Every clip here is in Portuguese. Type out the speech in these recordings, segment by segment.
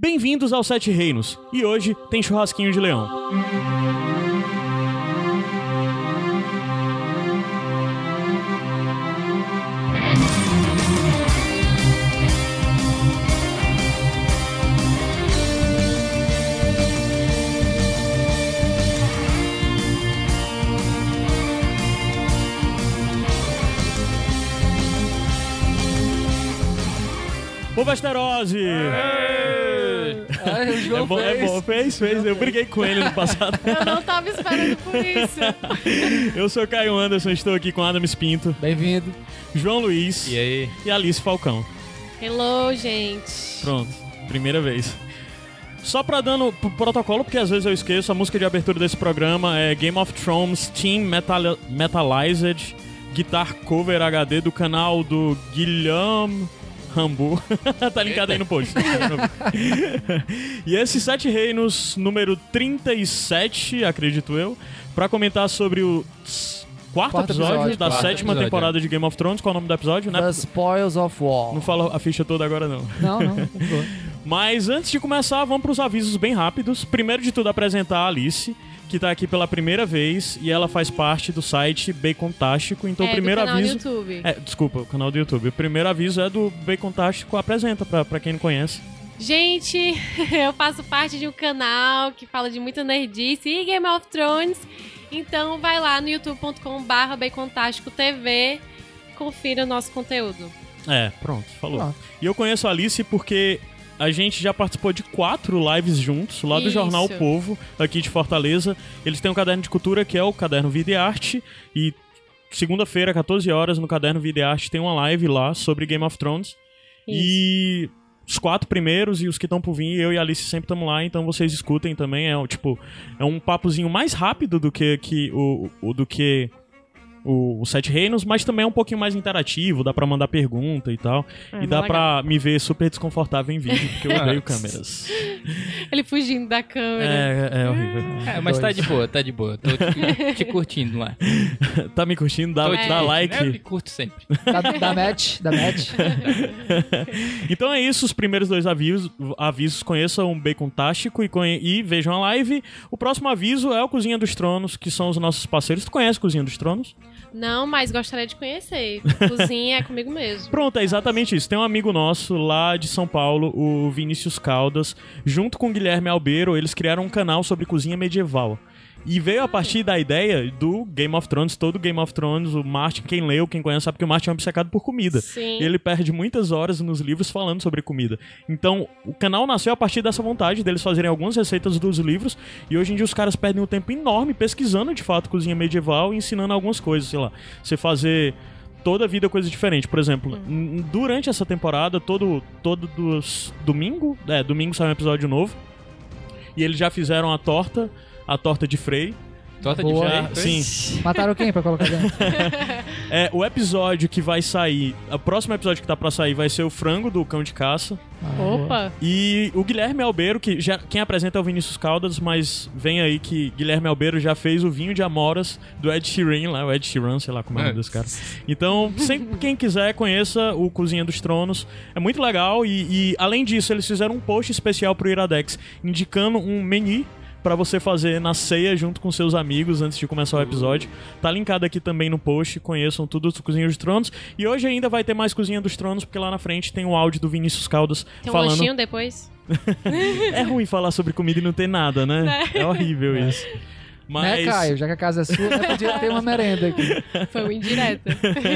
Bem-vindos ao Sete Reinos, e hoje tem churrasquinho de leão. Ô Vesterose! O João É bom, é fez. bom, fez, fez. Eu briguei com ele no passado. Eu não tava esperando por isso. Eu sou Caio Anderson, estou aqui com Adams Pinto, Bem-vindo. João Luiz E aí? e Alice Falcão. Hello, gente. Pronto, primeira vez. Só pra dando pro protocolo, porque às vezes eu esqueço, a música de abertura desse programa é Game of Thrones Team Metal Metalized Guitar Cover HD do canal do Guilherme Rambo. tá linkado aí no post. e esse Sete Reinos, número 37, acredito eu, pra comentar sobre o quarto, Quarto episódio, episódio, da quarto sétima episódio, temporada de Game of Thrones. Qual é o nome do episódio, né? The Spoils of War. Não fala a ficha toda agora, não. Não, não. Mas antes de começar, vamos para os avisos bem rápidos. Primeiro de tudo, apresentar a Alice, que tá aqui pela primeira vez e ela faz parte do site Bacontástico. Então, o é, primeiro do canal aviso. do YouTube. É, desculpa, o canal do YouTube. O primeiro aviso é do Bacontástico Apresenta, pra, pra quem não conhece. Gente, eu faço parte de um canal que fala de muita nerdice e Game of Thrones. Então vai lá no youtube.com/barra Bacontástico TV, confira o nosso conteúdo. É, pronto, falou. Pronto. E eu conheço a Alice porque a gente já participou de quatro lives juntos, lá do Isso. Jornal O Povo, aqui de Fortaleza. Eles têm um caderno de cultura que é o Caderno Vida e Arte. E segunda-feira, 14 horas, no Caderno Vida e Arte, tem uma live lá sobre Game of Thrones. E os quatro primeiros e os que estão por vir, eu e a Alice sempre estamos lá, então vocês escutem também. É um, tipo, é um papozinho mais rápido do que, que o, o- do que o, o Sete Reinos, mas também é um pouquinho mais interativo, dá pra mandar pergunta e tal. Ah, e dá pra me ver super desconfortável em vídeo, porque eu odeio câmeras. Ele fugindo da câmera. É, é horrível. É, mas tá de boa, tá de boa. Tô te, te curtindo lá. tá me curtindo? Dá, Tô dá like. Eu me curto sempre. Da, da match, da match. Então é isso, os primeiros dois avisos, avisos conheçam o Bacon Tástico e, e vejam a live. O próximo aviso é o Cozinha dos Tronos, que são os nossos parceiros. Tu conhece Cozinha dos Tronos? Não, mas gostaria de conhecer. Cozinha é comigo mesmo. Pronto, é exatamente isso. Tem um amigo nosso lá de São Paulo, o Vinícius Caldas, junto com o Guilherme Albeiro, eles criaram um canal sobre cozinha medieval. E veio a partir da ideia do Game of Thrones, todo Game of Thrones, o Martin, quem leu, quem conhece, sabe que o Martin é obcecado por comida. Sim. Ele perde muitas horas nos livros falando sobre comida. Então, o canal nasceu a partir dessa vontade deles fazerem algumas receitas dos livros. E hoje em dia os caras perdem um tempo enorme pesquisando de fato cozinha medieval e ensinando algumas coisas, sei lá. Você fazer toda a vida coisa diferente. Por exemplo, n- durante essa temporada, todo, todo dos, domingo, é, domingo sai um episódio novo. E eles já fizeram a torta, a torta de Frei. Torta Boa. de freio. sim. Mataram quem pra colocar dentro? É, o episódio que vai sair, o próximo episódio que tá pra sair vai ser o frango do cão de caça. Ah, boa. Opa! E o Guilherme Albeiro, que já quem apresenta é o Vinícius Caldas, mas vem aí que Guilherme Albeiro já fez o vinho de amoras do Ed Sheeran lá, o Ed Sheeran, sei lá como é o nome É. desse cara. Então, sempre quem quiser conheça o Cozinha dos Tronos, é muito legal e, e, além disso eles fizeram um post especial pro Iradex indicando um menu pra você fazer na ceia junto com seus amigos antes de começar o episódio. Tá linkado aqui também no post, conheçam tudo do Cozinha dos Tronos. E hoje ainda vai ter mais Cozinha dos Tronos, porque lá na frente tem o áudio do Vinícius Caldas Tem um falando lanchinho depois? é ruim falar sobre comida e não ter nada, né? É horrível isso. Mas, Né, Caio? Já que a casa é sua, né, podia ter uma merenda aqui. Foi um indireta.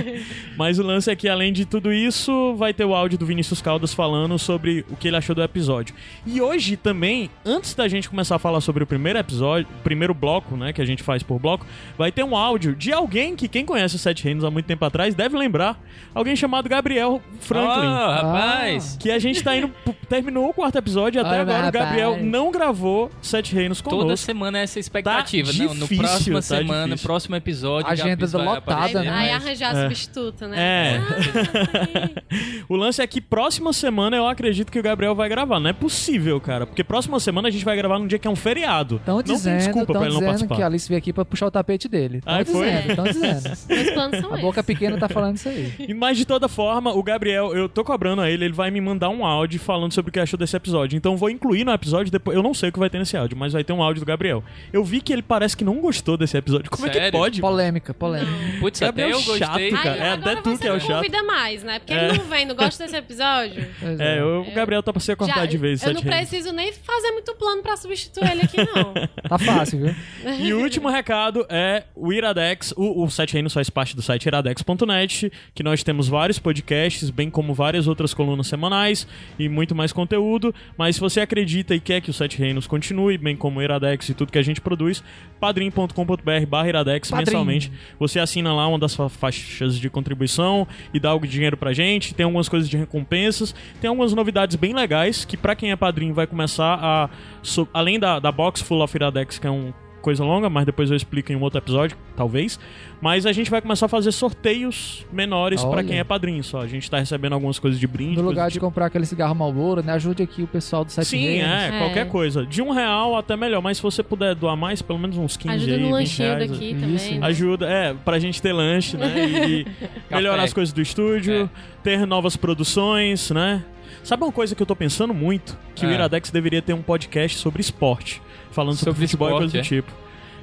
mas o lance é que, além de tudo isso, vai ter o áudio do Vinícius Caldas falando sobre o que ele achou do episódio. E hoje também, antes da gente começar a falar sobre o primeiro episódio, o primeiro bloco, né, que a gente faz por bloco, vai ter um áudio de alguém que quem conhece os Sete Reinos há muito tempo atrás deve lembrar. Alguém chamado Gabriel Franklin. Oh, rapaz! Que a gente tá indo. Terminou o quarto episódio e até Olha, agora o rapaz. Gabriel não gravou Sete Reinos Toda conosco. semana é essa Tá, expectativa. expectativa. Não, no difícil, próxima tá semana, difícil. próximo episódio. Agenda Gabs vai lotada, né? aí mais. arranjar É. substituto, né? É. Ah, O lance é que próxima semana eu acredito que o Gabriel vai gravar. Não é possível, cara. Porque próxima semana a gente vai gravar num dia que é um feriado. Estão não tem dizendo, desculpa tão pra ele não dizendo participar. que a Alice veio aqui pra puxar o tapete dele. Estão Ah, foi? dizendo, estão dizendo. meus planos são A esses. boca pequena tá falando isso aí. E, Mas de toda forma, o Gabriel, eu tô cobrando a ele, ele vai me mandar um áudio falando sobre o que achou desse episódio. Então eu vou incluir no episódio depois. Eu não sei o que vai ter nesse áudio, mas vai ter um áudio do Gabriel. Eu vi que ele parece que não gostou desse episódio. Como é que Sério? pode? Polêmica, polêmica. Putz, Gabriel até eu chato, gostei. cara. Aí, É, agora até tu você que é o não chato. convida mais, né? Porque É. ele não vem, não gosta desse episódio. Pois É, é. o Gabriel tá pra ser cortado de vez. eu não Sete Reinos. preciso nem fazer muito plano pra substituir ele aqui, não. Tá fácil, viu? E o último recado é o Iradex. O, o Sete Reinos faz parte do site iradex.net, que nós temos vários podcasts, bem como várias outras colunas semanais e muito mais conteúdo. Mas se você acredita e quer que o Sete Reinos continue, bem como o Iradex e tudo que a gente produz, padrim.com.br barra Iradex Padrim. mensalmente. Você assina lá uma das fa- faixas de contribuição e dá algo de dinheiro pra gente. Tem algumas coisas de recompensas. Tem algumas novidades bem legais que pra quem é padrinho vai começar a... so- além da, da box Full of Iradex, que é um coisa longa, mas depois eu explico em um outro episódio, talvez. Mas a gente vai começar a fazer sorteios menores pra Olha. quem é padrinho só. A gente tá recebendo algumas coisas de brinde. No lugar de tipo. comprar aquele cigarro Marlboro, né? Ajude aqui o pessoal do Sete Sim, Reinos. é, É. qualquer coisa. De um real até melhor, mas se você puder doar mais, pelo menos uns 15 Ajuda aí, no 20 lanchinho reais. daqui Isso. também. né? Ajuda, é, pra gente ter lanche, né? E, e melhorar as coisas do estúdio, ter novas produções, né? Sabe uma coisa que eu tô pensando muito? Que o Ah. Iradex deveria ter um podcast sobre esporte. Falando sobre, Sobre futebol e esporte, coisa do é? tipo.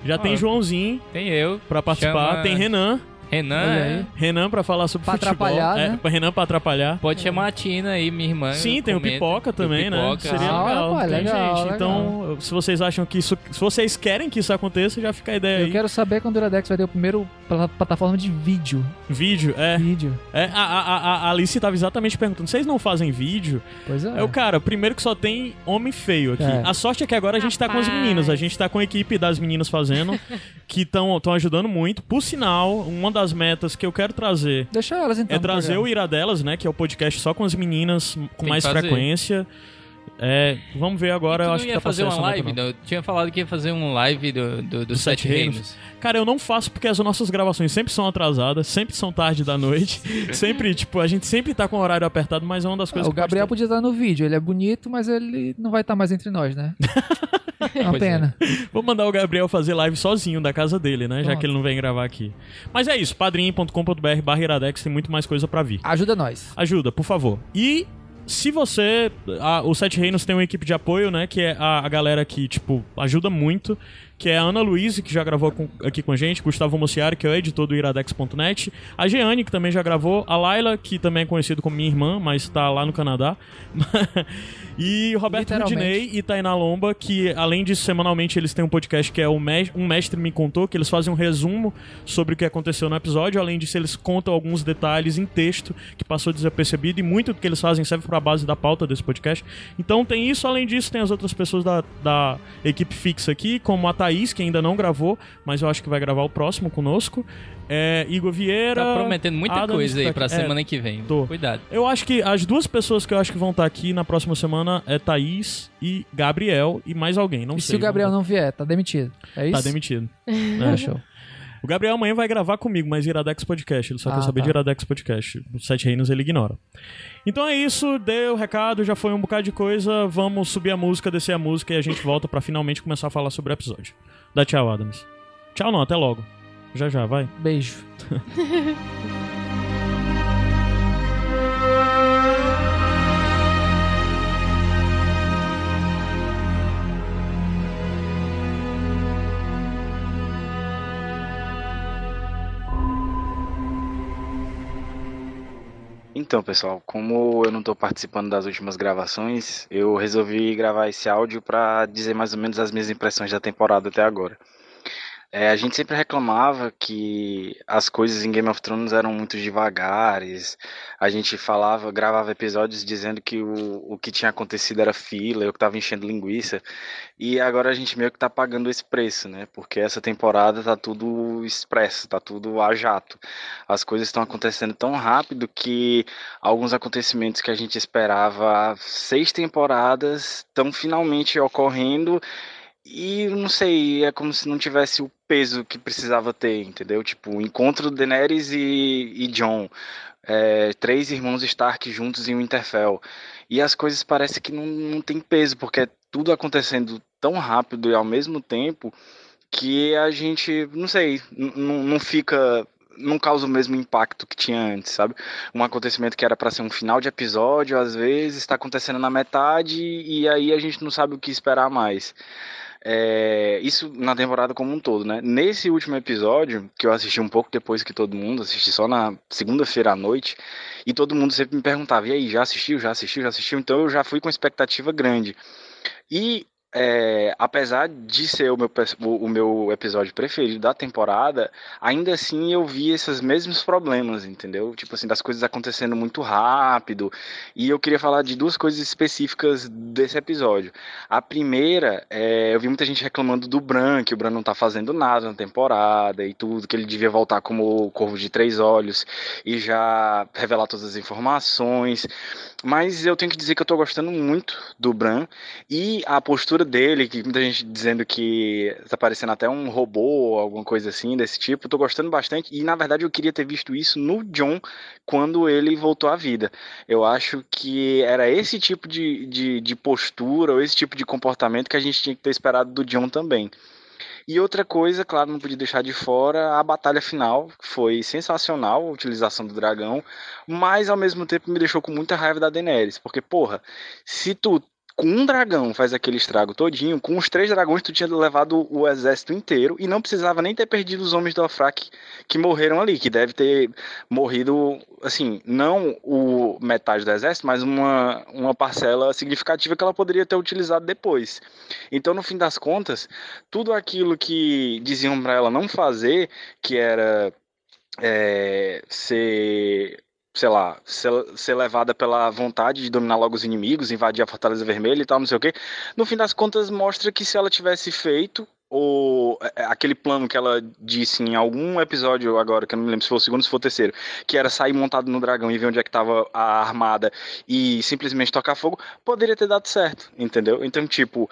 Já Ah. tem Joãozinho Tem eu. pra participar, Chama- tem Renan. Renan, é. aí. Renan pra falar sobre Pra futebol. atrapalhar, é, né? pra Renan pra atrapalhar. Pode chamar a Tina aí, minha irmã. Sim, tem o comenta. Pipoca também, O né? Pipoca. Seria Ah, legal. pô, legal, gente. legal. Então, se vocês acham que isso. Se vocês querem que isso aconteça, já fica a ideia Eu aí. quero saber quando o Iradex vai ter o primeiro pla- plataforma de vídeo. Vídeo, é. Vídeo. é a, a, a, a Alice tava exatamente perguntando: vocês não fazem vídeo? Pois é. É o cara, primeiro que só tem homem feio aqui. É. A sorte é que agora a gente tá com as Rapaz. meninas. A gente tá com a equipe das meninas fazendo, que estão ajudando muito. Por sinal, uma das metas que eu quero trazer Deixa elas então. é trazer o programa. Iradelas, né? Que é o podcast só com as meninas, com mais fazer. frequência. É, vamos ver agora, eu acho que ia tá fazer uma live? não. não? Eu tinha falado que ia fazer um live do, do, do Sete Sete Reinos. Reinos. Cara, eu não faço porque as nossas gravações sempre são atrasadas, sempre são tarde da noite. sempre, tipo, a gente sempre tá com o horário apertado, mas é uma das Ah, coisas o que pode Gabriel podia estar no vídeo. Ele é bonito, mas ele não vai estar mais entre nós, né? É uma Pois é. pena. Vou mandar o Gabriel fazer live sozinho da casa dele, né? Já Pronto. que ele não vem gravar aqui. Mas é isso, padrim.com.br barra iradex, tem muito mais coisa pra vir. Ajuda nós. Ajuda, por favor. E se você. a- o Sete Reinos tem uma equipe de apoio, né? Que é a, a galera que, tipo, ajuda muito. Que é a Ana Luiz, que já gravou com- aqui com a gente, Gustavo Mociari, que é o editor do iradex.net, a Jeane, que também já gravou, a Laila, que também é conhecido como minha irmã, mas tá lá no Canadá. e o Roberto. Rudinei e Tainá Lomba, que além disso, semanalmente eles têm um podcast que é o Mes- Um Mestre Me Contou, que eles fazem um resumo sobre o que aconteceu no episódio. Além disso, eles contam alguns detalhes em texto que passou desapercebido e muito do que eles fazem serve pra base da pauta desse podcast. Então tem isso, além disso, tem as outras pessoas da, da equipe fixa aqui, como a Thaís, que ainda não gravou, mas eu acho que vai gravar o próximo conosco. É, Igor Vieira. Tá prometendo muita Adams, coisa aí tá pra. É, semana que vem. tô. Cuidado. eu acho que as duas pessoas que eu acho que vão estar aqui na próxima semana é Thaís e Gabriel e mais alguém, não e sei. se o Gabriel não vier, tá demitido. É ver. isso? Tá demitido. Ah, show. O Gabriel amanhã vai gravar comigo, mas Iradex Podcast. Ele só Ah, quer saber tá. de Iradex Podcast. Os Sete Reinos ele ignora. Então é isso, deu o recado, já foi um bocado de coisa. Vamos subir a música, descer a música e a gente volta pra finalmente começar a falar sobre o episódio. Dá tchau, Adams. Tchau não, até logo. Já já, vai. Beijo. Então, pessoal, como eu não estou participando das últimas gravações, eu resolvi gravar esse áudio para dizer mais ou menos as minhas impressões da temporada até agora. É, a gente sempre reclamava que as coisas em Game of Thrones eram muito devagares. A gente falava, gravava episódios dizendo que o, o que tinha acontecido era fila, eu que estava enchendo linguiça. E agora a gente meio que tá pagando esse preço, né? Porque essa temporada tá tudo expresso, tá tudo a jato. As coisas estão acontecendo tão rápido que alguns acontecimentos que a gente esperava seis temporadas estão finalmente ocorrendo e não sei, é como se não tivesse o peso que precisava ter, entendeu? Tipo, o encontro Daenerys e, e Jon, é, três irmãos Stark juntos em Winterfell. E as coisas parecem que não, não tem peso, porque é tudo acontecendo tão rápido e ao mesmo tempo que a gente, não sei, não fica. Não causa o mesmo impacto que tinha antes, sabe? Um acontecimento que era pra ser um final de episódio, às vezes está acontecendo na metade e aí a gente não sabe o que esperar mais. É, isso na temporada como um todo, né? Nesse último episódio, que eu assisti um pouco depois que todo mundo, assisti só na segunda-feira à noite, e todo mundo sempre me perguntava: e aí, já assistiu? Já assistiu? Já assistiu? Então eu já fui com expectativa grande. E é, apesar de ser o meu, o meu episódio preferido da temporada, ainda assim eu vi esses mesmos problemas, entendeu? Tipo assim, das coisas acontecendo muito rápido. E eu queria falar de duas coisas específicas desse episódio. A primeira, é, eu vi muita gente reclamando do Bran, que o Bran não tá fazendo nada na temporada e tudo, que ele devia voltar como o Corvo de Três Olhos e já revelar todas as informações. Mas eu tenho que dizer que eu tô gostando muito do Bran e a postura dele, que muita gente dizendo que tá parecendo até um robô, alguma coisa assim desse tipo, eu tô gostando bastante. E na verdade eu queria ter visto isso no John quando ele voltou à vida. Eu acho que era esse tipo de, de, de postura, ou esse tipo de comportamento que a gente tinha que ter esperado do John também. E outra coisa, claro, não podia deixar de fora a batalha final, que foi sensacional a utilização do dragão, mas ao mesmo tempo me deixou com muita raiva da Daenerys, porque porra, se tu com um dragão faz aquele estrago todinho, com os três dragões tu tinha levado o exército inteiro e não precisava nem ter perdido os homens do Afrak que morreram ali, que deve ter morrido, assim, não o metade do exército, mas uma, uma parcela significativa que ela poderia ter utilizado depois. Então, no fim das contas, tudo aquilo que diziam para ela não fazer, que era é, ser sei lá, ser, ser levada pela vontade de dominar logo os inimigos, invadir a Fortaleza Vermelha e tal, não sei o quê. No fim das contas, mostra que se ela tivesse feito ou é, aquele plano que ela disse em algum episódio agora, que eu não me lembro se foi o segundo ou se foi o terceiro, que era sair montado no dragão e ver onde é que tava a armada e simplesmente tocar fogo, poderia ter dado certo, entendeu? Então, tipo,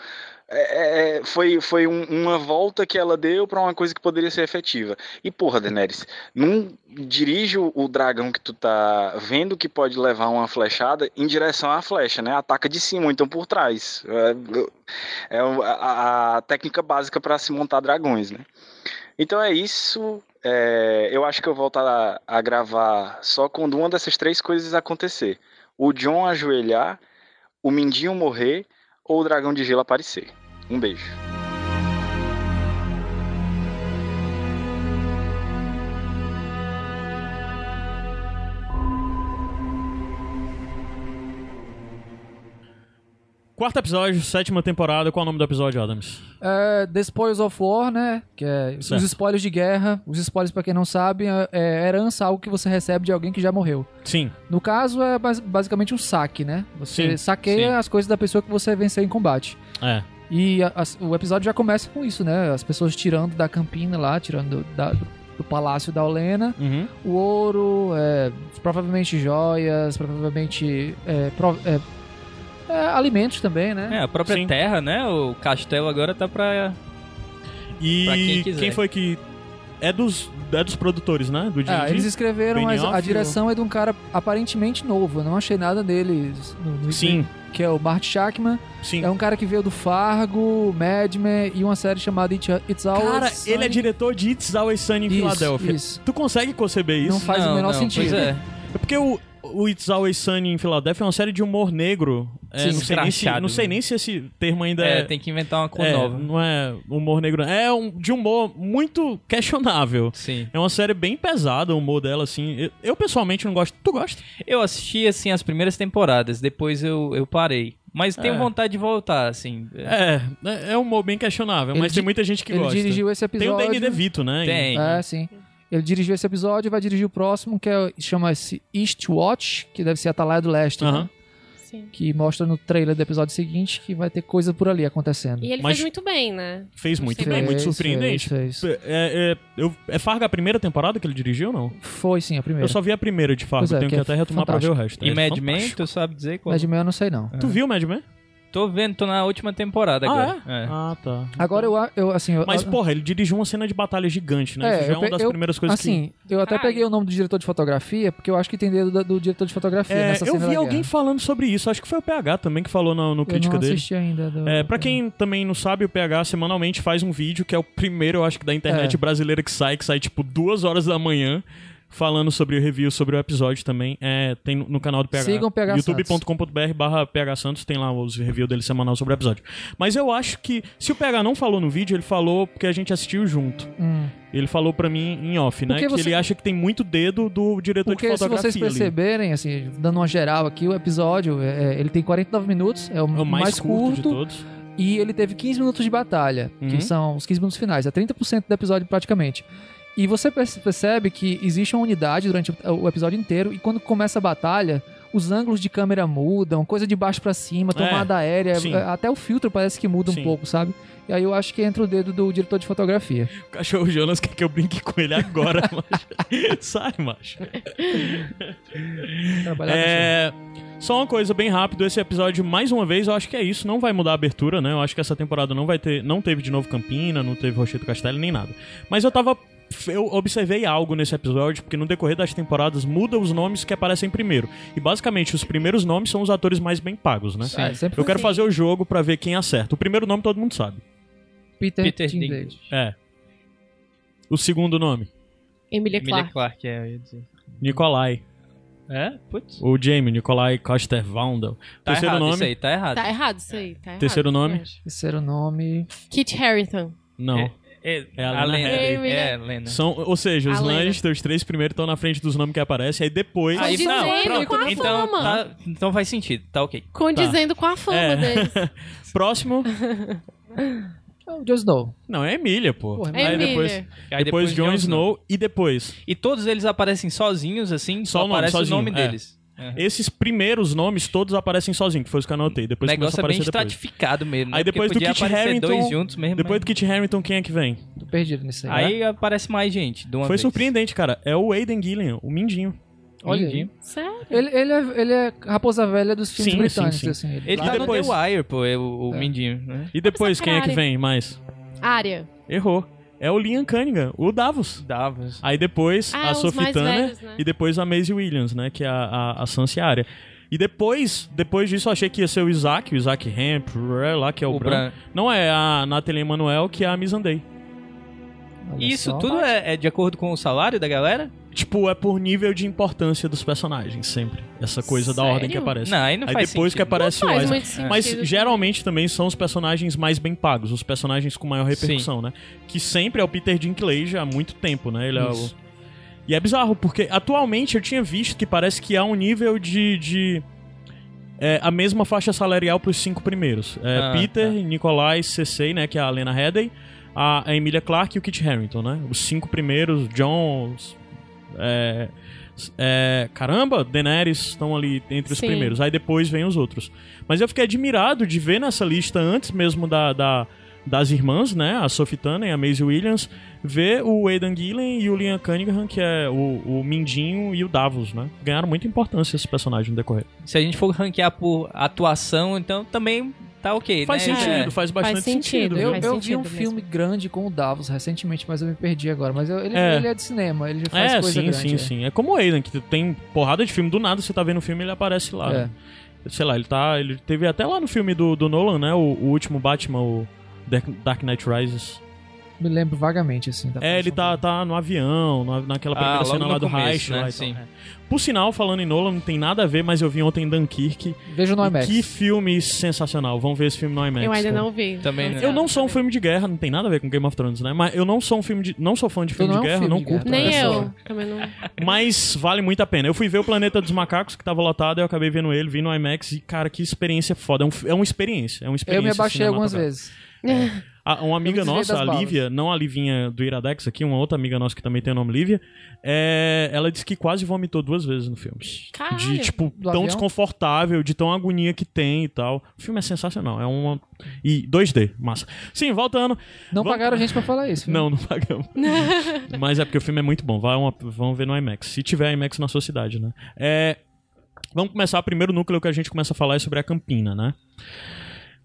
é, é, foi, foi um- uma volta que ela deu pra uma coisa que poderia ser efetiva. E porra, Daenerys, não dirige o, dragão que tu tá vendo que pode levar uma flechada em direção à flecha, né? Ataca de cima então por trás. É, é a, a técnica básica pra se montar dragões, né? Então é isso. É, eu acho que eu volto a, a gravar só quando uma dessas três coisas acontecer: o John ajoelhar, o Mindinho morrer ou o dragão de gelo aparecer. Um beijo. Quarto episódio, sétima temporada. Qual é o nome do episódio, Adams? É, The Spoils of War, né? Que é Certo. os spoilers de guerra. Os spoilers, pra quem não sabe, é, é herança, algo que você recebe de alguém que já morreu. Sim. No caso, é bas- basicamente um saque, né? Você Sim, saqueia sim. as coisas da pessoa que você venceu em combate. É. E a- as- o episódio já começa com isso, né? As pessoas tirando da campina lá, tirando da- do, do palácio da Olena Uhum. o ouro, é, provavelmente joias, provavelmente é, pro- é, é, alimentos também, né? É, a própria Sim. terra, né? O castelo agora tá pra. E Pra quem quem, foi que. É dos, é dos produtores, né? Do Ah, eles escreveram, mas a direção é de um cara aparentemente novo. Eu não achei nada deles no, no Sim, que é o Bart Shackman. sim. É um cara que veio do Fargo, Mad Men e uma série chamada It, It's Always Cara, Sunny. ele é diretor de It's Always Sunny em Isso, Filadélfia. isso. Tu consegue conceber isso? Não faz o menor sentido. Pois é. É porque o, o It's Always Sunny em Filadélfia é uma série de humor negro. É, Sim, não, sei nem se, não sei né? nem se esse termo ainda É, é. tem que inventar uma cor é, nova. Não é humor negro. É um, de humor muito questionável. Sim. É uma série bem pesada, o humor dela, assim. Eu, eu, pessoalmente não gosto. Tu gosta? Eu assisti, assim, as primeiras temporadas, depois eu, eu parei. Mas tenho É. vontade de voltar, assim. É, é, é um humor bem questionável, Ele mas tem muita gente que Ele gosta. dirigiu esse Tem o episódio. Danny DeVito, né? Tem. É, sim. Ele dirigiu esse episódio e vai dirigir o próximo, que é, chama-se Eastwatch, que deve ser Atalaia do Leste, Aham. né? Sim. Que mostra no trailer do episódio seguinte que vai ter coisa por ali acontecendo. E ele Mas- fez muito bem, né? Fez muito Fez, bem, muito surpreendente. fez, fez. É, é, eu, é Fargo a primeira temporada que ele dirigiu ou não? Foi sim, a primeira. Eu só vi a primeira de Fargo, Pois é, tenho que que é até retomar pra ver o resto. E É Mad Men, fantástico. tu sabe dizer qual? Mad Men eu não sei não. Tu viu Mad Men? Tô vendo, tô na última temporada Ah, agora. é? É. Ah, tá. Agora eu, eu assim... Eu, Mas, eu- porra, ele dirigiu uma cena de batalha gigante, né? É, Isso já é eu uma das eu- primeiras coisas Assim, eu até peguei o nome do diretor de fotografia, porque eu acho que tem dedo da- do diretor de que... fotografia É, nessa eu cena vi da alguém guerra. falando sobre isso. Acho que foi o PH também que falou no, no Eu crítica não dele. assisti ainda. Do, É, pra quem também não sabe, o PH semanalmente faz um vídeo que é o primeiro, eu acho que da internet É. brasileira que sai, que sai tipo duas horas da manhã, falando sobre o review, sobre o episódio também. É, tem no, canal do PH. Sigam o PH youtube.com.br barra PH Santos, tem lá os reviews dele semanal sobre o episódio. Mas eu acho que, se o PH não falou no vídeo, ele falou porque a gente assistiu junto. Hum. Ele falou pra mim em off, né? Porque Que você- ele acha que tem muito dedo do diretor Porque de se fotografia vocês ali. perceberem, assim, dando uma geral aqui, o episódio, é, é, ele tem 49 minutos, é o, É o mais, curto, de todos. e ele teve 15 minutos de batalha, Uhum. que são os 15 minutos finais, é 30% do episódio praticamente. E você perce- percebe que existe uma unidade durante o episódio inteiro, e quando começa a batalha, os ângulos de câmera mudam, coisa de baixo pra cima, tomada aérea, sim. é, até o filtro parece que muda Sim. um pouco, sabe? E aí eu acho que entra o dedo do diretor de fotografia. O cachorro Jonas quer que eu brinque com ele agora, macho. Sai, macho. É. Só uma coisa bem rápido, esse episódio, mais uma vez, eu acho que é isso. Não vai mudar a abertura, né? Eu acho que essa temporada não vai ter. Não teve de novo Campina, não teve Rochedo Castelo, nem nada. Mas eu tava. Eu observei algo nesse episódio, porque no decorrer das temporadas muda os nomes que aparecem primeiro. E basicamente, os primeiros nomes são os atores mais bem pagos, né? É, sempre Eu quero Sim. fazer o jogo pra ver quem acerta. O primeiro nome todo mundo sabe. Peter, Peter Dinklage. É. O segundo nome, Emilia Emilia Clarke. Clarke, é, eu ia dizer. Nikolai. É? Putz. O Jamie, Nikolai Koster-Wandel. Tá Terceiro errado nome. isso aí, tá errado. Tá errado isso aí, tá errado. Terceiro nome? Terceiro nome. Kit Harington. Não. É, é, É a a Lena Lena. Headey. É, Lena. São, ou seja, os A Lena. Lannister, os três primeiros estão na frente dos nomes que aparecem, aí depois. Aí, não, dizendo pronto, com a então, fama. tá- então faz sentido, tá ok. Condizendo com a fama É. deles. Próximo. É o Jon Snow. Não, é Emília, pô. Porra, aí Emília. depois. Aí depois, Jon Snow e depois. E todos eles aparecem sozinhos, assim, Só só, o nome, aparece sozinho, o nome é. deles. Uhum. Esses primeiros nomes todos aparecem sozinhos, que foi os que eu anotei. O Depois começa a negócio é bem estratificado mesmo. né? Aí depois do Kit aparecer Harington- dois juntos mesmo. Depois mas- do Kit Harington, quem é que vem? Tô perdido nisso aí. Aí aparece mais gente, de uma Foi vez. surpreendente, cara. É o Aiden Gillian, o Mindinho. Olha aí. Sério? Ele, ele, é, ele é raposa velha dos filmes Sim, britânicos, sim, sim. assim. Ele E tá depois- no The Wire, pô, é o, o É. Mindinho, né? E depois, quem é que vem mais? Área. Errou. É o Liam Cunningham, o Davos. Davos. Aí depois Ah, a Sophie Turner velhos, né? e depois a Maisie Williams, né? Que é a, a, a Sansa Arya. E depois, depois disso, eu achei que ia ser o Isaac, o Isaac Hemp, lá que é o, O branco. Não é a Natalie Emanuel, que é a Missandei. Olha Isso só. tudo é, é de acordo com o salário da galera? Tipo, é por nível de importância dos personagens, sempre. Essa coisa da Sério? ordem que aparece. Não, aí não Aí faz depois que sentido. aparece Não o faz Isaac. Mas geralmente também são os personagens mais bem pagos, os personagens com maior repercussão, né? Que sempre é o Peter Dinklage há muito tempo, né? Ele é o... E é bizarro, porque atualmente eu tinha visto que parece que há um nível de. de é, a mesma faixa salarial pros cinco primeiros. É, Ah, Peter, tá. Nikolai, Cersei, né? Que é a Lena Headey, a, Emilia Clarke e o Kit Harington, né? Os cinco primeiros, Jones. É, é, caramba, Daenerys estão ali entre os Sim. primeiros. Aí depois vem os outros. Mas eu fiquei admirado de ver nessa lista antes mesmo da, da- das irmãs, né? A Sophie Turner e a Maisie Williams, ver o Aidan Gillen e o Liam Cunningham, que é o, o Mindinho e o Davos, né? Ganharam muita importância esses personagens no decorrer. Se a gente for ranquear por atuação, então também tá ok, Faz né? sentido, É. faz bastante Faz sentido, sentido. Eu, Faz eu vi sentido um mesmo. filme grande com o Davos recentemente, mas eu me perdi agora. Mas eu- ele É. ele é de cinema, ele já faz É, coisa sim, grande. sim, é. sim. É como o Aidan, que tem porrada de filme do nada, você tá vendo o filme ele aparece lá. É. né? Sei lá, ele tá. Ele teve até lá no filme do, do Nolan, né? O, o último Batman, o Dark, Knight Rises. Me lembro vagamente, assim. da É, ele tá, tá no avião, na- naquela Ah, primeira logo cena lá do começo, Reich. né? lá e Sim. É. Por sinal, falando em Nolan, não tem nada a ver, mas eu vi ontem Dunkirk. Vejo no IMAX. Que filme sensacional. Vamos ver esse filme no IMAX. Eu ainda cara. não vi. Também não. Eu não sou um filme de guerra, não tem nada a ver com Game of Thrones, né? Mas eu não sou um filme de. Não sou fã de filme não de é guerra, filme não de curto. guerra, Nem eu. hora. Também não. Mas vale muito a pena. Eu fui ver o Planeta dos Macacos, que tava lotado, eu acabei vendo ele, vi no IMAX e, cara, que experiência foda. É, um, é uma experiência. É uma experiência. Eu me abaixei algumas vezes. A- uma amiga nossa, a balas. Lívia, não a Livinha do Iradex aqui, uma outra amiga nossa que também tem o nome Lívia, é, ela disse que quase vomitou duas vezes no filme. Caralho. De, tipo, tão avião? desconfortável, de tão agonia que tem e tal. O filme é sensacional. É uma. E 2D, massa. Sim, voltando. Não Vamos- pagaram a gente pra falar isso. viu? Não, não pagamos. Mas é porque o filme é muito bom. Vai uma, vamos ver no IMAX. Se tiver IMAX na sua cidade, né? É, vamos começar. O primeiro núcleo que a gente começa a falar é sobre a Campina, né?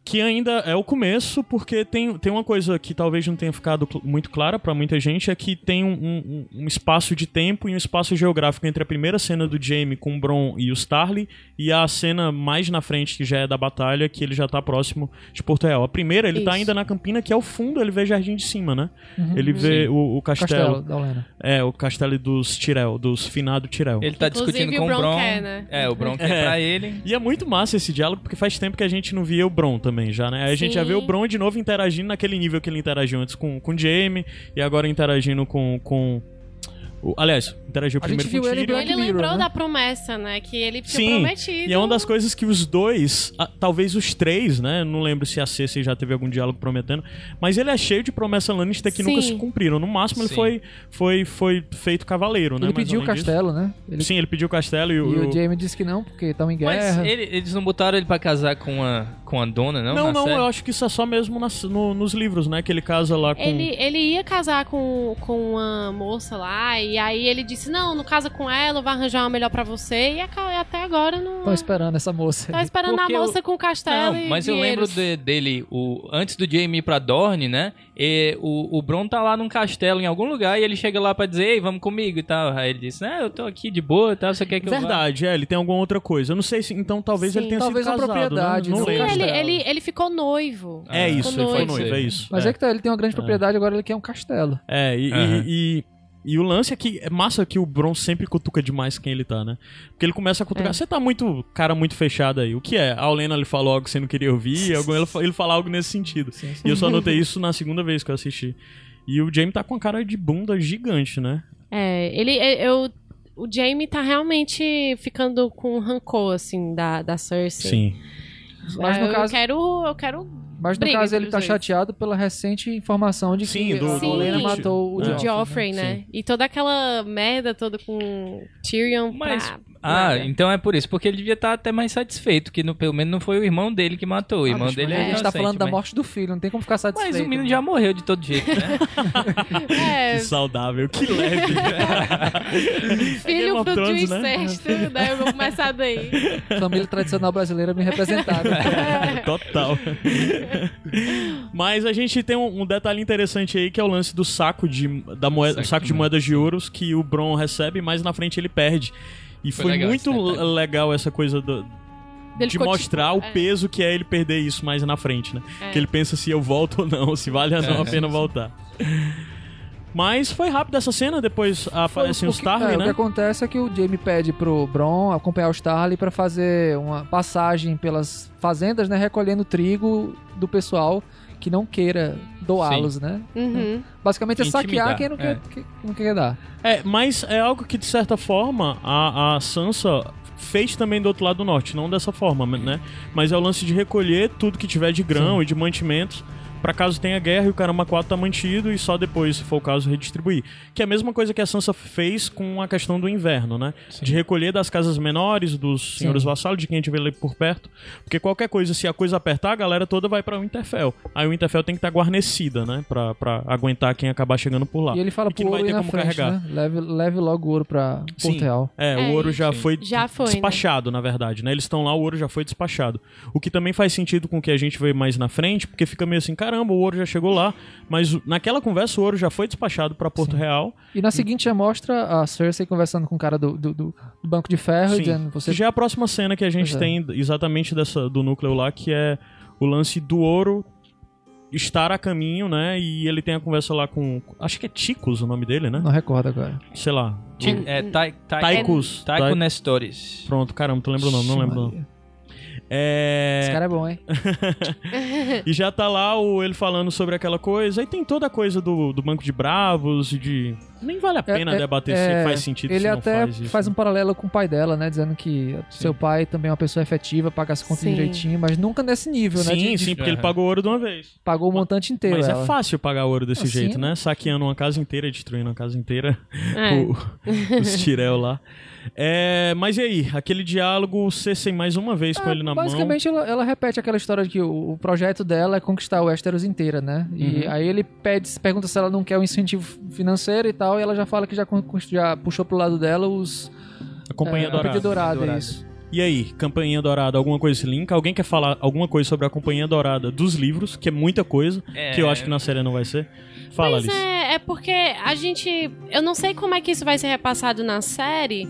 Que ainda é o começo, porque tem, tem uma coisa que talvez não tenha ficado cl- muito clara pra muita gente, é que tem um, um- um espaço de tempo e um espaço geográfico entre a primeira cena do Jaime com o Bron e o Starly e a cena mais na frente, que já é da batalha, que ele já tá próximo de Porto Real. A primeira, ele tá Isso. ainda na campina, que é o fundo, ele vê Jardim de Cima, né? Ele vê o, o castelo. Castelo. É, o castelo dos Tirel, dos finado Tirel. Ele tá Inclusive, discutindo o com o Bron Bron. quer, né? É, o Bron quer É. pra ele. E é muito massa esse diálogo, porque faz tempo que a gente não via o Bron também já, né? Aí a gente já vê o Bron de novo interagindo naquele nível que ele interagiu antes com, com o Jamie, e agora interagindo com... com o, aliás, interagiu A gente primeiro viu com o ele Tyrion. Ele Mirror, lembrou né? da promessa, né? Que ele tinha Sim, prometido. e é uma das coisas que os dois, ah, talvez os três, né? Não lembro se a Cersei já teve algum diálogo prometendo, mas ele é cheio de promessa Lannister que Sim. nunca se cumpriram. No máximo ele Sim. foi, foi, foi feito cavaleiro, né? Ele Mas pediu o além disso- castelo, né? Ele- Sim, ele pediu o castelo e, E o... o Jamie disse que não, porque estão em Mas guerra. ele- eles não botaram ele pra casar com a, com a dona, não? Não, na não, série? eu acho que isso é só mesmo nas- no- nos livros, né? Que ele casa lá com. Ele, ele ia casar com, com uma moça lá, e aí ele disse: Não, não casa com ela, eu vou arranjar uma melhor pra você. E até agora não. Estão esperando essa moça. Tá esperando Porque a eu- moça com castelo Não, e mas eu lembro dinheiros. de- dele, o, antes do Jamie ir pra Dorne, né? E o, o Bron tá lá num castelo em algum lugar e ele chega lá pra dizer, ei, vamos comigo e tal. Aí ele disse, né, eu tô aqui de boa e tal, você quer que eu vá? Verdade, é, ele tem alguma outra coisa. Eu não sei se. Então talvez Sim. ele tenha Talvez sido uma casado. propriedade, né? Não não Sim, lembro. ele, ele, ele ficou noivo. É isso, ele foi noivo. é isso. Mas é. que tá, ele tem uma grande propriedade, agora ele quer um castelo. É, e, Aham. e, e, e o lance é que é massa que o Bron sempre cutuca demais quem ele tá, né? Porque ele começa a cutucar. É. Você tá muito. cara muito fechado aí. O que é? A Olena ele falou algo que você não queria ouvir, algum, ele, fa- ele fala algo nesse sentido. E eu só notei isso na segunda vez que eu assisti. E o Jamie tá com a cara de bunda gigante, né? É, ele, eu, o Jamie tá realmente ficando com rancor, assim, da, da Cersei. Sim. Mas no eu caso- quero, eu quero Mas no Briga caso ele tá dois. chateado pela recente informação de que Sim, do- Sim. matou o o Joffrey. Né? E toda aquela merda toda com Tyrion Mas- pra... Ah, nada. então é por isso, porque ele devia estar até mais satisfeito, que no, pelo menos não foi o irmão dele que matou. O irmão bicho, dele é a gente tá falando da mas- morte do filho, não tem como ficar satisfeito. Mas o menino né? já morreu de todo jeito, né? É, Que saudável, que leve. Filho fruto de Thrones, né? incesto, né? Eu vou começar daí. Família tradicional brasileira bem representada. Total. Mas a gente tem um, um detalhe interessante aí que é o lance do saco de da moeda, Saco saco, de moedas de ouros que o Bron recebe, mas na frente ele perde. E Foi foi, legal muito legal essa coisa do- de ficou mostrar tipo- o peso que é ele perder isso mais na frente, né? É. Que ele pensa se eu volto ou não, se vale ou não É, a pena voltar. Mas foi rápido essa cena, depois aparecem o os que- Tarly, é, O que né? acontece é que o Jamie pede pro Bron acompanhar o Starly pra fazer uma passagem pelas fazendas, né? Recolhendo trigo do pessoal que não queira doá-los, né? Uhum. Basicamente é saquear Intimidar, quem não é. quer, que não quer dar. É, mas é algo que, de certa forma, a, a Sansa fez também do outro lado do norte. Não dessa forma, né? Mas é o lance de recolher tudo que tiver de grão e de mantimentos pra caso tenha guerra e o Caramba 4 tá mantido e só depois, se for o caso, redistribuir. Que é a mesma coisa que a Sansa fez com a questão do inverno, né? De recolher das casas menores, dos senhores Sim. vassalos, de quem a gente vê ali por perto. Porque qualquer coisa, se a coisa apertar, a galera toda vai pra Winterfell. Aí o Winterfell tem que estar guarnecida, né? Pra, pra aguentar quem acabar chegando por lá. E ele fala que pro não vai ter como frente, carregar. né? Leve, leve logo o ouro pra Sim. Porto Real. É, É, o ouro já sim. foi, Já foi, né? despachado, na verdade, né? Eles estão lá, o ouro já foi despachado. O que também faz sentido com o que a gente vê mais na frente, porque fica meio assim, caramba, o ouro já chegou lá, mas naquela conversa o ouro já foi despachado pra Porto Real. E na seguinte já mostra a Cersei conversando com o cara do, do, do- Banco de Ferro, Sim. dizendo, você já é a próxima cena que a gente é. tem exatamente dessa, do núcleo lá, que é o lance do ouro estar a caminho, né? E ele tem a conversa lá com. Acho que é Ticos o nome dele, né? não recorda agora. Sei lá. Ti- é, tai, tai, Taicos. Taiko Tai- Nestores. Pronto, caramba, tu lembra o nome? Não lembro. É. Esse cara é bom, hein? E já tá lá o, ele falando sobre aquela coisa. Aí tem toda a coisa do, do Banco de Bravos e de. Nem vale a pena É, é, debater é, se faz sentido Ele se não até faz faz, isso. um paralelo com o pai dela, né? Dizendo que seu pai também é uma pessoa efetiva, paga as contas Sim. direitinho, mas nunca nesse nível, né? Sim, De- de- sim, porque ele Aham. pagou ouro de uma vez. Pagou o montante inteiro. Mas ela. é fácil pagar ouro desse Assim, jeito, né? né? Saqueando uma casa inteira, destruindo uma casa inteira. É. O- os Tirel lá. É, mas e aí? Aquele diálogo, Cersei mais uma vez com Ah, ele na mão. Basicamente, ela, ela repete aquela história de que o, o projeto dela é conquistar o Westeros inteira, né? E Uhum. aí ele pede, pergunta se ela não quer um incentivo financeiro e tal, e ela já fala que já, já puxou pro lado dela os A Companhia é, Dourada. Dourada, Dourada. isso. E aí, Companhia Dourada, alguma coisa se linka? Alguém quer falar alguma coisa sobre a Companhia Dourada dos livros, que é muita coisa, É. que eu acho que na série não vai ser? Fala, Pois Alice. é, é porque a gente. Eu não sei como é que isso vai ser repassado na série.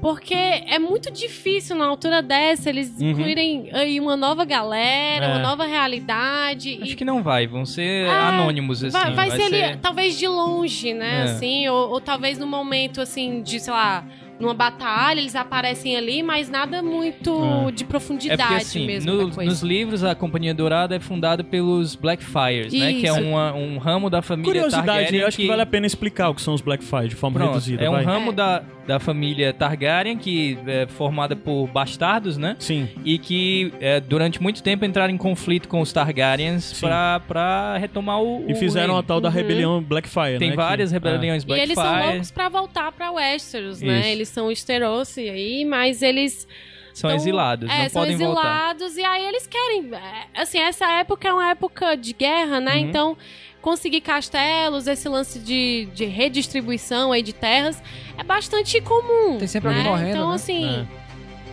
Porque é muito difícil na altura dessa eles Uhum. incluírem aí uma nova galera, É. uma nova realidade. Acho e que não vai, vão ser É, anônimos, assim. vai, vai ser ali, talvez de longe, né? É. Assim, ou, ou talvez no momento, assim, de, sei lá, numa batalha, eles aparecem ali, mas nada muito É. de É profundidade porque, assim, mesmo. no- da coisa. nos livros, a Companhia Dourada é fundada pelos Blackfires, né? Que é uma- um ramo da família Curiosidade, Targaryen eu acho que... vale a pena explicar o que são os Blackfire de forma Pronto, reduzida. é um vai. ramo É. da, da família Targaryen que é formada por bastardos, né? Sim. E que é, durante muito tempo entraram em conflito com os Targaryens pra, pra retomar o. E o fizeram a reino. tal da Uhum. rebelião Blackfire, Tem né? várias que- rebeliões E Blackfire. eles são loucos pra voltar pra Westeros, né? Isso. Eles são Esteros aí, mas eles São Então, exilados, é, não são podem voltar. exilados e aí eles querem. é, Assim, essa época é uma época de guerra, né? Uhum. Então, conseguir castelos, esse lance de, de redistribuição aí de terras é bastante comum. Tem sempre né? alguém morrendo, Então, né? assim.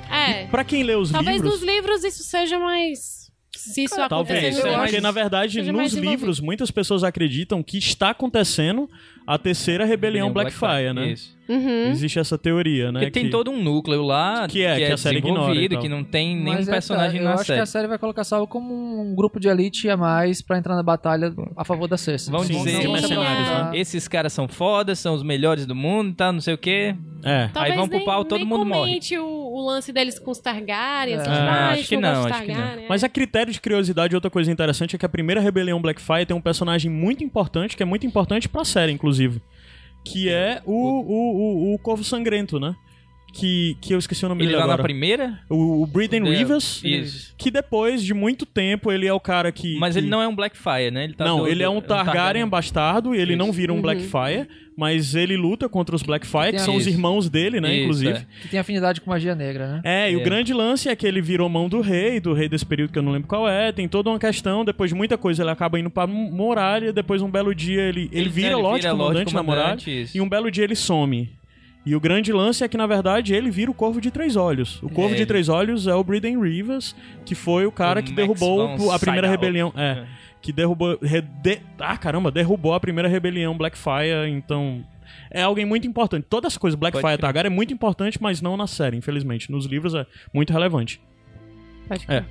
É. Pra quem lê os Talvez livros... nos livros isso seja mais. Se isso acontecer Talvez, é, porque na verdade nos livros muitas pessoas acreditam que está acontecendo a terceira rebelião Blackfire, né? Isso. Uhum. Existe essa teoria, né? Porque tem que- todo um núcleo lá Que é, que a série ignora que não tem nenhum Mas é, personagem tá, eu na acho série. que a série vai colocar Saulo como um grupo de elite a mais pra entrar na batalha a favor da Cersei. Vão Sim, dizer, mercenários, né? esses caras são fodas, são os melhores do mundo, tá, não sei o quê. É. Talvez vão pro pau, todo nem mundo morre. O, o lance deles com os Targaryen. É. assim, Ah, tipo, acho que não acho que não. Mas a critério de curiosidade, outra coisa interessante é que a primeira rebelião Blackfire tem um personagem muito importante, que é muito importante pra série, inclusive. Que é o, o, o, o Corvo Sangrento, né? Que, que eu esqueci o nome Ele dele lá na agora. primeira? O, o Briden É, Rivers. Isso. Que depois de muito tempo ele é o cara que. Mas que- ele não é um Blackfire, né? Ele tá não, do- ele é um do- Targaryen bastardo e ele Isso. não vira um Uhum. Blackfire, mas ele luta contra os Blackfire, que Tem são os isso. irmãos dele, né, Isso, inclusive. é. Que tem afinidade com magia negra, né? É, e o É. grande lance é que ele virou mão do rei, do rei desse período que eu não lembro qual é. Tem toda uma questão, depois de muita coisa ele acaba indo pra muralha, depois um belo dia ele, ele, vira é, Lorde Comandante na muralha, Comandante, isso. e um belo dia ele some. E o grande lance é que, na verdade, ele vira o Corvo de Três Olhos. O Corvo É, de Três Olhos é o Briden Rivers, que foi o cara O que Max derrubou a primeira rebelião. É, que derrubou... re- de- ah, caramba, derrubou a primeira rebelião Blackfire, então... É alguém muito importante. Toda essa coisa Blackfire. Targaryen é muito importante, mas não na série, infelizmente. Nos livros é muito relevante. Pode É.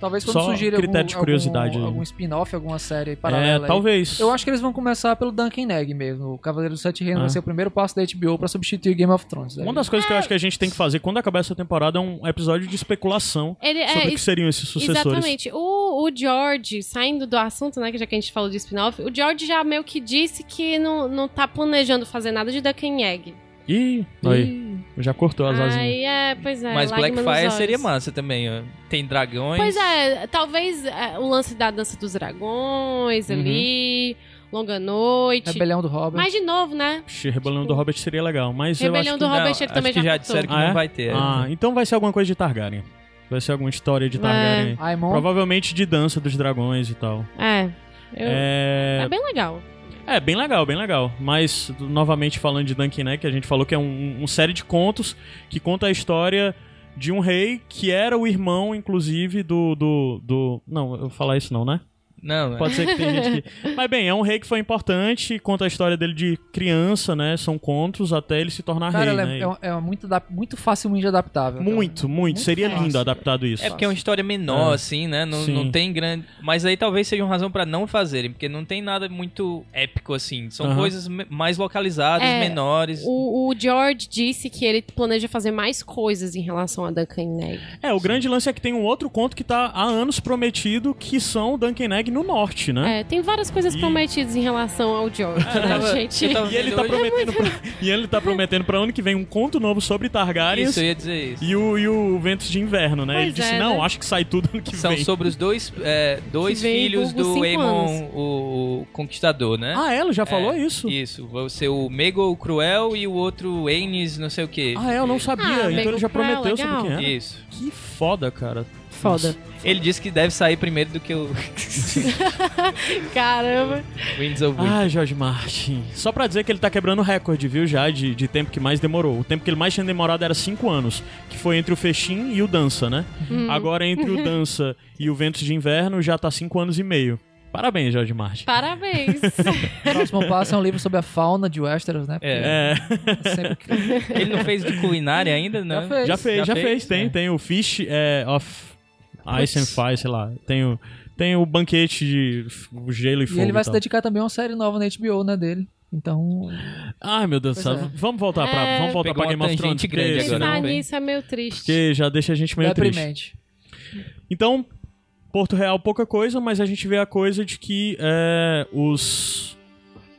Talvez quando Só surgir critério algum, de curiosidade algum, aí. algum spin-off, alguma série É, paralela. aí. talvez. Eu acho que eles vão começar pelo Duncan Egg mesmo. O Cavaleiro dos Sete Reinos Ah. vai ser o primeiro passo da HBO pra substituir Game of Thrones. Uma das coisas que eu acho que a gente tem que fazer quando acabar essa temporada é um episódio de especulação Ele, sobre é, o que seriam esses sucessores. Exatamente. O, o George, saindo do assunto, né, que já que a gente falou de spin-off, o George já meio que disse que não, não tá planejando fazer nada de Duncan Egg. Ih, aí, já cortou as asinhas. Aí é, pois é. Mas Blackfire seria massa também, ó. Tem dragões. Pois é, talvez é, o lance da dança dos dragões Uhum. ali, Longa Noite. Rebelião do Robert. Mas de novo, né? Ixi, Rebelião do Robert seria legal, mas eu Rebelião acho do que... Não, Robert ele acho também que já já disseram que Ah, não é? vai ter. Ah, então vai ser alguma coisa de Targaryen. Vai ser alguma história de Targaryen. Aemon. Provavelmente de dança dos dragões e tal. É. Eu- É... É bem legal. É, bem legal, bem legal. Mas, novamente falando de Duncan Egg, a gente falou que é um, um série de contos que conta a história de um rei que era o irmão, inclusive, do. do, do... Não, eu vou falar isso não, né? Não, Pode ser que tem gente que. Mas bem, é um rei que foi importante, conta a história dele de criança, né? São contos até ele se tornar Cara, rei, ela né? é, é, é muito, muito facilmente adaptável. cara. Muito, muito. Seria fácil. lindo adaptado isso. É porque é uma história menor, É. assim, né? Não, Sim. não tem grande. Mas aí talvez seja uma razão pra não fazerem, porque não tem nada muito épico, assim. São Aham. coisas mais localizadas, É, menores. O, o George disse que ele planeja fazer mais coisas em relação a Duncan Egg. É, o grande lance é que tem um outro conto que tá há anos prometido, que são Duncan Egg no norte, né? É, tem várias coisas E- prometidas em relação ao George, Eu né, gente? E ele tá hoje- prometendo pra, e ele tá prometendo pra ano que vem um conto novo sobre Targaryens Isso, eu ia dizer isso. e o, e o Ventos de Inverno, né? Pois ele disse, é, não, né? acho que sai tudo ano que São vem. sobre os dois, é, dois filhos do Aemon, o, o Conquistador, né? Ah, ela já falou É, isso? Isso, vai ser o Mego Cruel e o outro Aenys, não sei o que. Ah, é, eu não sabia. Ah, então ele já Cruel, prometeu legal. sobre quem era. Isso. Que foda, cara. Foda. Ele disse que deve sair primeiro do que o Caramba. Winds of Winter. Ah, George Martin. Só pra dizer que ele tá quebrando recorde, viu, já, de, de tempo que mais demorou. O tempo que ele mais tinha demorado era 5 anos, que foi entre o Fechim e o Dança, né? Agora, entre o Dança e o Ventos de Inverno, já tá 5 anos e meio. Parabéns, George Martin. Parabéns. O próximo passo é um livro sobre a fauna de Westeros, né? Porque É. É, sempre Ele não fez de culinária ainda, né? Já fez. já fez, já, fez. Tem, É. tem o Fish é, of Ice and Fire, sei lá. Tem o, tem o banquete de gelo e, E fogo. ele vai e se tal. dedicar também a uma série nova na HBO, né, dele. Então, Ai, meu Deus do céu. é. Vamos voltar pra, É. vamos voltar pra Game of Thrones. grande porque agora, Pensar né? nisso é meio triste. Porque já deixa a gente meio triste. deprimente. Então, Porto Real pouca coisa, mas a gente vê a coisa de que é, os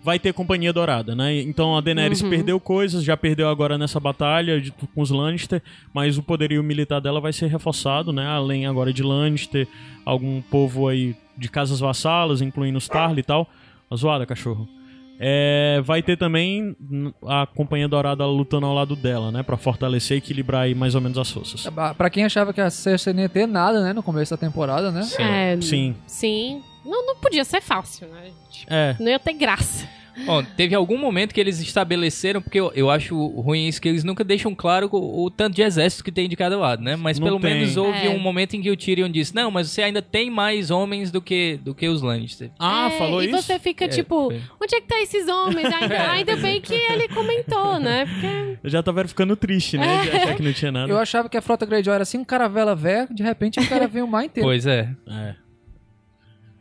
vai ter companhia dourada, né? Então a Daenerys Uhum. perdeu coisas, já perdeu agora nessa batalha de- com os Lannister, mas o poderio militar dela vai ser reforçado, né? Além agora de Lannister, algum povo aí de casas vassalas, incluindo os Tarly e tal. A zoada, cachorro. É, vai ter também a Companhia Dourada lutando ao lado dela, né? Pra fortalecer e equilibrar aí mais ou menos as forças. Pra quem achava que a Cersei não ia ter nada, né, no começo da temporada, né? Sim. É, Sim. Sim. Não, não podia ser fácil, né? Tipo, É. Não ia ter graça. Ó, teve algum momento que eles estabeleceram, porque eu, eu acho ruim isso, que eles nunca deixam claro o, o tanto de exército que tem de cada lado, né? Mas Não pelo tem. menos houve É. um momento em que o Tyrion disse, não, mas você ainda tem mais homens do que, do que os Lannister. Ah, É, falou e isso? você fica É, tipo, foi. onde é que tá esses homens? Ainda, ainda bem que ele comentou, né? Porque Eu já tava ficando triste, né? De achar que não tinha nada. Eu achava que a frota Greyjoy era assim, um caravela velho, de repente o cara veio o mar inteiro. Pois é. É.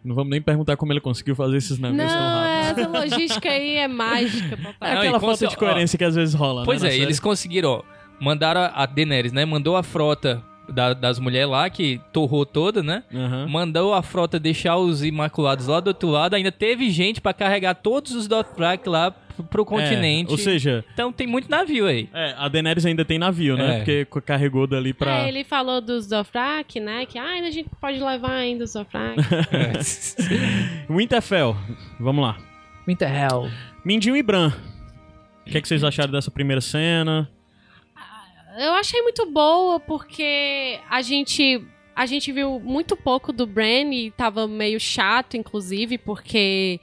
Não vamos nem perguntar como ele conseguiu fazer esses navios tão não, rápidos. essa logística aí é mágica, É papai. Não, aquela falta cons- de coerência que às vezes rola, Pois né? é, série. eles conseguiram, ó, mandaram a, Daenerys, né? Mandou a frota da- das mulheres lá, que torrou toda, né? Aham. Mandou a frota deixar os Imaculados lá do outro lado. Ainda teve gente pra carregar todos os Dothraki lá pro, pro continente. É, ou seja, Então tem muito navio aí. é, a Daenerys ainda tem navio, né? É. Porque carregou dali pra... É, ele falou dos Dothraki, né? Que ah, ainda a gente pode levar ainda os Dothraki. Winterfell, vamos lá. Winterhell. Mindinho e Bran. O que, é que vocês acharam dessa primeira cena? Eu achei muito boa porque a gente a gente viu muito pouco do Bran e tava meio chato, inclusive, porque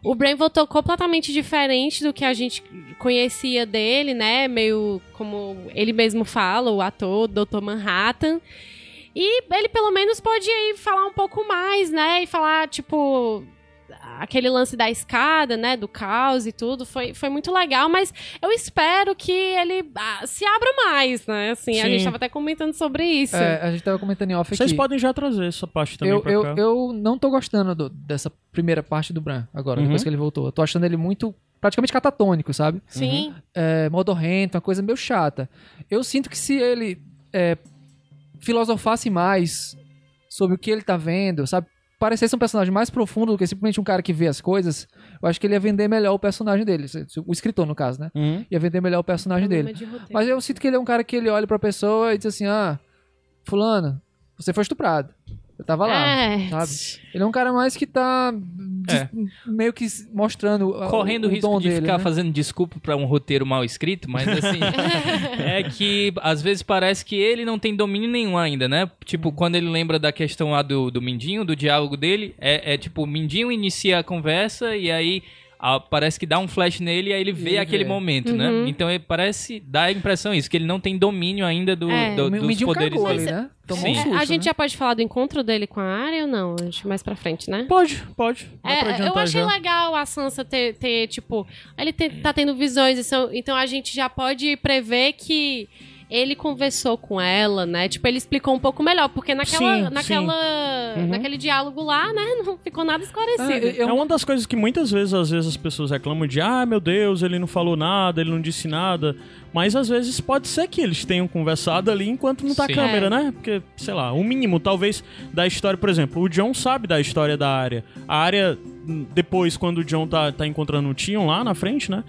o Bran voltou completamente diferente do que a gente conhecia dele, né? Meio como ele mesmo fala, o ator Dr. Manhattan. E ele pelo menos pode aí falar um pouco mais, né? E falar, tipo, aquele lance da escada, né? Do caos e tudo. Foi, foi muito legal, mas eu espero que ele ah, se abra mais, né? Assim, a Sim. gente tava até comentando sobre isso. É, a gente tava comentando em off aqui. Vocês podem já trazer essa parte também eu, pra eu, cá. eu não tô gostando do- dessa primeira parte do Bran agora, Uhum. depois que ele voltou. Eu tô achando ele muito, praticamente catatônico, sabe? Sim. É, modorrento, uma coisa meio chata. Eu sinto que se ele é, filosofasse mais sobre o que ele tá vendo, sabe? Parecesse um personagem mais profundo do que simplesmente um cara que vê as coisas, eu acho que ele ia vender melhor o personagem dele. O escritor, no caso, né? Uhum. Ia vender melhor o personagem dele. Problema de roteiro. Mas eu sinto que ele é um cara que ele olha pra pessoa e diz assim: Ah, Fulano, você foi estuprado. Eu tava lá. É. sabe? Ele é um cara mais que tá É. meio que mostrando a- Correndo o, risco dom de dele, ficar né? fazendo desculpa pra um roteiro mal escrito, mas assim, é que às vezes parece que ele não tem domínio nenhum ainda, né? Tipo, quando ele lembra da questão lá do, do Mindinho, do diálogo dele, é, é tipo, o Mindinho inicia a conversa e aí parece que dá um flash nele e aí ele vê ele aquele vê. momento, né? Uhum. Então ele parece, dá a impressão isso, que ele não tem domínio ainda do, É. do- dos poderes cagou dele. né? Tomou Sim. um É, susto, a gente né? já pode falar do encontro dele com a área ou não? Acho mais pra frente, né? Pode, pode. É, eu achei já. legal a Sansa ter, ter, tipo, ele te- tá tendo visões, então, então a gente já pode prever que ele conversou com ela, né? Tipo, ele explicou um pouco melhor, porque naquela, Sim, naquela, Uhum. naquele diálogo lá, né, não ficou nada esclarecido. Eu- É uma das coisas que muitas vezes, às vezes as pessoas reclamam de, ah, meu Deus, ele não falou nada, ele não disse nada. Mas às vezes pode ser que eles tenham conversado ali enquanto não tá a Sim. câmera, É. né? Porque, sei lá, o mínimo, talvez, da história, por exemplo, o John sabe da história da área. A área, hum, depois, quando o John tá, tá encontrando o Tion lá na frente, né?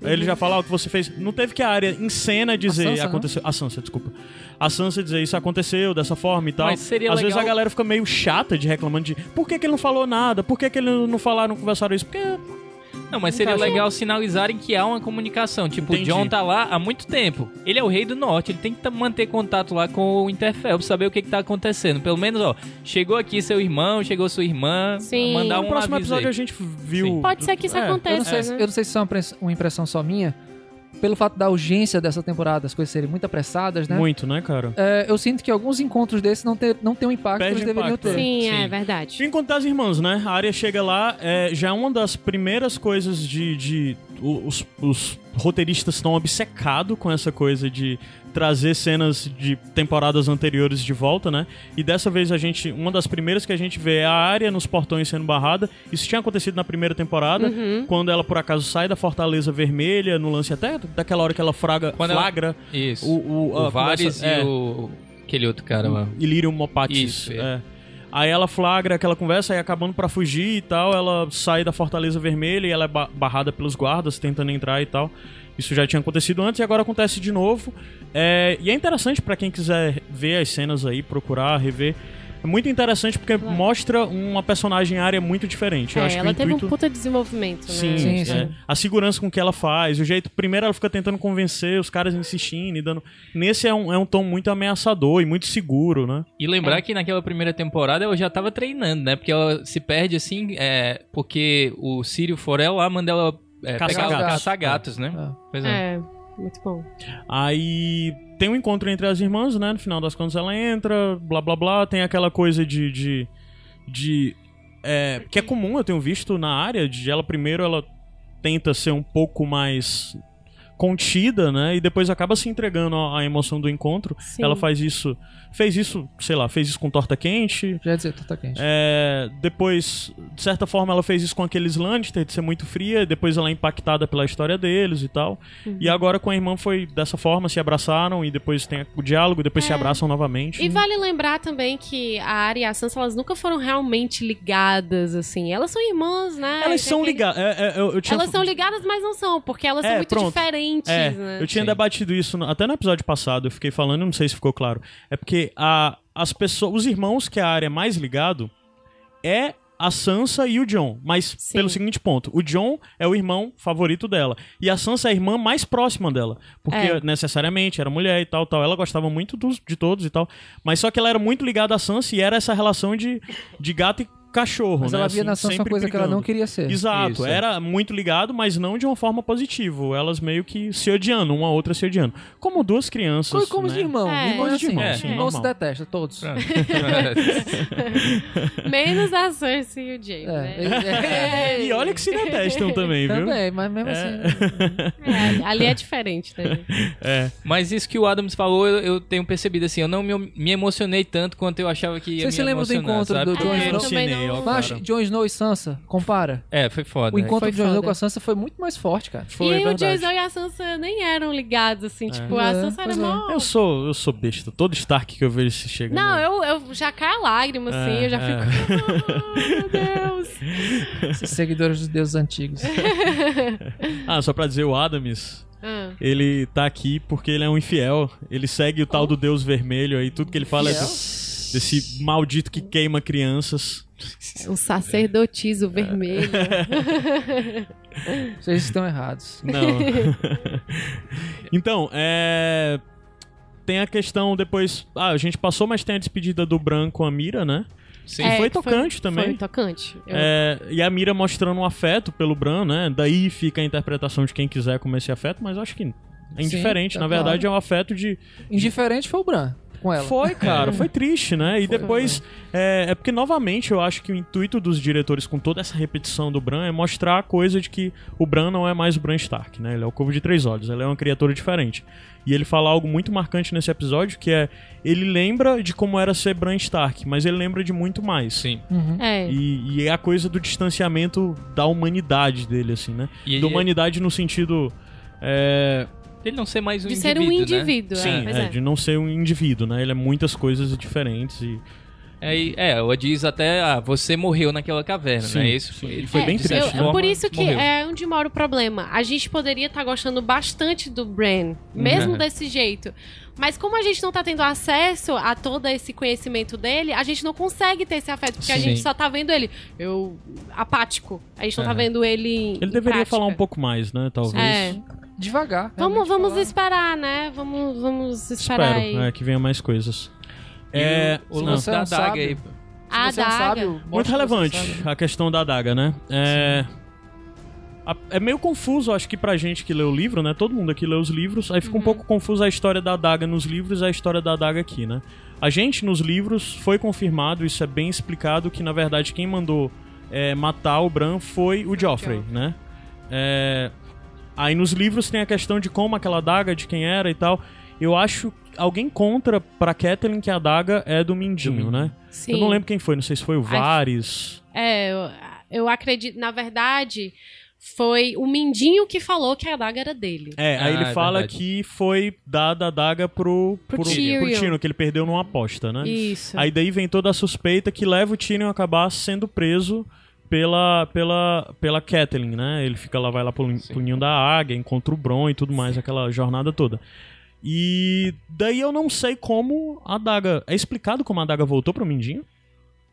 Ele já fala "Ah, o que você fez. Não teve que a área em cena dizer Sansa, né? aconteceu. A Sansa, desculpa. A Sansa dizer isso aconteceu dessa forma e tal. Mas seria Às vezes a legal- galera fica meio chata de reclamando de por que, que ele não falou nada, por que, que ele não falaram, não conversaram isso? Porque Não, mas seria Encaixa. legal sinalizarem que há uma comunicação. Tipo, Entendi. o John tá lá há muito tempo. Ele é o rei do norte, ele tem que tá- manter contato lá com o Interfell pra saber o que, que tá acontecendo. Pelo menos, ó, chegou aqui seu irmão, chegou sua irmã. Sim. Mandar No um próximo aviso episódio aí. a gente viu. Sim. Pode ser que isso É, Eu não, aconteça, sei, se- né? eu não sei se isso é uma impress- uma impressão só minha. Pelo fato da urgência dessa temporada, as coisas serem muito apressadas, né? Muito, né, cara? É, eu sinto que alguns encontros desses não, ter, não tem o impacto Perde que eles deveriam impacto, ter. Sim, Sim. é O verdade. encontro das irmãs, né? A área chega lá, é, já é uma das primeiras coisas de. de os, os roteiristas estão obcecados com essa coisa de trazer cenas de temporadas anteriores de volta, né? E dessa vez a gente. Uma das primeiras que a gente vê é a área nos portões sendo barrada. Isso tinha acontecido na primeira temporada, Uhum. quando ela por acaso sai da Fortaleza Vermelha, no lance até daquela hora que ela fraga, Quando ela- flagra Isso. o, O, o, conversa- e é. o. Aquele outro cara lá. Illyrium Mopatis. Isso, é. é. Aí ela flagra aquela conversa, aí acabando pra fugir e tal, ela sai da Fortaleza Vermelha e ela é ba- barrada pelos guardas tentando entrar e tal. Isso já tinha acontecido antes e agora acontece de novo. É, e é interessante pra quem quiser ver as cenas aí, procurar, rever. É muito interessante porque mostra uma personagem área muito diferente. Eu É, ela o teve intuito... um puta desenvolvimento, né? Sim, Sim, é. sim. A segurança com que ela faz, o jeito. Primeiro ela fica tentando convencer, os caras insistindo e dando. Nesse é um, é um tom muito ameaçador e muito seguro, né? E lembrar que naquela primeira temporada ela já tava treinando, né? Porque ela se perde assim, é, porque o Sírio Forel lá manda ela é, Caçar gatos. caçar gatos, né? É. Pois é. É, muito bom. Aí tem um encontro entre as irmãs, né? No final das contas ela entra, blá blá blá. Tem aquela coisa de. de, de é, que é comum, eu tenho visto na área, de ela primeiro ela tenta ser um pouco mais contida, né? E depois acaba se entregando à emoção do encontro. Sim. Ela faz isso. Fez isso, sei lá, fez isso com torta quente. Já ia dizer, tá quente. É, depois, de certa forma, ela fez isso com aqueles Lannister, de ser muito fria. Depois ela é impactada pela história deles e tal. Uhum. E agora com a irmã foi dessa forma, se abraçaram e depois tem o diálogo, depois se É. abraçam novamente. E vale lembrar também que a Arya e a Sansa, elas nunca foram realmente ligadas, assim. Elas são irmãs, né? Elas são aquele- ligadas. é, é, eu, eu tinha... Elas são ligadas, mas não são, porque elas É, são muito pronto. diferentes, É, né? eu tinha Sim. debatido isso no- até no episódio passado, eu fiquei falando, não sei se ficou claro. É porque a, as pessoas, os irmãos que a área é mais ligado é a Sansa e o John, mas Sim. pelo seguinte ponto, o John é o irmão favorito dela e a Sansa é a irmã mais próxima dela, porque É. necessariamente era mulher e tal, tal, ela gostava muito dos, de todos e tal, mas só que ela era muito ligada à Sansa e era essa relação de, de gato e cachorro, Mas né? ela via assim, na Sansa uma coisa que ela não brigando. queria ser. Exato, Isso, é. era muito ligado, mas não de uma forma positiva. Elas meio que se odiando, uma a outra se odiando. Como duas crianças. Como, como né? de irmão. É. Irmão é de irmão, É. Irmão se detesta, todos. Pronto. Menos a Cersei e o Jaime, né? É, E olha que se detestam também, viu? Também, mas mesmo assim. É, ali é diferente, né? É. Mas isso que o Adams falou, eu, eu tenho percebido assim, eu não me, me emocionei tanto quanto eu achava que ia Você me se lembra do encontro sabe? do Jon É, Snow? Ó, Mas cara. Jon Snow e Sansa, compara. É, foi foda. O né? encontro Foi do Jon Snow com a Sansa foi muito mais forte, cara. Foi e o verdade. Jason e a Sansa nem eram ligados, assim. Tipo, a É, Sansa era é. mó... Eu sou, eu sou besta. Todo Stark que eu vejo se chegando. Não, eu, eu já caio a lágrima, assim. É, eu já é. fico... Oh, meu Deus. Esses seguidores dos deuses antigos. Ah, só pra dizer, o Adams, Ah. ele tá aqui porque ele é um infiel. Ele segue o tal do Deus Vermelho aí. Tudo que ele fala é Infiel? desse, desse maldito que queima crianças. Um sacerdotizo vermelho. Vocês estão errados. Não. então, é. Tem a questão depois. Ah, a gente passou, mas tem a despedida do Bran com a Mira, né? Sim. E É, foi tocante também. Foi tocante. Eu- É, e a Mira mostrando um afeto pelo Bran, né? Daí fica a interpretação de quem quiser como esse afeto, mas eu acho que é indiferente. Sim, Na é verdade, claro. é um afeto de. Indiferente foi o Bran com ela. Foi, cara, foi triste, né? E depois. É, é porque, novamente, eu acho que o intuito dos diretores com toda essa repetição do Bran é mostrar a coisa de que o Bran não é mais o Bran Stark, né? Ele é o Corvo de Três Olhos, ele é uma criatura diferente. E ele fala algo muito marcante nesse episódio, que é. Ele lembra de como era ser Bran Stark, mas ele lembra de muito mais. Sim. Uhum. É. E, e é a coisa do distanciamento da humanidade dele, assim, né? E da ele- humanidade no sentido. É, Ele não ser mais um De ser um indivíduo, né? indivíduo, sim, é. É, é. de não ser um indivíduo, né? Ele é muitas coisas diferentes e. É, é, o diz até, ah, você morreu naquela caverna, Sim, né? Isso foi, Ele foi bem de triste, Eu- forma, por isso que morreu. é onde mora o problema. A gente poderia estar gostando bastante do Bran, mesmo Uhum. desse jeito. Mas como a gente não tá tendo acesso a todo esse conhecimento dele, a gente não consegue ter esse afeto, porque a Sim. gente só tá vendo ele eu apático. A gente não tá Aham. vendo ele em Ele deveria prática. falar um pouco mais, né? Talvez. É. Devagar. Vamos, vamos falar. esperar, né? Vamos, vamos esperar aí. Espero é, que venha mais coisas. E É, o, lance é da adaga aí. A é um adaga. sábio, Muito você relevante a questão da adaga, né? É... a- É meio confuso, acho que pra gente que lê o livro, né? Todo mundo aqui lê os livros, aí fica Uhum. um pouco confuso a história da adaga nos livros e a história da adaga aqui, né? A gente, nos livros, foi confirmado, isso é bem explicado, que na verdade quem mandou é, matar o Bran foi o Joffrey, né? É, Aí nos livros tem a questão de como aquela adaga, de quem era e tal. Eu acho alguém contra pra Catelyn que a adaga é do Mindinho, né? Sim. Eu não lembro quem foi, não sei se foi o Ai, Varys. É, eu, eu acredito, na verdade, foi o Mindinho que falou que a adaga era dele. É, aí Ah, ele é fala verdade. que foi dada a adaga pro, Pro pro, Tyrion. pro Tyrion, que ele perdeu numa aposta, né? Isso. Aí daí vem toda a suspeita que leva o Tyrion a acabar sendo preso pela, pela, pela Catelyn, né? Ele fica lá, vai lá pro, pro ninho da águia, encontra o Bron e tudo mais, aquela jornada toda. E daí eu não sei como a adaga... É explicado como a adaga voltou pro Mindinho?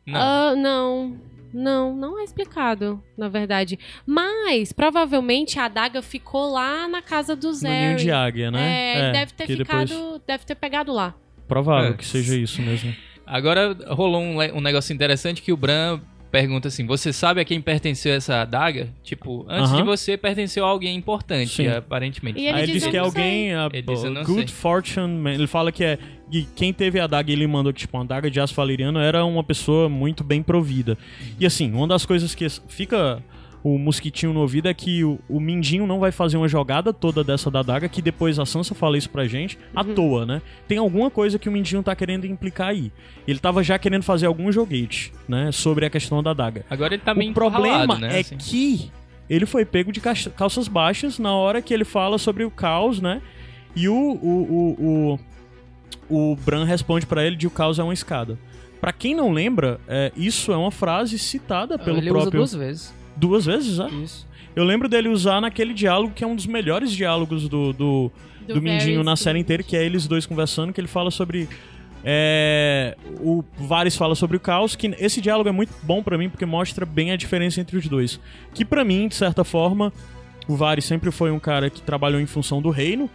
Não. Ah, não. Não, não é explicado, na verdade. Mas, provavelmente, a adaga ficou lá na casa do No Zé. ninho de águia, né? É, ele deve ter ficado. depois- Deve ter pegado lá. Provável É. que seja isso mesmo. Agora rolou um, um negócio interessante que o Bran pergunta assim: Você sabe a quem pertenceu essa adaga? Tipo, antes Aham. de você pertenceu a alguém importante, Sim. aparentemente. E ele diz, diz que é alguém. A, Ele diz, "Eu não good sei." fortune man. Ele fala que é. que quem teve a adaga e ele mandou que, tipo, uma adaga de aço valeriano era uma pessoa muito bem provida. E assim, uma das coisas que fica o mosquitinho no ouvido é que o, o Mindinho não vai fazer uma jogada toda dessa da adaga, que depois a Sansa fala isso pra gente, à toa, né? Tem alguma coisa que o Mindinho tá querendo implicar aí. Ele tava já querendo fazer algum joguete, né? Sobre a questão da adaga. Agora ele tá meio o problema né? é assim. que ele foi pego de calças baixas na hora que ele fala sobre o caos, né? E o o, o, o, o Bran responde pra ele de o caos é uma escada. Pra quem não lembra, é, isso é uma frase citada pelo ele usa próprio duas vezes. Duas vezes, né? Isso. Eu lembro dele usar naquele diálogo que é um dos melhores diálogos do, do, Do do Mindinho na série inteira, que é eles dois conversando, que ele fala sobre. é, o Varys fala sobre o caos, que esse diálogo é muito bom pra mim porque mostra bem a diferença entre os dois. Que pra mim, de certa forma, o Varys sempre foi um cara que trabalhou em função do reino,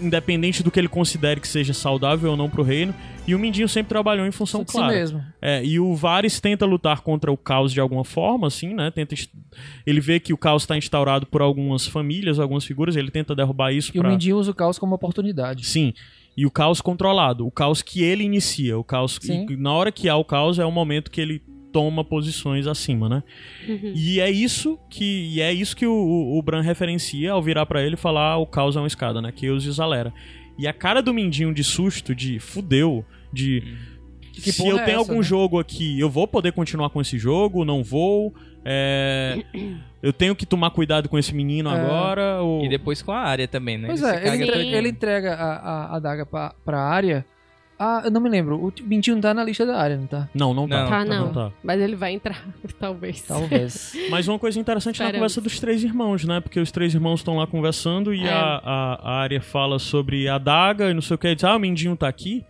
independente do que ele considere que seja saudável ou não pro reino, e o Mindinho sempre trabalhou em função si clara. mesmo. É, e o Varys tenta lutar contra o caos de alguma forma, assim, né? Tenta ele vê que o caos está instaurado por algumas famílias, algumas figuras, ele tenta derrubar isso E o pra... Mindinho usa o caos como oportunidade. Sim. E o caos controlado, o caos que ele inicia, o caos Sim. e na hora que há o caos é o momento que ele toma posições acima, né? Uhum. E é isso que e é isso que o, o, o Bran referencia ao virar pra ele e falar "Ah, o caos é uma escada, né? Chaos e Zalera. E a cara do Mindinho de susto, de fudeu, de Que se eu é tenho essa, algum né? jogo aqui, eu vou poder continuar com esse jogo, não vou. É, eu tenho que tomar cuidado com esse menino É. agora. Ou... E depois com a área também, né? Pois é, ele, caga entre- todinho. ele entrega a, a, a daga pra, pra área. Ah, eu não me lembro. O Mindinho não tá na lista da área, não tá? Não, não tá. Não. Tá, não. tá. Mas ele vai entrar, talvez. Talvez. Mas uma coisa interessante na Esperamos. conversa dos três irmãos, né? Porque os três irmãos estão lá conversando e É. a, a, a Arya fala sobre a daga e não sei o que. Diz, ah, o Mindinho tá aqui.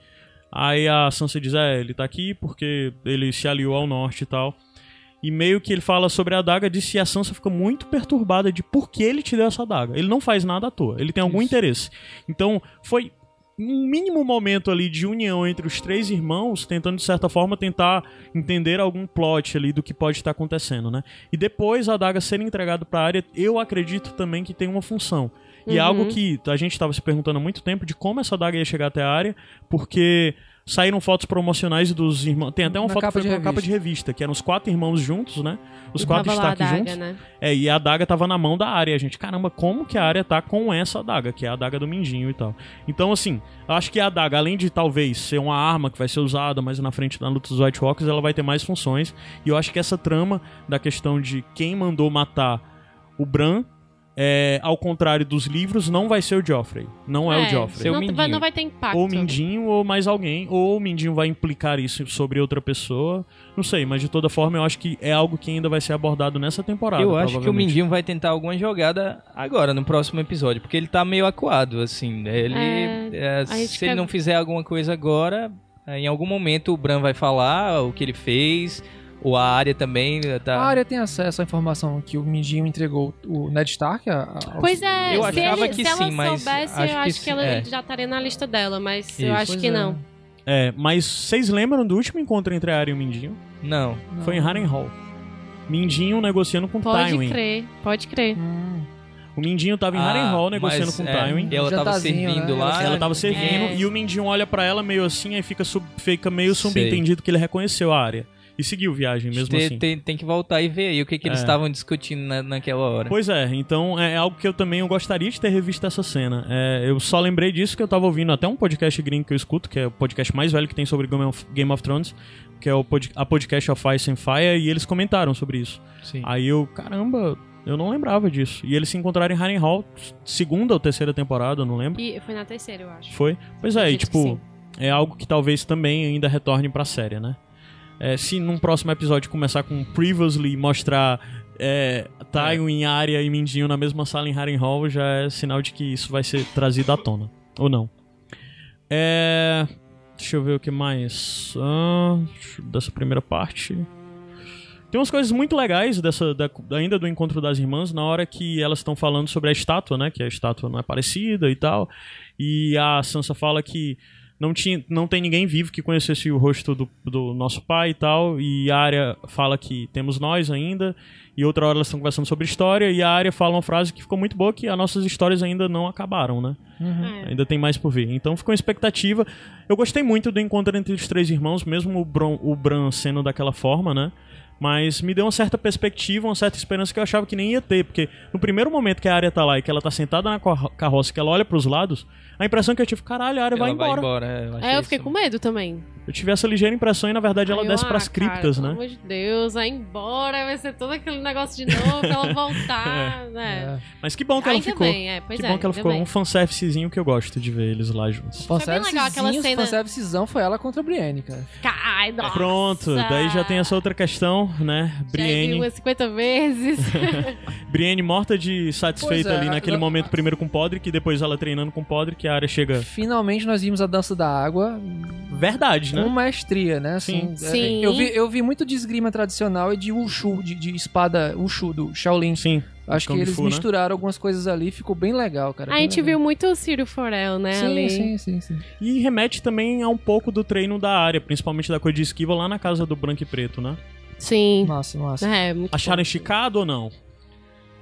Aí a Sansa diz, é, ele tá aqui porque ele se aliou ao norte e tal. E meio que ele fala sobre a daga, disse e a Sansa fica muito perturbada de por que ele te deu essa daga. Ele não faz nada à toa, ele tem algum Isso. interesse. Então, foi um mínimo momento ali de união entre os três irmãos, tentando de certa forma tentar entender algum plot ali do que pode estar acontecendo, né? E depois a daga ser entregada para a área, eu acredito também que tem uma função. E é Uhum. algo que a gente estava se perguntando há muito tempo de como essa daga ia chegar até a área, porque saíram fotos promocionais dos irmãos. Tem até uma Na foto que capa foi de uma capa de revista. que eram os quatro irmãos juntos, né? Os E quatro Stark adaga, juntos. né? É, e a adaga tava na mão da área. A gente, caramba, como que a área tá com essa adaga, que é a adaga do Mindinho e tal. Então, assim, eu acho que a adaga, além de talvez ser uma arma que vai ser usada mais na frente na luta dos White Walkers, ela vai ter mais funções. E eu acho que essa trama da questão de quem mandou matar o Bran é, ao contrário dos livros, não vai ser o Joffrey. Não é, o Joffrey. Não, vai, não vai ter impacto. Ou o Mindinho ou mais alguém. Ou o Mindinho vai implicar isso sobre outra pessoa. Não sei, mas de toda forma eu acho que é algo que ainda vai ser abordado nessa temporada. Eu acho que o. Mindinho vai tentar alguma jogada agora, no próximo episódio, porque ele tá meio acuado, assim. Ele. É, é, se quer- ele não fizer alguma coisa agora, é, em algum momento o Bran vai falar o que ele fez, ou a área também. Tá... A área tem acesso à informação que o Mindinho entregou o Ned Stark a, a- Pois é, Eu se, achava ele- que se ela sim, mas soubesse, acho eu que acho sim, que ela é. já estaria na lista dela, mas eu Isso. acho Pois que é. não. É, mas vocês lembram do último encontro entre a Arya e o Mindinho? Não. Não. Foi em Harrenhal. Mindinho negociando com Pode Tywin. crer, pode crer. Hum, O Mindinho tava em Ah, Harrenhal negociando mas, com é, Tywin. E ela tava Jantarzinho, servindo né? lá. Ela tava servindo É. e o Mindinho olha pra ela meio assim, aí fica, sub- fica meio Sei. subentendido que ele reconheceu a área. E seguiu viagem mesmo tem, assim. tem, tem que voltar e ver aí o que, que eles É. estavam discutindo na- naquela hora. Pois é, então é algo que eu também eu gostaria de ter revisto essa cena. É, eu só lembrei disso que eu tava ouvindo até um podcast gringo que eu escuto, que é o podcast mais velho que tem sobre Game of, Game of Thrones, que é o pod, a podcast of Ice and Fire, e eles comentaram sobre isso. Sim. Aí eu, caramba, eu não lembrava disso. E eles se encontraram em Harrenhal, segunda ou terceira temporada, eu não lembro. E foi na terceira, eu acho. Foi? Pois é, e tipo, é algo que talvez também ainda retorne pra série, né? É, se num próximo episódio começar com Previously mostrar é, Tywin, Arya e Mindinho na mesma sala em Harrenhal, já é sinal de que isso vai ser trazido à tona. Ou não. É... Deixa eu ver o que mais. Ah, dessa primeira parte. Tem umas coisas muito legais dessa, da- ainda do encontro das irmãs, na hora que elas estão falando sobre a estátua, né? Que a estátua não é parecida e tal. E a Sansa fala que não, tinha, não tem ninguém vivo que conhecesse o rosto do, do nosso pai e tal. E a Arya fala que temos nós ainda. E outra hora elas estão conversando sobre história. E a Arya fala uma frase que ficou muito boa: que as nossas histórias ainda não acabaram, né? É. Ainda tem mais por vir. Então ficou uma expectativa. Eu gostei muito do encontro entre os três irmãos, mesmo o Bron, o Bran sendo daquela forma, né? Mas me deu uma certa perspectiva, uma certa esperança que eu achava que nem ia ter. Porque no primeiro momento que a Arya tá lá e que ela tá sentada na carro- carroça, que ela olha pros lados, a impressão que eu tive, caralho, a Arya Ela vai embora. é, eu, achei É, eu fiquei isso. com medo também. Eu tive essa ligeira impressão e na verdade ela eu, desce ah, pras criptas, cara, né? Pelo amor de Deus, vai embora, vai ser todo aquele negócio de novo pra ela voltar, né? é. Mas que bom que ela Ainda ficou. bem, é, pois que é, bom que ela ficou. bem. Um fanservicezinho que eu gosto de ver eles lá juntos. Foi bem legal aquela Fanservicezinho, cena. fanservicezão foi ela contra a Brienne, cara. Ai, nossa. Pronto, daí já tem essa outra questão, né? Já Brienne. umas 50 vezes. Brienne morta de satisfeita é, ali naquele momento, primeiro com Podrick, e depois ela treinando com Podrick, a área chega. Finalmente nós vimos a dança da água Verdade, né? Com maestria, né? Assim, Sim. é, Sim. Eu, vi, eu vi muito de esgrima tradicional e de Wushu, de, de espada Wushu, do Shaolin. Sim. Acho que eles Fu, né? misturaram algumas coisas ali, ficou bem legal, cara. a gente legal. viu muito o Ciro Forel, né? Sim, ali. sim, sim, sim. E remete também a um pouco do treino da área, principalmente da coisa de esquiva lá na casa do branco e preto, né? Sim. Massa, massa. É, muito Acharam bom. esticado ou não?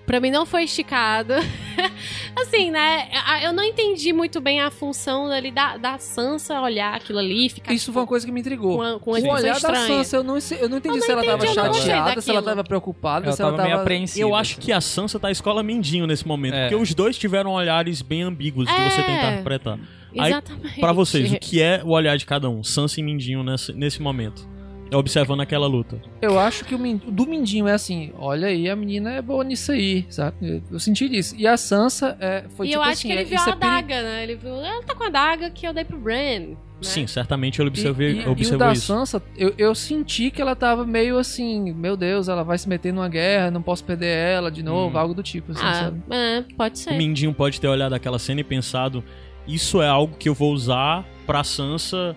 Pra mim não foi esticado. assim, né? Eu não entendi muito bem a função ali da, da Sansa olhar aquilo ali, ficar Isso foi uma coisa que me intrigou. com, a- com o olhar da estranha. Sansa, eu não, sei- eu não entendi Eu não se ela tava entendi, gostei chateada, se ela tava preocupada, Ela se ela tava tava... meio apreensiva. Eu acho assim. que a Sansa tá a escola Mindinho nesse momento, É. porque os dois tiveram olhares bem ambíguos de você É. tentar interpretar. Aí, Exatamente. Pra vocês, o que é o olhar de cada um? Sansa e Mindinho nesse, nesse momento. Observando aquela luta. Eu acho que o, Min- o do Mindinho é assim, olha aí, a menina é boa nisso aí, sabe? Eu, eu senti disso. E a Sansa é, foi E tipo eu acho assim, que ele é- viu isso a é peri- adaga, né? Ele viu, ela tá com a adaga que eu dei pro Bran. Né? Sim, certamente ele observei, e, e, e o da isso. Sansa, eu, eu senti que ela tava meio assim, meu Deus, ela vai se meter numa guerra, não posso perder ela de novo, Hum. algo do tipo, assim, Ah, sabe? é, pode O ser. Mindinho pode ter olhado aquela cena e pensado: isso é algo que eu vou usar pra Sansa.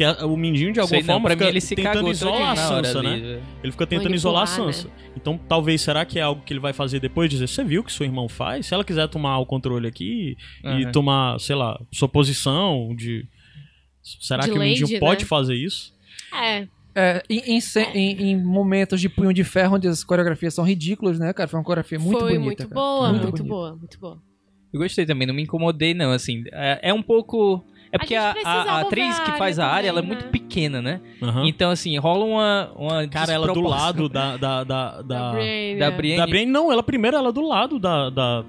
Porque a- o Mindinho, de alguma Sei não, forma, pra fica mim ele se tentando isolar a Sansa, né? ali. Ele fica tentando isolar a Manipular, Sansa. Então, talvez, será que é algo que ele vai fazer depois? Dizer, você viu o que seu irmão faz? Se ela quiser tomar o controle aqui e Aham. tomar, sei lá, sua posição de... Será De que o Mindinho lady, pode né? fazer isso? É, É, em, em em- em momentos de punho de ferro, onde as coreografias são ridículas, né, cara? Foi uma coreografia muito foi bonita. muito cara. boa, Muito muito, boa, muito boa. Eu gostei também, não me incomodei não, assim. É, é um pouco... É porque a, a- atriz que faz a área, ela é muito né? pequena, né? Aham. Então, assim, rola uma, uma Cara, ela do lado da... Da, da, da, Da Brienne. da né? Brienne. da Brienne, não, ela primeiro, ela do lado da... da...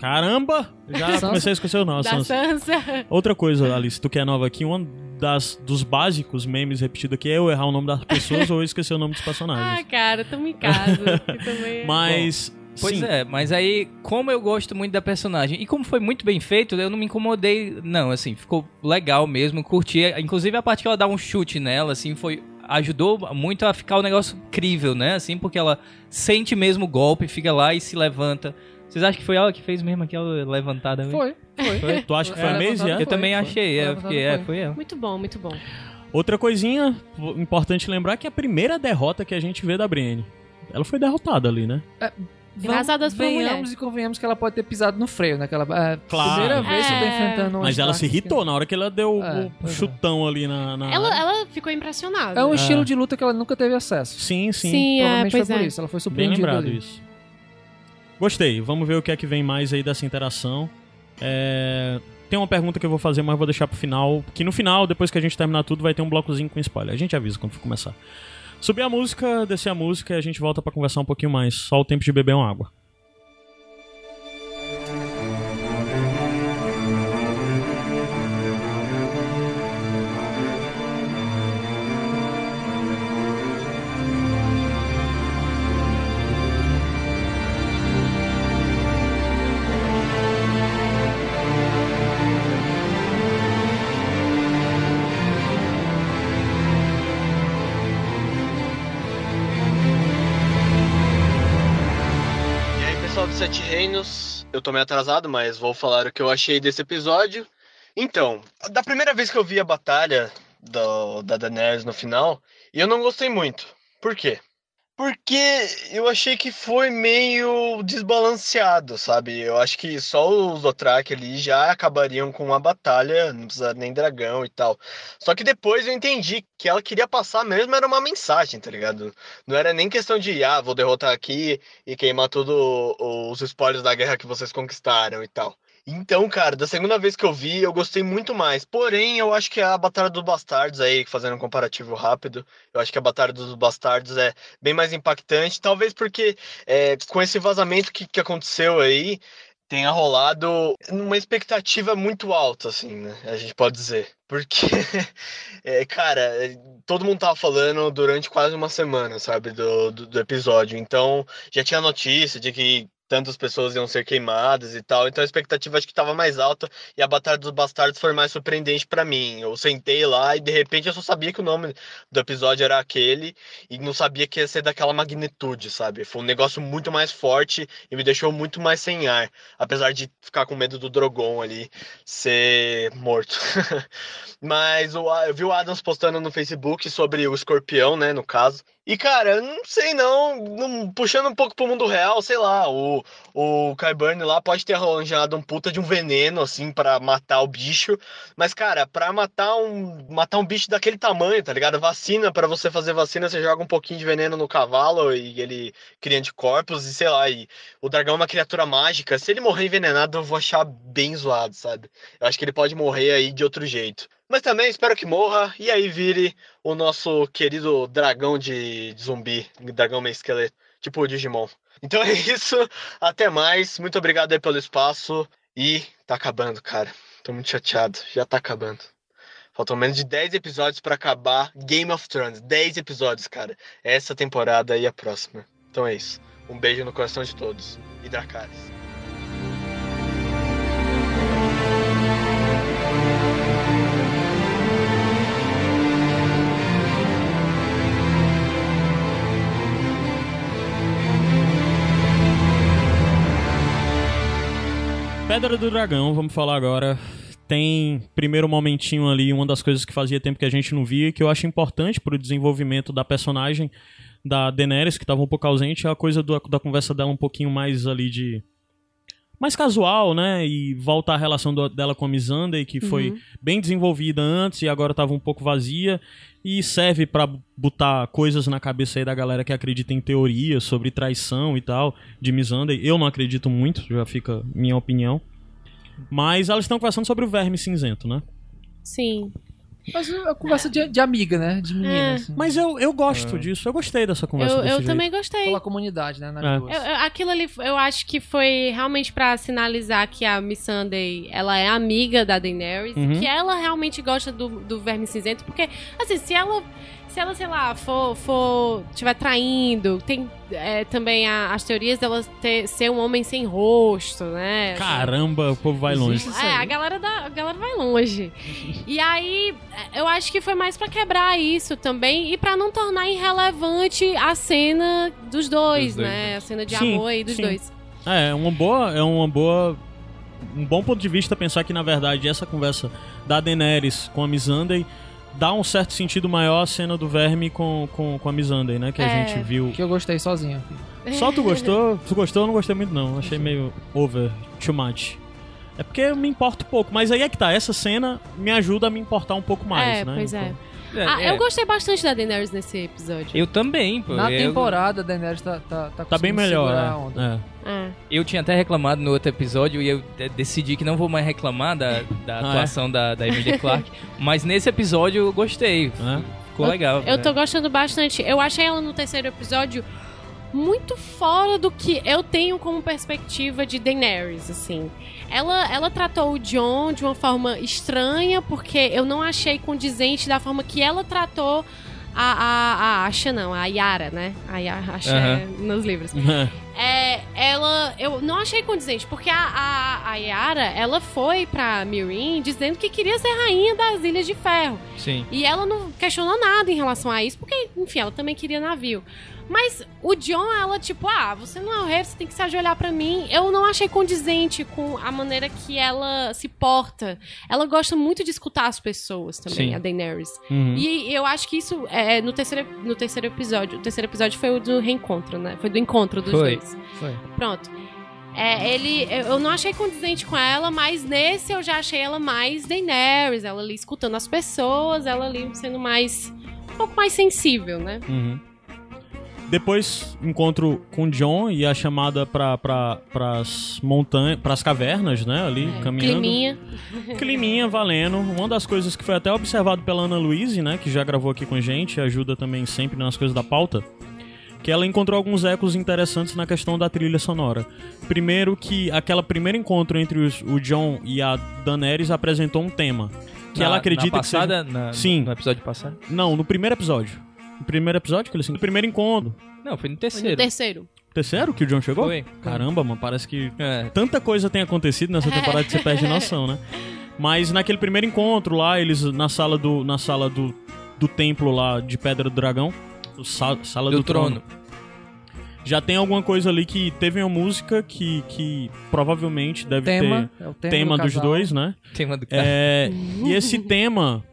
Caramba! Já Sansa? comecei a esquecer o nome, Sansa. Sansa. Outra coisa, Alice, tu que é nova aqui, um das, dos básicos memes repetido aqui é eu errar o nome das pessoas ou eu esquecer o nome dos Ah, personagens. cara, tamo em casa. é- Mas Pois Sim. é, mas aí, como eu gosto muito da personagem e como foi muito bem feito, eu não me incomodei, não, assim, ficou legal mesmo, curti. Inclusive a parte que ela dá um chute nela, assim, foi. Ajudou muito a ficar o negócio crível, né? Assim, porque ela sente mesmo o golpe, fica lá e se levanta. Vocês acham que foi ela que fez mesmo aquela levantada? mesmo? Foi, foi. Tu acha que foi Ela a é? Eu também Foi, achei, é, foi. fiquei, é, Foi. foi ela. Muito bom, muito bom. Outra coisinha importante lembrar que é a primeira derrota que a gente vê da Brienne. Ela foi derrotada ali, né? Graças a Deus venhamos e convenhamos que ela pode ter pisado no freio, né? Que ela, é, Claro. Primeira vez que eu tô É. enfrentando Mas ela se irritou na hora que ela deu É, o pois é. chutão ali na. na- Ela, ela ficou impressionada. É um É. estilo de luta que ela nunca teve acesso. Sim, sim. Sim, é, Provavelmente pois foi por é. isso. Ela foi Bem surpreendida lembrado ali. isso. Gostei. Vamos ver o que é que vem mais aí dessa interação. É, Tem uma pergunta que eu vou fazer, mas vou deixar pro final. Que no final, depois que a gente terminar tudo, vai ter um blocozinho com spoiler. A gente avisa quando for começar. Subir a música, descer a música e a gente volta pra conversar um pouquinho mais. Só o tempo de beber uma água. Eu tô meio atrasado, mas vou falar o que eu achei desse episódio. Então, da primeira vez que eu vi a batalha do, da Daenerys no final, eu não gostei muito. Por quê? Porque eu achei que foi meio desbalanceado, sabe? Eu acho que só os Dothraki ali já acabariam com uma batalha, não precisa nem dragão e tal. Só que depois eu entendi que ela queria passar mesmo era uma mensagem, tá ligado? Não era nem questão de, ah, vou derrotar aqui e queimar todos os spoilers da guerra que vocês conquistaram e tal. Então, cara, da segunda vez que eu vi, eu gostei muito mais. Porém, eu acho que a Batalha dos Bastardos aí, fazendo um comparativo rápido, eu acho que a Batalha dos Bastardos é bem mais impactante. Talvez porque é, com esse vazamento que, que aconteceu aí, tenha rolado uma expectativa muito alta, assim, né? A gente pode dizer. Porque, é, cara, é, todo mundo tava falando durante quase uma semana, sabe, do, do, do episódio. Então, já tinha notícia de que tantas pessoas iam ser queimadas e tal. Então a expectativa acho que estava mais alta e a Batalha dos Bastardos foi mais surpreendente para mim. Eu sentei lá e de repente eu só sabia que o nome do episódio era aquele e não sabia que ia ser daquela magnitude, sabe? Foi um negócio muito mais forte e me deixou muito mais sem ar, apesar de ficar com medo do Drogon ali ser morto. Mas eu vi o Adams postando no Facebook sobre o escorpião, né, no caso. E, cara, eu não sei não, não- puxando um pouco pro mundo real, sei lá, o, o Kyburn lá pode ter arranjado um puta de um veneno, assim, pra matar o bicho. Mas, cara, pra matar um, matar um bicho daquele tamanho, tá ligado? Vacina, pra você fazer vacina, você joga um pouquinho de veneno no cavalo e ele cria anticorpos e sei lá, e o dragão é uma criatura mágica. Se ele morrer envenenado, eu vou achar bem zoado, sabe? Eu acho que ele pode morrer aí de outro jeito. Mas também espero que morra e aí vire o nosso querido dragão de, de zumbi, dragão meio esqueleto, tipo o Digimon. Então é isso, até mais, muito obrigado aí pelo espaço e tá acabando, cara. Tô muito chateado, já tá acabando. Faltam menos de 10 episódios pra acabar Game of Thrones. 10 episódios, cara. Essa temporada e a próxima. Então é isso. Um beijo no coração de todos. E Dracarys. Pedra do Dragão, vamos falar agora. Tem primeiro momentinho ali, uma das coisas que fazia tempo que a gente não via que eu acho importante pro desenvolvimento da personagem da Daenerys, que tava um pouco ausente, é a coisa do- da conversa dela um pouquinho mais ali de. Mais casual, né? E volta a relação do- dela com a Missandei, que foi bem desenvolvida antes e agora tava um pouco vazia. E serve pra botar coisas na cabeça aí da galera que acredita em teorias sobre traição e tal, de Missandei. Eu não acredito muito, já fica minha opinião. Mas elas estão conversando sobre o verme cinzento, né? Sim. Mas é uma conversa de, de amiga, né? De menina. É. assim. Mas eu, eu gosto disso, eu gostei dessa conversa Eu, desse eu jeito. também gostei. Pela comunidade, né? Nas É. Eu- eu- aquilo ali, eu acho que foi realmente pra sinalizar que a Miss Sunday, ela é amiga da Daenerys, Uhum. que ela realmente gosta do, do Verme Cinzento, porque, assim, se ela, se ela, sei lá, for, for tiver traindo, tem é, também a- as teorias dela ter, ser um homem sem rosto, né? Caramba, o povo vai longe. É, a galera, da, a galera vai longe. E aí, eu acho que foi mais pra quebrar isso também e pra não tornar irrelevante a cena dos dois, Dos dois, né? A cena de Sim, amor aí dos sim. dois. É, é uma boa, é uma boa um bom ponto de vista pensar que na verdade essa conversa da Daenerys com a Missandei dá um certo sentido maior à cena do Verme com, com, com a Missandei, né, que a É. gente viu. Que eu gostei sozinho. Só tu gostou? Tu gostou? Eu não gostei muito não. Achei meio over, too much. É porque eu me importo pouco, mas aí é que tá, essa cena me ajuda a me importar um pouco mais, é, né? pois é. Então- É, Ah, é. eu gostei bastante da Daenerys nesse episódio. Eu também, pô. Na eu, temporada, a Daenerys tá, tá, tá Tá bem melhor, segurar a onda. é. É. É. eu tinha até reclamado no outro episódio e eu de- decidi que não vou mais reclamar da, da Ah, atuação da, da Emilia Clarke. mas nesse episódio eu gostei. É. Ficou legal. Eu né? tô gostando bastante. Eu achei ela no terceiro episódio muito fora do que eu tenho como perspectiva de Daenerys, assim. Ela, ela tratou o John de uma forma estranha, porque eu não achei condizente da forma que ela tratou a, a, a Asha, não, a Yara, né? A Yara, Asha é nos livros. É, ela. Eu não achei condizente, porque a, a, a Yara, ela foi pra Mirin dizendo que queria ser rainha das Ilhas de Ferro. Sim. E ela não questionou nada em relação a isso, porque, enfim, ela também queria navio. Mas o John, ela, tipo, ah, você não é o rei, você tem que se ajoelhar pra mim. Eu não achei condizente com a maneira que ela se porta. Ela gosta muito de escutar as pessoas também, Sim. a Daenerys. Uhum. E eu acho que isso é no terceiro, no terceiro episódio. O terceiro episódio foi o do reencontro, né? Foi do encontro dos Foi. dois. Foi. Pronto. É, ele, eu não achei condizente com ela, mas nesse eu já achei ela mais Daenerys, ela ali escutando as pessoas, ela ali sendo mais um pouco mais sensível, né? Uhum. Depois, encontro com o John e a chamada pra, pra, pras montanhas, pras cavernas, né? Ali, caminhando. Climinha. Climinha valendo. Uma das coisas que foi até observado pela Ana Luiz, né? Que já gravou aqui com a gente, ajuda também sempre nas coisas da pauta. Que ela encontrou alguns ecos interessantes na questão da trilha sonora. Primeiro que aquela primeiro encontro entre os- o John e a Daenerys apresentou um tema. Que Na- ela acredita na que seja... passada, na- Sim. No episódio passado? Não, no primeiro episódio. No primeiro episódio que ele no primeiro encontro. Não, foi no Foi terceiro. no terceiro. Terceiro que o John chegou? Foi. Caramba, mano, parece que É. tanta coisa tem acontecido nessa temporada que você perde noção, né? Mas naquele primeiro encontro lá, eles na sala do na sala do, do templo lá de Pedra do Dragão, sa- sala do, Do trono. trono. Já tem alguma coisa ali que teve uma música que, que provavelmente deve Tema, é o ter tema, tema do dos casal. dois, né? Tema do cara. É, e esse tema,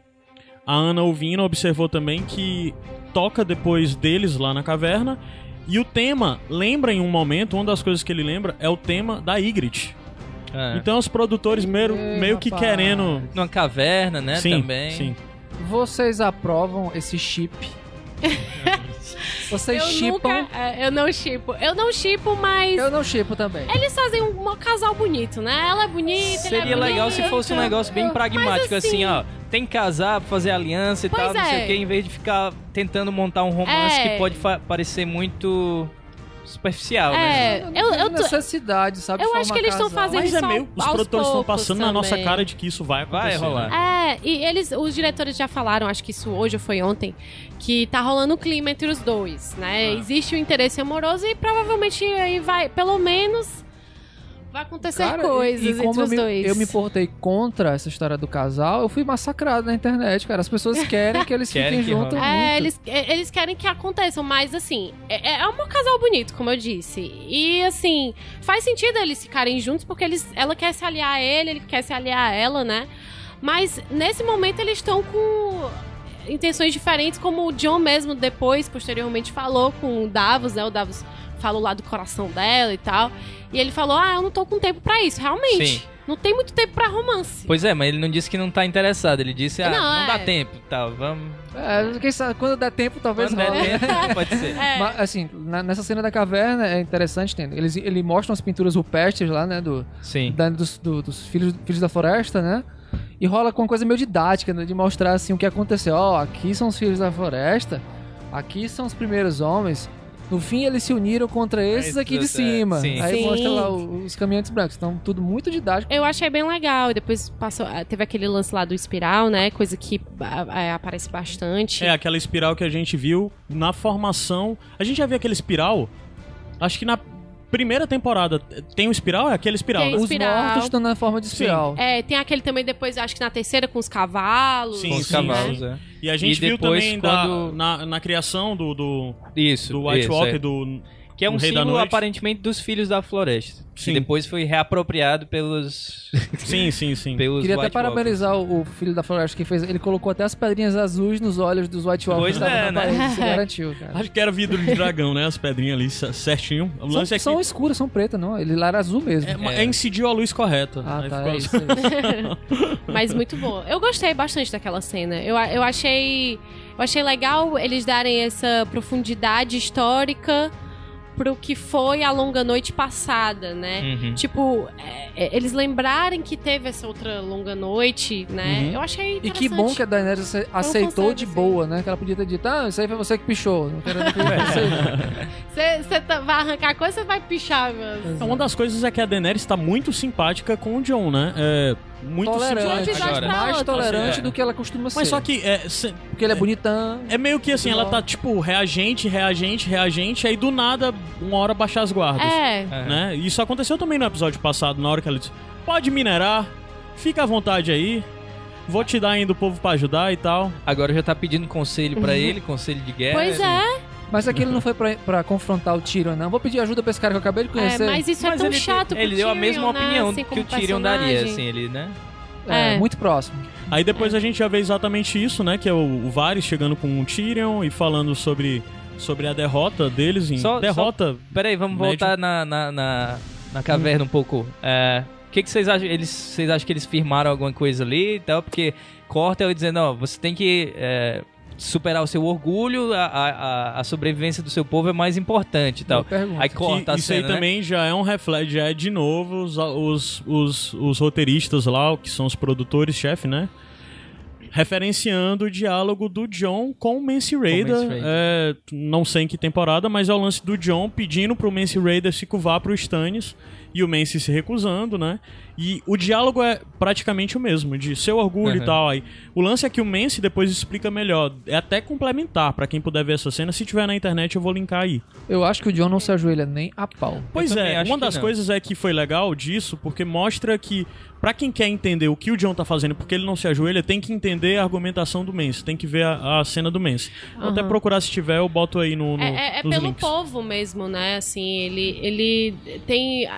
a Ana ouvindo observou também que toca depois deles lá na caverna. E o tema lembra em um momento, uma das coisas que ele lembra é o tema da Ygritte. É. Então os produtores meio, Ei, meio que rapaz. querendo. Numa caverna, né? sim, também. sim. Vocês aprovam esse chip? Vocês Eu chipam? nunca. é, eu não chipo. Eu não chipo, mas. Eu não chipo também. Eles fazem um, um casal bonito, né? Ela é bonita, ele Seria é legal bonito. se fosse um negócio bem pragmático, assim, assim, ó. Tem que casar, fazer aliança e Pois tal, não sei é. o que, em vez de ficar tentando montar um romance É. que pode parecer muito superficial, né? É, Não eu, tem eu, tô- necessidade, sabe? eu acho que eles estão fazendo Mas é isso meio. Os produtores estão passando na nossa também. cara de que isso vai acontecer. Vai rolar. né? É, e eles, os diretores já falaram, acho que isso hoje ou foi ontem, que tá rolando um clima entre os dois, né? Ah. Existe o interesse amoroso e provavelmente aí vai, pelo menos, vai acontecer Cara, coisas e, e entre como eu os me, dois. eu me portei contra essa história do casal, eu fui massacrado na internet, cara. As pessoas querem que eles Querem fiquem que juntos. É, eles, é, eles querem que aconteçam, mas assim, é, é um casal bonito, como eu disse. E assim, faz sentido eles ficarem juntos porque eles, ela quer se aliar a ele, ele quer se aliar a ela, né? Mas nesse momento eles estão com intenções diferentes, como o John mesmo depois, posteriormente, falou com o Davos, né? O Davos falou lá do coração dela e tal. E ele falou: Ah, eu não tô com tempo pra isso, realmente. Sim. Não tem muito tempo pra romance. Pois é, mas ele não disse que não tá interessado. Ele disse, ah, Não, não, é. dá tempo, tal, vamos... É, quem sabe, quando der tempo, talvez Quando der role. tempo, pode ser. É. Mas, assim, na- nessa cena da caverna é interessante, entende? Eles, ele mostra as pinturas rupestres lá, né? Do, Sim. da- dos, do- dos filhos, filhos da floresta, né? E rola com uma coisa meio didática, né? De mostrar, assim, o que aconteceu. Ó, aqui são os filhos da floresta, aqui são os primeiros homens. No fim, eles se uniram contra esses aqui de é, cima. sim. Aí Sim. mostra lá os caminhantes brancos. Então, tudo muito didático. Eu achei bem legal. E depois passou, ah, teve aquele lance lá do espiral, né? Coisa que é, aparece bastante. É, aquela espiral que a gente viu na formação. A gente já viu aquele espiral? Acho que na primeira temporada tem um espiral? É aquele espiral, Tem. né? Os Espiral. mortos estão na forma de espiral. É, tem aquele também depois, acho que na terceira com os cavalos. Sim, Com os sim, cavalos, é. E a gente E viu também da- quando- na, na criação do, do, Isso. do White isso, Walker, é. do. Que é um da símbolo aparentemente dos filhos da floresta. Sim. Que depois foi reapropriado pelos. Sim, sim, sim. pelos Queria até White Walkers. parabenizar o, o filho da floresta que fez. Ele colocou até as pedrinhas azuis nos olhos dos White Walkers. Pois estavam é, né? parede, Se garantiu, cara. Acho que era vidro de dragão, né? As pedrinhas ali certinho. O São, lance é que. são escuras, são pretas, não. Ele lá era azul mesmo. É, É. incidiu a luz correta. Ah, tá. ficou- É isso, é isso. Mas muito boa. Eu gostei bastante daquela cena. Eu, eu achei. Eu achei legal eles darem essa profundidade histórica pro que foi a longa noite passada, né? Uhum. Tipo, é, é, eles lembrarem que teve essa outra longa noite, né? Uhum. Eu achei E que bom que a Daenerys ace- aceitou de boa, né? Que ela podia ter dito, ah, isso aí foi você que pichou. Não quero que você. Você tá- vai arrancar coisa, você vai pichar, mano. Então, uma das coisas é que a Daenerys tá muito simpática com o John, né? É muito Tolerante. simpática. Agora. Mais tolerante É. do que ela costuma ser. Mas só que é, se- Porque ele é bonitão. é meio que assim, ela tá tipo reagente, reagente, reagente, aí do nada, uma hora baixar as guardas. É. É. Né? Isso aconteceu também no episódio passado, na hora que ela disse: pode minerar, fica à vontade aí, vou te dar ainda o povo pra ajudar e tal. Agora já tá pedindo conselho pra ele, conselho de guerra. Pois é, Mas aquele não foi pra, pra confrontar o Tyrion, não. Vou pedir ajuda pra esse cara que eu acabei de é, conhecer. mas isso Mas é tão ele, chato pro ele deu a mesma né? opinião Assim, que o Tyrion daria, assim, ele, né? É, É. muito próximo. Aí depois a gente já vê exatamente isso, né? Que é o, o Varys chegando com o Tyrion e falando sobre, sobre a derrota deles em. Só- derrota. Peraí, vamos Médio. voltar na, na, na, na caverna um pouco. É, O que, que vocês acham? Eles, vocês acham que eles firmaram alguma coisa ali e tal? Porque corta ele dizendo, ó, você tem que é, superar o seu orgulho, a, a, a- sobrevivência do seu povo é mais importante e tal. Aí Que corta a isso cena, aí né? também já é um reflexo, já é de novo os, os, os, os roteiristas lá, que são os produtores-chefe, né? Referenciando o diálogo do John com o Mance Raider. Mance Raider. É, não sei em que temporada, mas é o lance do John pedindo pro Mance Raider se curvar pro Stannis e o Mance se recusando, né? E o diálogo é praticamente o mesmo, de seu orgulho e Uhum. tal. Aí, o lance é que o Mance depois explica melhor. É até complementar, pra quem puder ver essa cena. Se tiver na internet, eu vou linkar aí. Eu acho que o John não se ajoelha nem a pau. Pois é, uma das coisas é que foi legal disso, porque mostra que, pra quem quer entender o que o John tá fazendo, porque ele não se ajoelha, tem que entender a argumentação do Mance, tem que ver a, a cena do Mance. Vou até procurar se tiver, eu boto aí no, no É, é- é nos pelo links. povo mesmo, né? Assim, ele, ele tem.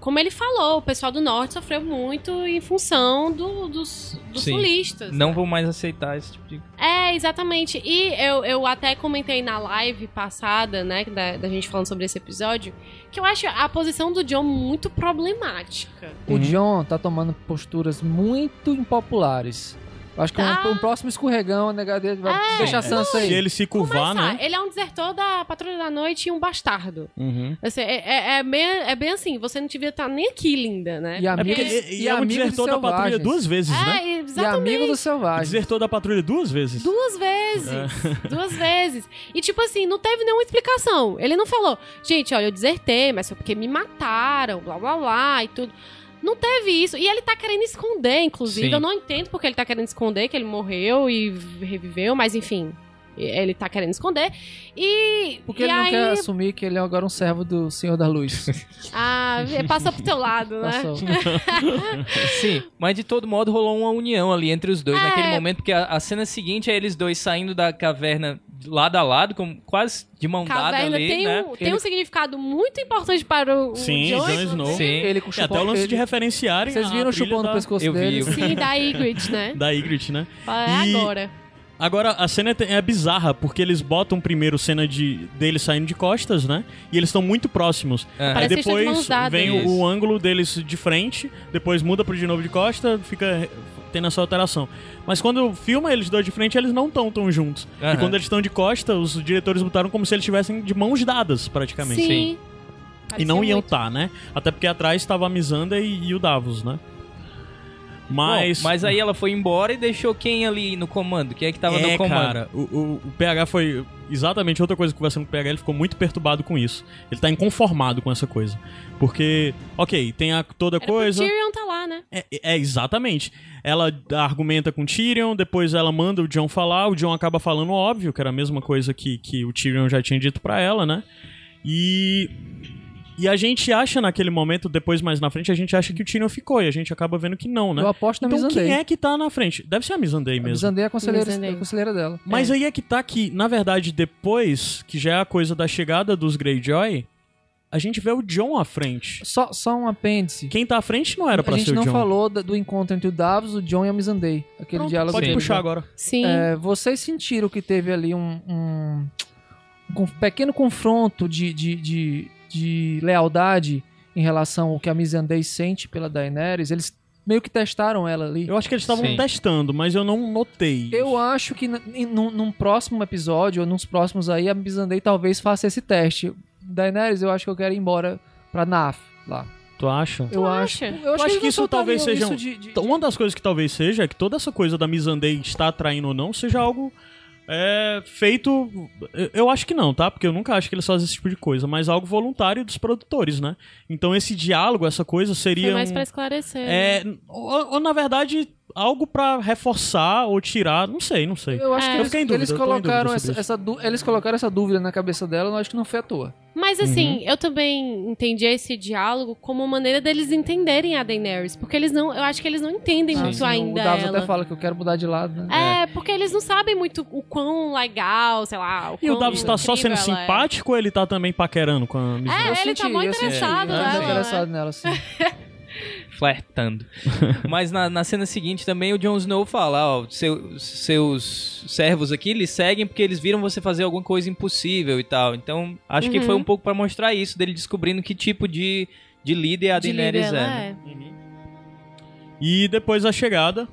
Como ele falou, o pessoal do norte sofreu muito em função do- dos, dos Sim. sulistas. Não né? vou mais aceitar esse tipo de... É, exatamente. E eu, eu até comentei na live passada, né, da, da gente falando sobre esse episódio, que eu acho a posição do John muito problemática. O John tá tomando posturas muito impopulares. Acho que um, Tá. um próximo escorregão, a nega dele vai É, deixar a Sansa aí. Se ele se curvar, Começar, né? Ele é um desertor da Patrulha da Noite e um bastardo. Uhum. Assim, é, é- é bem, é bem assim, você não devia estar nem aqui, linda, né? E É amigo, porque ele, e é um desertor da patrulha duas vezes, né? É, E exatamente. amigo dos selvagens. Desertor da patrulha duas vezes. Duas vezes. Duas vezes. E, tipo assim, não teve nenhuma explicação. Ele não falou, gente, olha, eu desertei, mas foi porque me mataram, blá blá blá e tudo. Não teve isso. E ele tá querendo esconder, inclusive. Sim. Eu não entendo porque ele tá querendo esconder que ele morreu e reviveu, mas enfim. Ele tá querendo esconder. E. Porque e ele não aí, quer assumir que ele é agora um servo do Senhor da Luz. Ah, passou pro teu lado, né? Passou. Sim, mas de todo modo rolou uma união ali entre os dois É. naquele momento, porque a, a cena seguinte é eles dois saindo da caverna lado a lado, com, quase de mão dada Caverna ali, tem, né? um, tem Ele- um significado muito importante para o, o Sim, Jon Jon Snow. Sim. Ele com E até o lance ele- de referenciarem Vocês viram o chupão da, no pescoço Eu dele? vi. Sim, da Ygritte, né? da Ygritte, né? É E- agora. Agora, a cena é é bizarra, porque eles botam primeiro cena de dele saindo de costas, né? E eles estão muito próximos. Aham. Aí depois vem o, o ângulo deles de frente, depois muda pro de novo de costa, fica tendo essa alteração. Mas quando filma eles dois de frente, eles não estão tão juntos. E Aham. quando eles estão de costa, os diretores botaram como se eles estivessem de mãos dadas, praticamente. Sim. Sim. E não iam estar, né? Até porque atrás estava a Mizanda e, e o Davos, né? Mas. Bom, mas aí ela foi embora e deixou quem ali no comando? Quem é que tava é, no comando? cara, o, o, o PH foi exatamente outra coisa conversando com o PH, ele ficou muito perturbado com isso. Ele tá inconformado com essa coisa. Porque, ok, tem a, toda Era coisa. pro Tyrion tá lá, né? É, é, exatamente. Ela argumenta com o Tyrion, depois ela manda o John falar, o John acaba falando óbvio, que era a mesma coisa que, que o Tyrion já tinha dito pra ela, né? E. E a gente acha naquele momento, depois mais na frente, a gente acha que o Tyrion ficou, e a gente acaba vendo que não, né? Eu aposto na então quem é que tá na frente? Deve ser a Missandei A mesmo. Missandei é a conselheira, Missandei. a conselheira dela. Mas aí é que tá que, na verdade, depois, que já é a coisa da chegada dos Greyjoy, a gente vê o John à frente. Só, só um apêndice. Quem tá à frente não era pra a gente ser o não John. falou da- do encontro entre o Davos, o John e a Missandei. Aquele Pronto, diálogo pode puxar né? agora. Sim. É, vocês sentiram que teve ali um, um, um pequeno confronto de, de, de, de lealdade em relação ao que a Missandei sente pela Daenerys? Eles meio que testaram ela ali. Eu acho que eles estavam testando, mas eu não notei. Eu acho que num, num próximo episódio, ou nos próximos aí, a Missandei talvez faça esse teste. Daenerys, eu acho que eu quero ir embora pra Naf, lá. Tu acha? Eu acho. Eu acho eles que não isso talvez seja isso de- de- Uma das coisas que talvez seja é que toda essa coisa da Missandei estar atraindo ou não seja algo é, feito. eu- acho que não, tá? Porque eu nunca acho que eles fazem esse tipo de coisa, mas algo voluntário dos produtores, né? Então esse diálogo, essa coisa seria. Foi mais um- pra esclarecer. é, ou, ou, na verdade, algo pra reforçar ou tirar, não sei, não sei. Eu acho É. que Eu eles, fiquei em dúvida, eles colocaram essa, essa eles colocaram essa dúvida na cabeça dela, eu acho que não foi à toa. Mas assim, eu também entendi esse diálogo como uma maneira deles entenderem a Daenerys. Porque eles não. Eu acho que eles não entendem muito Assim, ainda o Davos ela. até fala que eu quero mudar de lado, né? É, porque eles não sabem muito o quão legal, sei lá. O E o Davos tá só sendo é. simpático ou ele tá também paquerando com a Missandei? É, Eu ele tá senti, mó eu senti. interessado nela, interessado nela, sim. Flertando. Mas na, na cena seguinte também o Jon Snow fala, ó, seu- seus servos aqui, eles seguem porque eles viram você fazer alguma coisa impossível e tal. Então, acho que Uhum. foi um pouco pra mostrar isso, dele descobrindo que tipo de, de líder a De Daenerys líder é. ela né? E depois da chegada.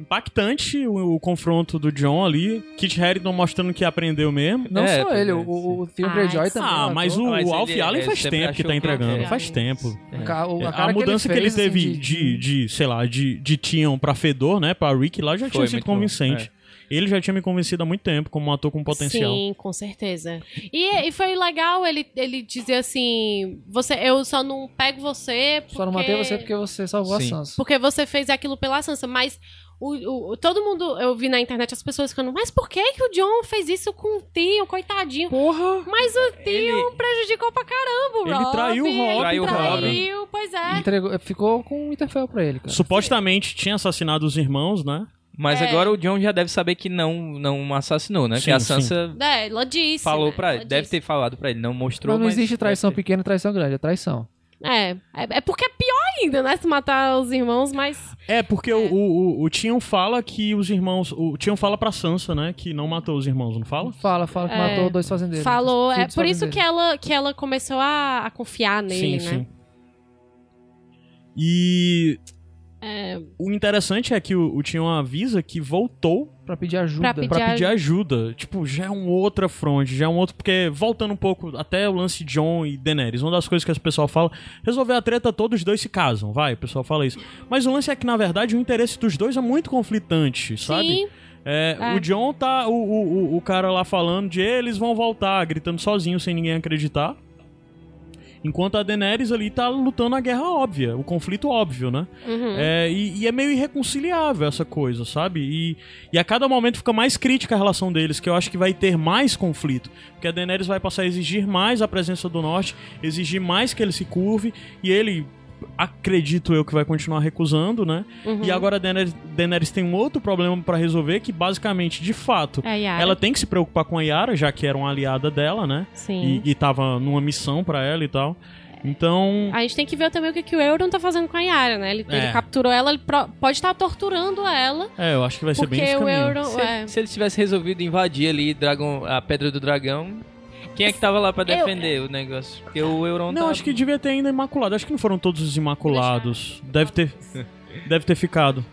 Impactante o, o confronto do John ali. Kit Harington mostrando que aprendeu mesmo. Não É, só ele, é, o, o, o Theon Ah, Greyjoy também. Ah, o mas o, Mas o Alf ele- Allen é, faz tempo que tá que entregando. ele- Faz tempo. É, a, A, cara que mudança que ele, fez, assim, teve de, de, sei lá, de, de Tion pra Fedor, né, pra Rick lá já tinha sido muito bom, convincente. Ele já tinha me convencido há muito tempo como um ator com potencial. Sim, com certeza. E, e foi legal ele, ele dizer assim: você, eu só não pego você. Porque, Só não matei você porque você salvou Sim. a Sansa. porque você fez aquilo pela Sansa, mas. O, o- todo mundo, eu vi na internet as pessoas falando, mas por que, que o John fez isso com o Tio, coitadinho? Porra! Mas o Tio Ele- prejudicou pra caramba o Ele traiu o ele Robb, Traiu o traiu, pois é. Entregou, ficou com o Winterfell pra ele, cara. Supostamente tinha assassinado os irmãos, né? Mas É. agora o John já deve saber que não, não assassinou, né? Sim, que a sim. Sansa É, ela disse. falou né? pra Ela ele. Deve ter falado pra ele. Não mostrou, Mas não mas existe traição pequena e traição grande, é traição. É, é, é porque é pior ainda, né? Se matar os irmãos, mas. É, porque O, o, o, o Tion fala que os irmãos. O Tion fala pra Sansa, né? Que não matou os irmãos, não fala? Fala, fala que É. matou dois fazendeiros. Falou. É Filhos por isso que ela, que ela começou a, a confiar nele, sim, né? sim. E É, o interessante é que o, o Tion avisa que voltou Pra pedir ajuda. Pra pedir pra pedir aj- ajuda. Tipo, já é um outra fronte, já é um outro. Porque, voltando um pouco até o lance de John e Daenerys, uma das coisas que o pessoal fala, resolver a treta, todos os dois se casam, vai, o pessoal fala isso. Mas o lance é que, na verdade, o interesse dos dois é muito conflitante, sabe? Sim, É, É. O John tá. O, o- o cara lá falando de eles vão voltar, gritando sozinho sem ninguém acreditar. Enquanto a Daenerys ali tá lutando a guerra óbvia, o conflito óbvio, né? uhum. É, e, e é meio irreconciliável essa coisa, sabe? E, e a cada momento fica mais crítica a relação deles, que eu acho que vai ter mais conflito. Porque a Daenerys vai passar a exigir mais a presença do Norte, exigir mais que ele se curve, e ele, acredito eu, que vai continuar recusando, né? Uhum. E agora a Daenerys, Daenerys tem um outro problema pra resolver, que basicamente, de fato, É ela tem que se preocupar com a Yara, já que era uma aliada dela, né? Sim. E, e tava numa missão pra ela e tal. Então, A gente tem que ver também o que, que o Euron tá fazendo com a Yara, né? Ele, ele É. capturou ela, ele pro- pode estar torturando ela. é, eu acho que vai ser bem Porque esse o caminho. Euron. Se, é. se eles tivessem resolvido invadir ali dragão, a Pedra do Dragão, quem é que tava lá pra defender o negócio? Porque o Euron Não, tá... acho que devia ter ainda imaculado. Acho que não foram todos os imaculados. Deve ter, deve ter ficado.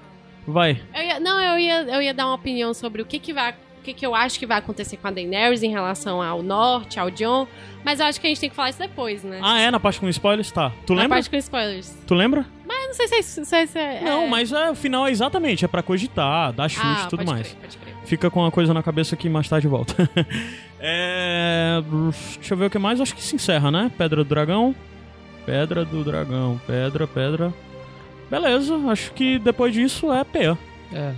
Vai. Eu ia- não, eu ia, eu ia dar uma opinião sobre o que, que vai. O que, que eu acho que vai acontecer com a Daenerys em relação ao norte, ao John. Mas eu acho que a gente tem que falar isso depois, né? Ah, é na parte com spoilers, tá? Tu Na lembra? parte com spoilers. Tu lembra? Mas Eu não sei se é isso. Se, se é, Não, mas é, o final é exatamente, é pra cogitar, dar chute ah, e tudo pode mais. Crer, pode crer. Fica com uma coisa na cabeça que mais tarde volta. é... Deixa eu ver o que mais. Acho que se encerra, né? Pedra do Dragão. Pedra do Dragão. Pedra, pedra. Beleza, acho que depois disso é P. É,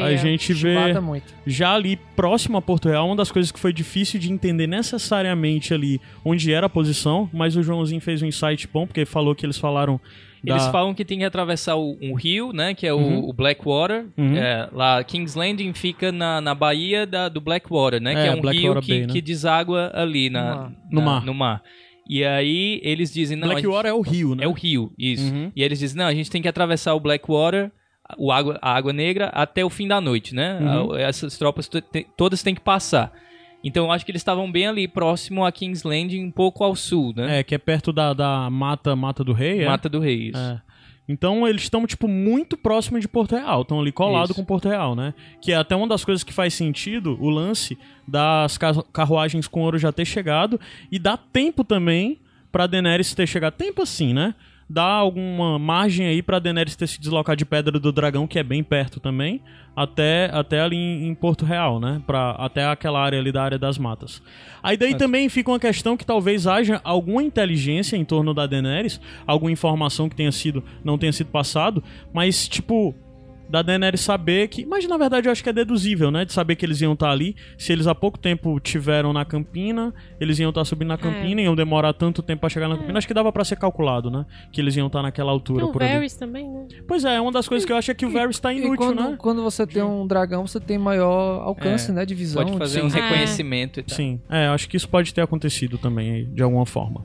A gente vê muito. já ali próximo a Porto Real, uma das coisas que foi difícil de entender necessariamente ali onde era a posição, mas o Joãozinho fez um insight bom, porque falou que eles falaram da... Eles falam que tem que atravessar o- um rio, né? Que é o, Uhum. o Blackwater. Uhum. É, lá, King's Landing fica na, na baía da, do Blackwater, né? É, que é um Blackwater rio que, Bay, né? que deságua ali na, No mar. na- No mar. no mar. E aí eles dizem... Não, a gente- Blackwater é o rio, né? É o rio, isso. Uhum. E eles dizem, não, a gente tem que atravessar o Blackwater, o água, a Água Negra, até o fim da noite, né? Uhum. Essas tropas todas têm que passar. Então eu acho que eles estavam bem ali, próximo a King's Landing, um pouco ao sul, né? É, que é perto da, da mata, mata do rei, é? Mata do Rei, isso. É. Então eles estão, tipo, muito próximo de Porto Real. Estão ali colado Isso. com Porto Real, né? Que é até uma das coisas que faz sentido o lance das ca- carruagens com ouro já ter chegado. E dá tempo também pra Daenerys ter chegado. Tempo assim, né? Dá alguma margem aí pra Daenerys ter se deslocado de Pedra do Dragão, que é bem perto também, até, até ali em, em Porto Real, né? Pra, até aquela área ali da área das matas. Aí daí também fica uma questão que talvez haja alguma inteligência em torno da Daenerys, alguma informação que tenha sido não tenha sido passado, mas tipo da Daenerys saber que, mas na verdade eu acho que é deduzível, né, de saber que eles iam estar ali, se eles há pouco tempo tiveram na Campina, eles iam estar subindo na Campina, iam demorar tanto tempo pra chegar na Campina, acho que dava pra ser calculado, né, que eles iam estar naquela altura Tem o por ali. Varys também, né? Pois é, uma das coisas que eu acho é que o Varys tá E inútil, quando, né? quando você tem um dragão, você tem maior alcance, É, né, de visão. Pode fazer de- um Sim. reconhecimento e tal. Sim, é, acho que isso pode ter acontecido também, de alguma forma.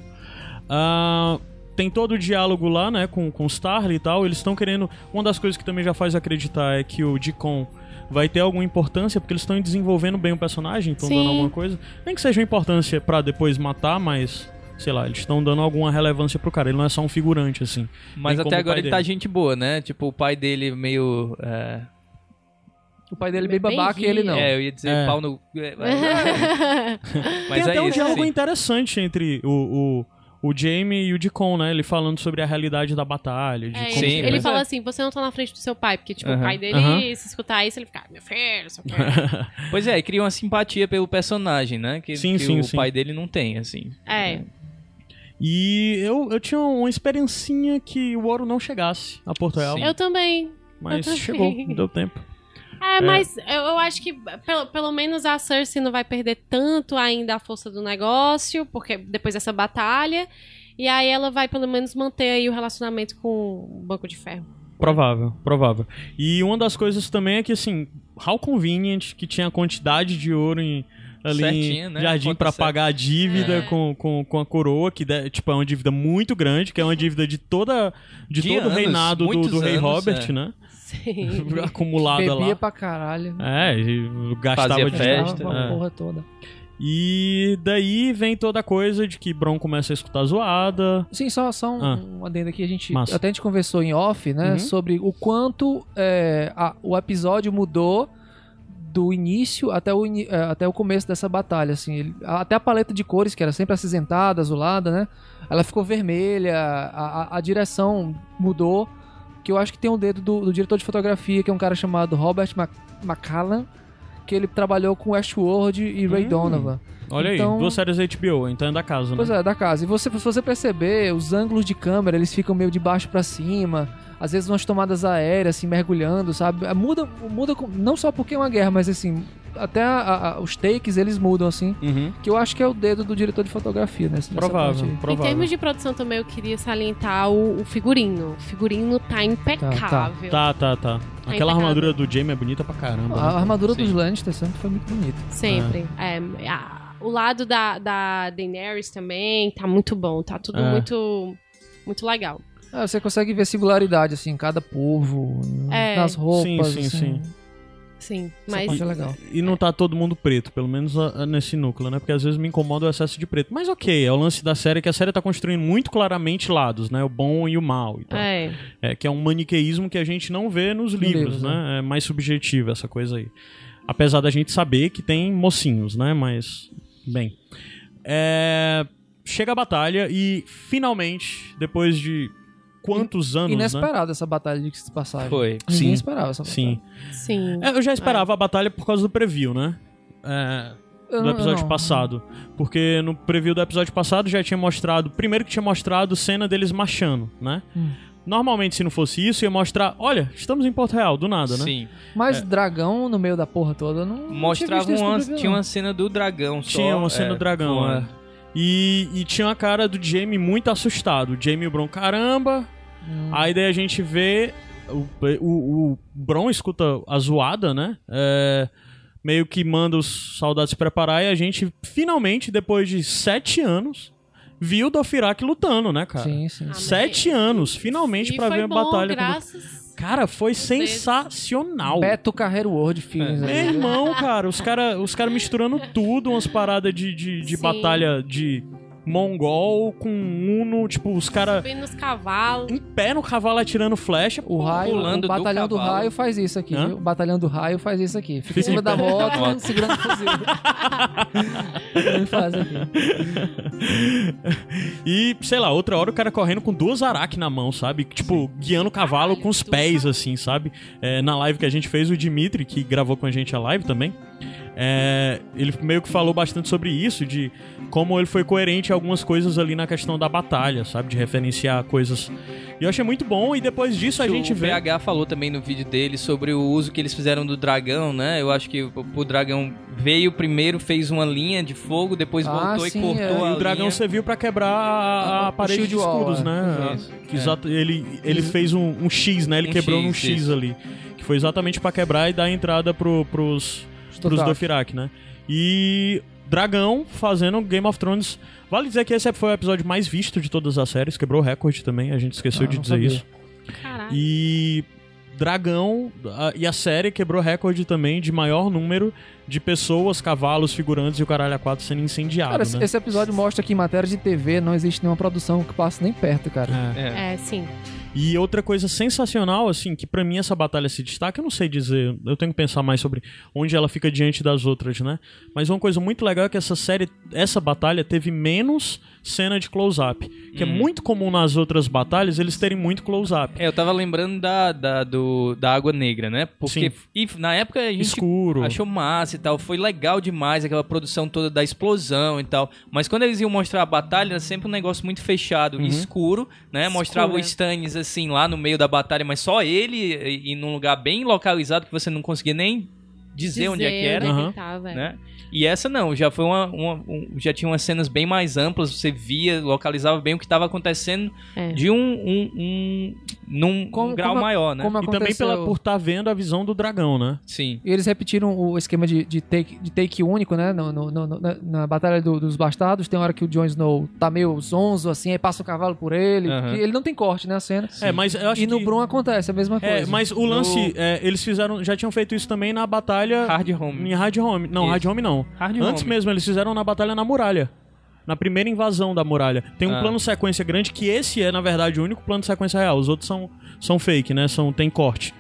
Ah, tem todo o diálogo lá, né, com, com o Starly e tal. Eles estão querendo. Uma das coisas que também já faz acreditar é que o Deacon vai ter alguma importância, porque eles estão desenvolvendo bem o personagem, estão dando alguma coisa. Nem que seja uma importância pra depois matar, mas. Sei lá, eles estão dando alguma relevância pro cara. Ele não é só um figurante, assim. Mas até agora ele tá dele. gente boa, né? Tipo, o pai dele meio. É, O pai dele é bem Bem babaca e ele não. é, eu ia dizer É. pau no. é, mas Tem é até um isso. diálogo sim. interessante entre o, o, o Jamie e o Deacon, né? Ele falando sobre a realidade da batalha. De É, como Sim, ele, fala é. assim, você não tá na frente do seu pai, porque, tipo, o pai dele, se escutar isso, ele fica, "Ah, meu filho, não sei o quê. Pois é, e cria uma simpatia pelo personagem, né? Que, Sim, que sim, o sim. pai dele não tem, assim. É, E eu, eu tinha uma esperancinha que o ouro não chegasse a Porto Real. Sim. eu também. Mas eu chegou, também. não deu tempo. É, mas eu, eu acho que pelo, pelo menos a Cersei não vai perder tanto ainda a força do negócio, porque depois dessa batalha. E aí ela vai pelo menos manter aí o relacionamento com o Banco de Ferro. Provável, provável. E uma das coisas também é que, assim, how convenient que tinha a quantidade de ouro em, ali Certinho, em né? Jardim certa. pagar a dívida É. com, com, com a coroa, que de- tipo, é uma dívida muito grande, que é uma dívida de toda de, De todo o reinado do, do rei anos, Robert, é. né? Sim. Acumulada Bebia lá. pra caralho. É, e gastava Fazia de festa. Gastava a É. porra toda. E daí vem toda a coisa de que Bron começa a escutar zoada. Sim, só, só um, Ah. um adendo aqui. A gente, Massa. até a gente conversou em off, né? Uhum. Sobre o quanto é, a- o episódio mudou do início até o, é, até o começo dessa batalha, assim. Ele- até a paleta de cores, que era sempre acinzentada, azulada, né? Ela ficou vermelha, a, a- a direção mudou. Que eu acho que tem um dedo do, do diretor de fotografia, que é um cara chamado Robert Mac McCallan, que ele trabalhou com Westworld e Ray Hum. Donovan. Olha Então- aí, duas séries HBO, então é da casa, né? Pois é, da casa. E você, se você perceber, os ângulos de câmera, eles ficam meio de baixo pra cima. Às vezes umas tomadas aéreas, assim, mergulhando, sabe? Muda, muda não só porque é uma guerra, mas assim, até a- a- os takes, eles mudam, assim. Uhum. Que eu acho que é o dedo do diretor de fotografia, né? Provável, aí. Em provável. termos de produção também eu queria salientar o, o figurino. O figurino tá impecável. Tá, tá, tá. Aquela impecável. armadura do Jamie é bonita pra caramba. A né? armadura Sim. dos Lannister sempre foi muito bonita. Sempre. É, a- o lado da, da Daenerys também tá muito bom. Tá tudo É. muito, muito legal. Ah, você consegue ver singularidade, assim, em cada povo, É. nas roupas. Sim, sim, assim. sim. Sim, mas parte é legal. E não tá todo mundo preto, pelo menos a- a nesse núcleo, né? Porque às vezes me incomoda o excesso de preto. Mas ok, é o lance da série que a série tá construindo muito claramente lados, né? O bom e o mal e tal. é. É, que é um maniqueísmo que a gente não vê nos livros, livros, né? É mais subjetivo essa coisa aí. Apesar da gente saber que tem mocinhos, né? Mas, bem. É, Chega a batalha e, finalmente, depois de quantos anos, né? Inesperado essa batalha de que se passagem. Foi. Ninguém Sim. esperava essa batalha. Sim. Sim. É, eu já esperava a batalha por causa do preview, né? É, do não- episódio não. passado. Porque no preview do episódio passado já tinha mostrado. Primeiro que tinha mostrado cena deles marchando, né? Hum. Normalmente, se não fosse isso, ia mostrar, olha, estamos em Porto Real, do nada, né? Sim. Mas dragão no meio da porra toda, não. não Mostrava tinha visto uma, preview, tinha uma cena do dragão só. Tinha uma cena é, do dragão, voando. é. E, e tinha a cara do Jamie muito assustado. O Jamie e o Bron, caramba. Hum. Aí daí a gente vê. O, o, o Bron escuta a zoada, né? É, meio que manda os soldados se preparar e a gente finalmente, depois de sete anos, viu o Dothraki lutando, né, cara? Sim, sim. Ah, Sete mas- anos, finalmente, pra foi ver a batalha. graças. Cara, foi sensacional. Beto Carreiro World Feelings Meu aí. irmão, cara, os caras os cara misturando tudo, umas paradas de, de, de batalha de mongol com uno, tipo, os caras Subindo nos cavalos. em pé no cavalo atirando flecha. O raio, pulando o do batalhão do, cavalo. raio faz isso aqui, Hã? viu? O batalhão do raio faz isso aqui. Fica em cima da moto, Moto. segurando o fuzil. Ele faz aqui. E, sei lá, outra hora o cara correndo com duas araque na mão, sabe? Tipo, guiando o cavalo Caralho, com os pés, assim, sabe? É, na live que a gente fez, o Dimitri, que gravou com a gente a live também, é, ele meio que falou bastante sobre isso, de como ele foi coerente em algumas coisas ali na questão da batalha, sabe? De referenciar coisas. E eu achei muito bom, e depois disso a gente o vê. PH falou também no vídeo dele sobre o uso que eles fizeram do dragão, né? Eu acho que o, o dragão veio primeiro, fez uma linha de fogo, depois Ah, voltou sim, e cortou é. a E o dragão linha. serviu pra quebrar a, a O parede de wall, escudos, é. né? Exato, ele ele fez um, um X, né? Ele Um quebrou X, num X isso. ali. Que foi exatamente pra quebrar e dar entrada pro, pros, pros Dothraki. Dothraki, né? E Dragão fazendo Game of Thrones. Vale dizer que esse foi o episódio mais visto de todas as séries, quebrou o recorde também, a gente esqueceu Ah, de dizer sabia. isso. Caralho. E Dragão a- e a série quebrou recorde também de maior número de pessoas, cavalos, figurantes e o caralho a quatro sendo incendiado, Cara, esse, né? esse episódio mostra que em matéria de TV não existe nenhuma produção que passe nem perto, cara. É. É. É, sim. E outra coisa sensacional, assim, que pra mim essa batalha se destaca, eu não sei dizer, eu tenho que pensar mais sobre onde ela fica diante das outras, né? Mas uma coisa muito legal é que essa série, essa batalha teve menos cena de close-up. Que é Hum. muito comum nas outras batalhas eles terem muito close-up. É, eu tava lembrando da, da, do, da Água Negra, né? Porque Sim. e na época a gente Escuro. achou massa e tal, foi legal demais aquela produção toda da explosão e tal. Mas quando eles iam mostrar a batalha, era sempre um negócio muito fechado, escuro, né? Mostrava o é. Stannis assim lá no meio da batalha, mas só ele e, e num lugar bem localizado que você não conseguia nem dizer, onde é que era. Aham. tava, é. Né? E essa não, já foi uma, uma- um- já tinha umas cenas bem mais amplas, você via, localizava bem o que estava acontecendo É. de um, um, um num Como- um grau como- maior, né? Como E também pela, por estar vendo a visão do dragão, né? Sim. E eles repetiram o esquema de, de, take, de take único, né? No, no- no- no- na, na Batalha do- dos Bastardos, tem hora que o Jon Snow tá meio zonzo, assim, aí passa o cavalo por ele. Que ele não tem corte, né? A cena. É, mas eu acho E no que... Brum acontece a mesma coisa. É, mas o lance, é, eles fizeram, já tinham feito isso também na batalha Hard home. em Hard Home. Não, Isso. Hard Home não. Hard Antes home. mesmo, eles fizeram na batalha na muralha. Na primeira invasão da muralha. Tem um Ah. plano sequência grande que esse é, na verdade, o único plano sequência real. Os outros são, são fake, né? São, tem corte.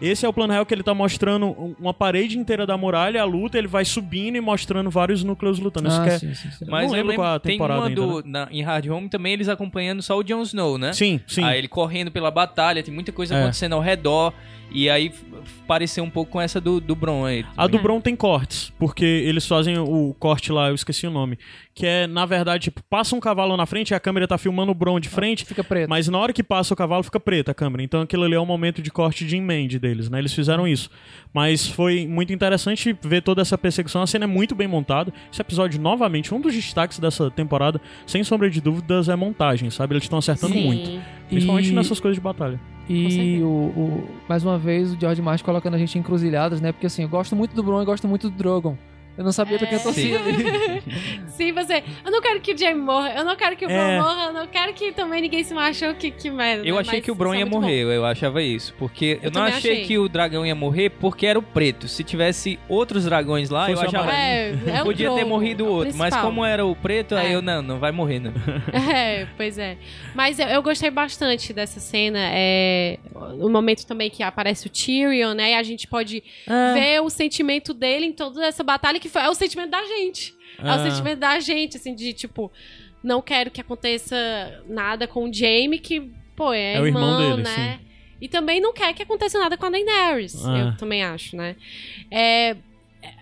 Esse é o plano real que ele tá mostrando um- uma parede inteira da muralha, a luta, ele vai subindo e mostrando vários núcleos lutando. Isso Ah, que é- sim, sim, sim. Mas não eu lembro qual a lembro, tem temporada uma ainda, do, na- em Hard Home também eles acompanhando só o Jon Snow, né? Sim, sim. Aí ele correndo pela batalha, tem muita coisa É. acontecendo ao redor. E aí pareceu um pouco com essa do, do Bron aí. A do Bron tem cortes, porque eles fazem o corte lá, eu esqueci o nome. Que é, na verdade, tipo, passa um cavalo na frente e a câmera tá filmando o Bron de frente, Fica preto. mas na hora que passa o cavalo fica preta a câmera. Então aquilo ali é um momento de corte de emende deles, né? Eles fizeram isso. Mas foi muito interessante ver toda essa perseguição. A cena é muito bem montada. Esse episódio, novamente, um dos destaques dessa temporada, sem sombra de dúvidas, é montagem, sabe? Eles estão acertando Sim. muito. Principalmente E- nessas coisas de batalha. E o, o- mais uma vez o George Martin colocando a gente em encruzilhadas, né? Porque assim, eu gosto muito do Bron e gosto muito do Drogon. Eu não sabia pra quem eu torcia. Sim, você. Eu não quero que o Jamie morra, eu não quero que o Bron É. morra, eu não quero que também ninguém se machuque, que, que merda. Eu né? achei Mas que o Bron é ia morrer, eu achava isso. Porque eu, não também achei, achei. que o dragão ia morrer porque era o preto. Se tivesse outros dragões lá, Fosse eu achava. bom. É, é Podia ter Drogo, morrido é o outro. Mas como era o preto, aí É. eu não, não vai morrer, não. É, pois é. Mas eu, eu gostei bastante dessa cena. É, o momento também que aparece o Tyrion, né? E a gente pode ver o sentimento dele em toda essa batalha, que foi, é o sentimento da gente. É Ah. o sentimento da gente, assim, de tipo, não quero que aconteça nada com o Jaime, que pô, é, É irmão irmão, dele, né? E também não quer que aconteça nada com a Daenerys, Ah. eu também acho, né? É,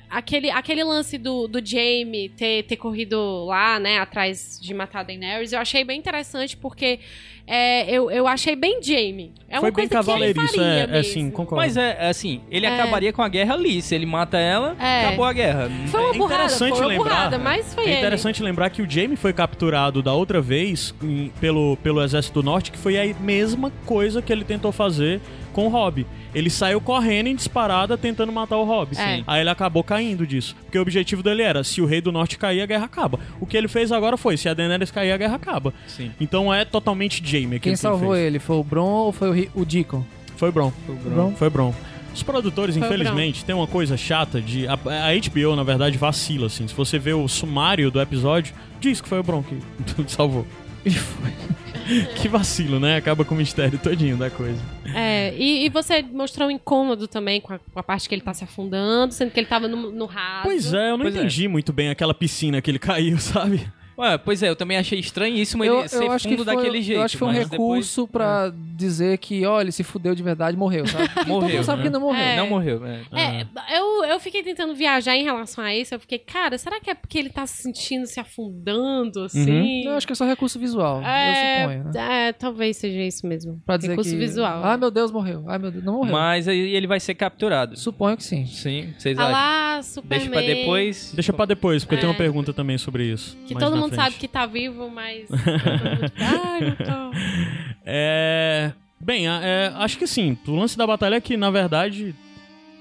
aquele, aquele lance do, do Jaime ter, ter corrido lá, né, atrás de matar a Daenerys, eu achei bem interessante porque é, eu, eu achei bem Jaime. É Foi uma bem coisa ele cavaleiriço, faria é, é mesmo. sim, concordo. Mas é é assim, ele É. acabaria com a guerra ali. Se ele mata ela, É. acabou a guerra. Foi uma É burrada, interessante foi uma lembrar- burrada, mas foi É ele. interessante lembrar que o Jaime foi capturado da outra vez em- pelo, pelo Exército do Norte, que foi a mesma coisa que ele tentou fazer com o Robb. Ele saiu correndo em disparada tentando matar o Robb. Sim. Aí ele acabou caindo disso. Porque o objetivo dele era, se o Rei do Norte cair, a guerra acaba. O que ele fez agora foi, se a Daenerys cair, a guerra acaba. Sim. Então é totalmente Jaime Quem que salvou ele? ele? Foi o Bron ou foi o, o Deacon? Foi Bron. Bron. Foi Bron. Os produtores, Foi o infelizmente, tem uma coisa chata de. A, a HBO, na verdade, vacila, assim. Se você vê o sumário do episódio, diz que foi o Bron que salvou. E foi. Que vacilo, né? Acaba com o mistério todinho da coisa. É, e, e você mostrou um incômodo também com a, com a parte que ele tá se afundando, sendo que ele tava no, no raso. Pois é, eu não Pois é. entendi muito bem aquela piscina que ele caiu, sabe? Ué, pois é, eu também achei estranhíssimo ele Eu, ser eu acho que fundo foi, daquele jeito. eu acho que foi um recurso pra dizer que, olha, ele se fudeu de verdade morreu, sabe? Todo Morreu, mundo sabe né? que não morreu. É. Depois, não morreu. É. É, eu, eu fiquei tentando viajar em relação a isso. Eu fiquei, cara, será que é porque ele tá se sentindo se afundando, assim? Eu acho que é só recurso visual, eu é, suponho, né? é, talvez seja isso mesmo. Pra dizer Recurso que... visual. Ah, meu Deus, morreu. Ai, meu Deus, não morreu. Mas aí ele vai ser capturado. Suponho que sim. Sim, vocês Ah acham? lá, Superman. Deixa pra depois. Deixa pra depois, porque eu tenho É. uma pergunta também sobre isso. Que todo na mundo frente. sabe que tá vivo, mas. tô. É. Bem, é, acho que sim. O lance da batalha é que, na verdade,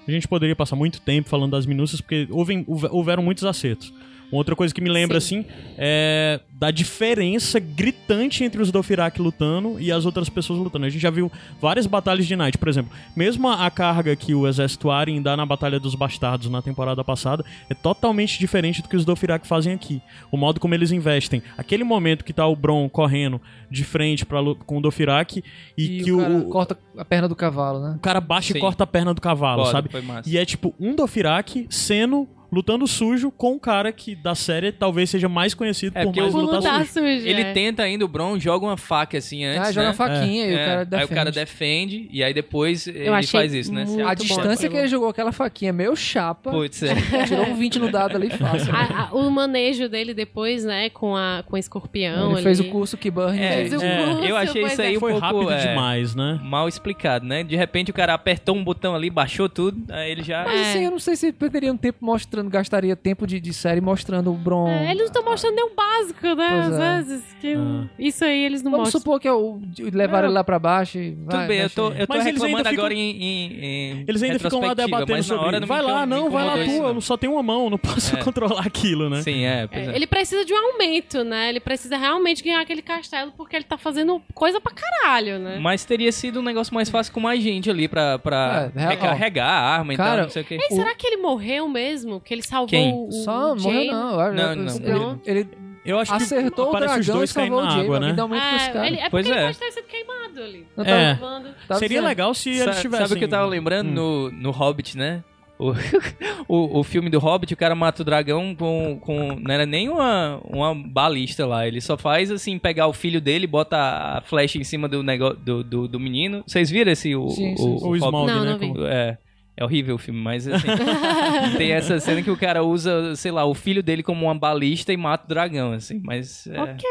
a gente poderia passar muito tempo falando das minúcias, porque houve- houveram muitos acertos. Uma outra coisa que me lembra, Sim. assim, é da diferença gritante entre os Dothraki lutando e as outras pessoas lutando. A gente já viu várias batalhas de Night, por exemplo. Mesmo a carga que o exército Arryn dá na Batalha dos Bastardos na temporada passada é totalmente diferente do que os Dothraki fazem aqui. O modo como eles investem. Aquele momento que tá o Bron correndo de frente pra, com o Dothraki e, E, que o o, cara o- corta a perna do cavalo, né? o cara baixa Sim. e corta a perna do cavalo, sabe? E é tipo um Dothraki sendo lutando sujo com um cara que da série talvez seja mais conhecido É, por mais o- lutar Lutar sujo. sujo. Ele é. tenta ainda, o Bron joga uma faca assim antes. ah, joga né? faquinha e o É, cara Aí defende. o cara defende e aí depois ele achei faz isso, né? A bom. distância que ele jogou aquela faquinha meio chapa, Putz, é. tirou um 20 no dado ali fácil. A- a- o manejo dele depois, né, com, a, com o escorpião. ele fez o ali. curso que Burn É, fez. O É, curso, eu achei isso aí é. um Foi pouco rápido é, demais, né? mal explicado, né? De repente o cara apertou um botão ali, baixou tudo, aí ele já. Mas É. assim, eu não sei se perderia um tempo mostrando, gastaria tempo de, de série mostrando o Bron. É, eles não estão mostrando nem o básico, né? Pois Às é. vezes. Que Ah. Isso aí eles não Vamos mostram. supor que o levaram ele lá pra baixo e vai, Tudo bem, eu tô, eu tô Mas eles reclamando ainda ficam- agora em, em, em Eles ainda ficam lá debatendo sobre hora não Vai lá, não, vai lá isso, tu, eu não. só tenho uma mão, não posso É. controlar aquilo, né? Sim, é, É, é. Ele precisa de um aumento, né? Ele precisa realmente ganhar aquele castelo porque ele tá fazendo coisa pra caralho, né? Mas teria sido um negócio mais fácil com mais gente ali pra, pra É, recarregar a arma e Cara, tal, não sei o quê. Ei, será que ele morreu mesmo? Que ele salvou Quem? o, Só o morreu Jaime? não. eu acho- Não, eu- não. Ele, ele Eu acho acertou que o os dragão e caindo salvou o na Jaime. água, Me né? dá momento com esse É, cara. ele, é Pois porque ele é. pode ter sido queimado ali. É. tava- Salvando. tava Seria dizendo. legal se Sa- eles tivessem... Sabe o que eu tava lembrando Hum. no, no Hobbit, né? O, o, o filme do Hobbit, o cara mata o dragão com. com não era nem uma, uma balista lá. Ele só faz assim, pegar o filho dele, bota a flecha em cima do, negócio, do, do, do menino. Vocês viram esse? O, Sim, o, sim, o sim. O Hobbit? Smaug, Não, né? não vi. como- É. É horrível o filme, mas assim. tem essa cena que o cara usa, sei lá, o filho dele como uma balista e mata o dragão, assim. Mas. É, Ok.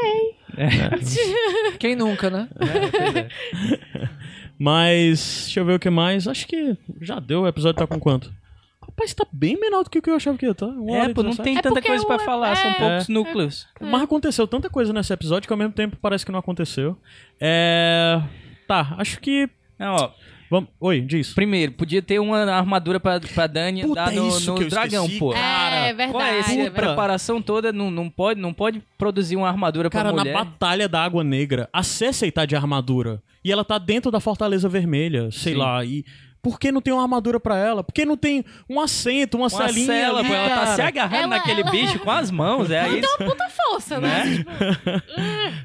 Quem nunca, né? é, é. Mas, deixa eu ver o que mais. Acho que já deu. O episódio tá com quanto? Rapaz, tá bem menor do que o que eu achava que ia estar. Hora É, pô, não 17. tem É tanta coisa pra o- falar, são é, poucos núcleos. Mas aconteceu tanta coisa nesse episódio que ao mesmo tempo parece que não aconteceu. É. Tá, acho que. Não, ó, Vamos... Oi, diz. primeiro, podia ter uma armadura pra, pra Dani Puta, andar no, isso no que eu dragão, esqueci, pô. cara. é verdade. Qual é esse? é preparação toda não, não, pode, não pode produzir uma armadura Cara, pra na mulher. Batalha da Água Negra, a Cersei tá de armadura. E ela tá dentro da Fortaleza Vermelha, sei Sim. lá. E por que não tem uma armadura pra ela? Por que não tem um assento, uma, Uma celinha cela, ali, ela tá se agarrando Ela- naquele ela- bicho com as mãos, é isso. Puta força, né? Né?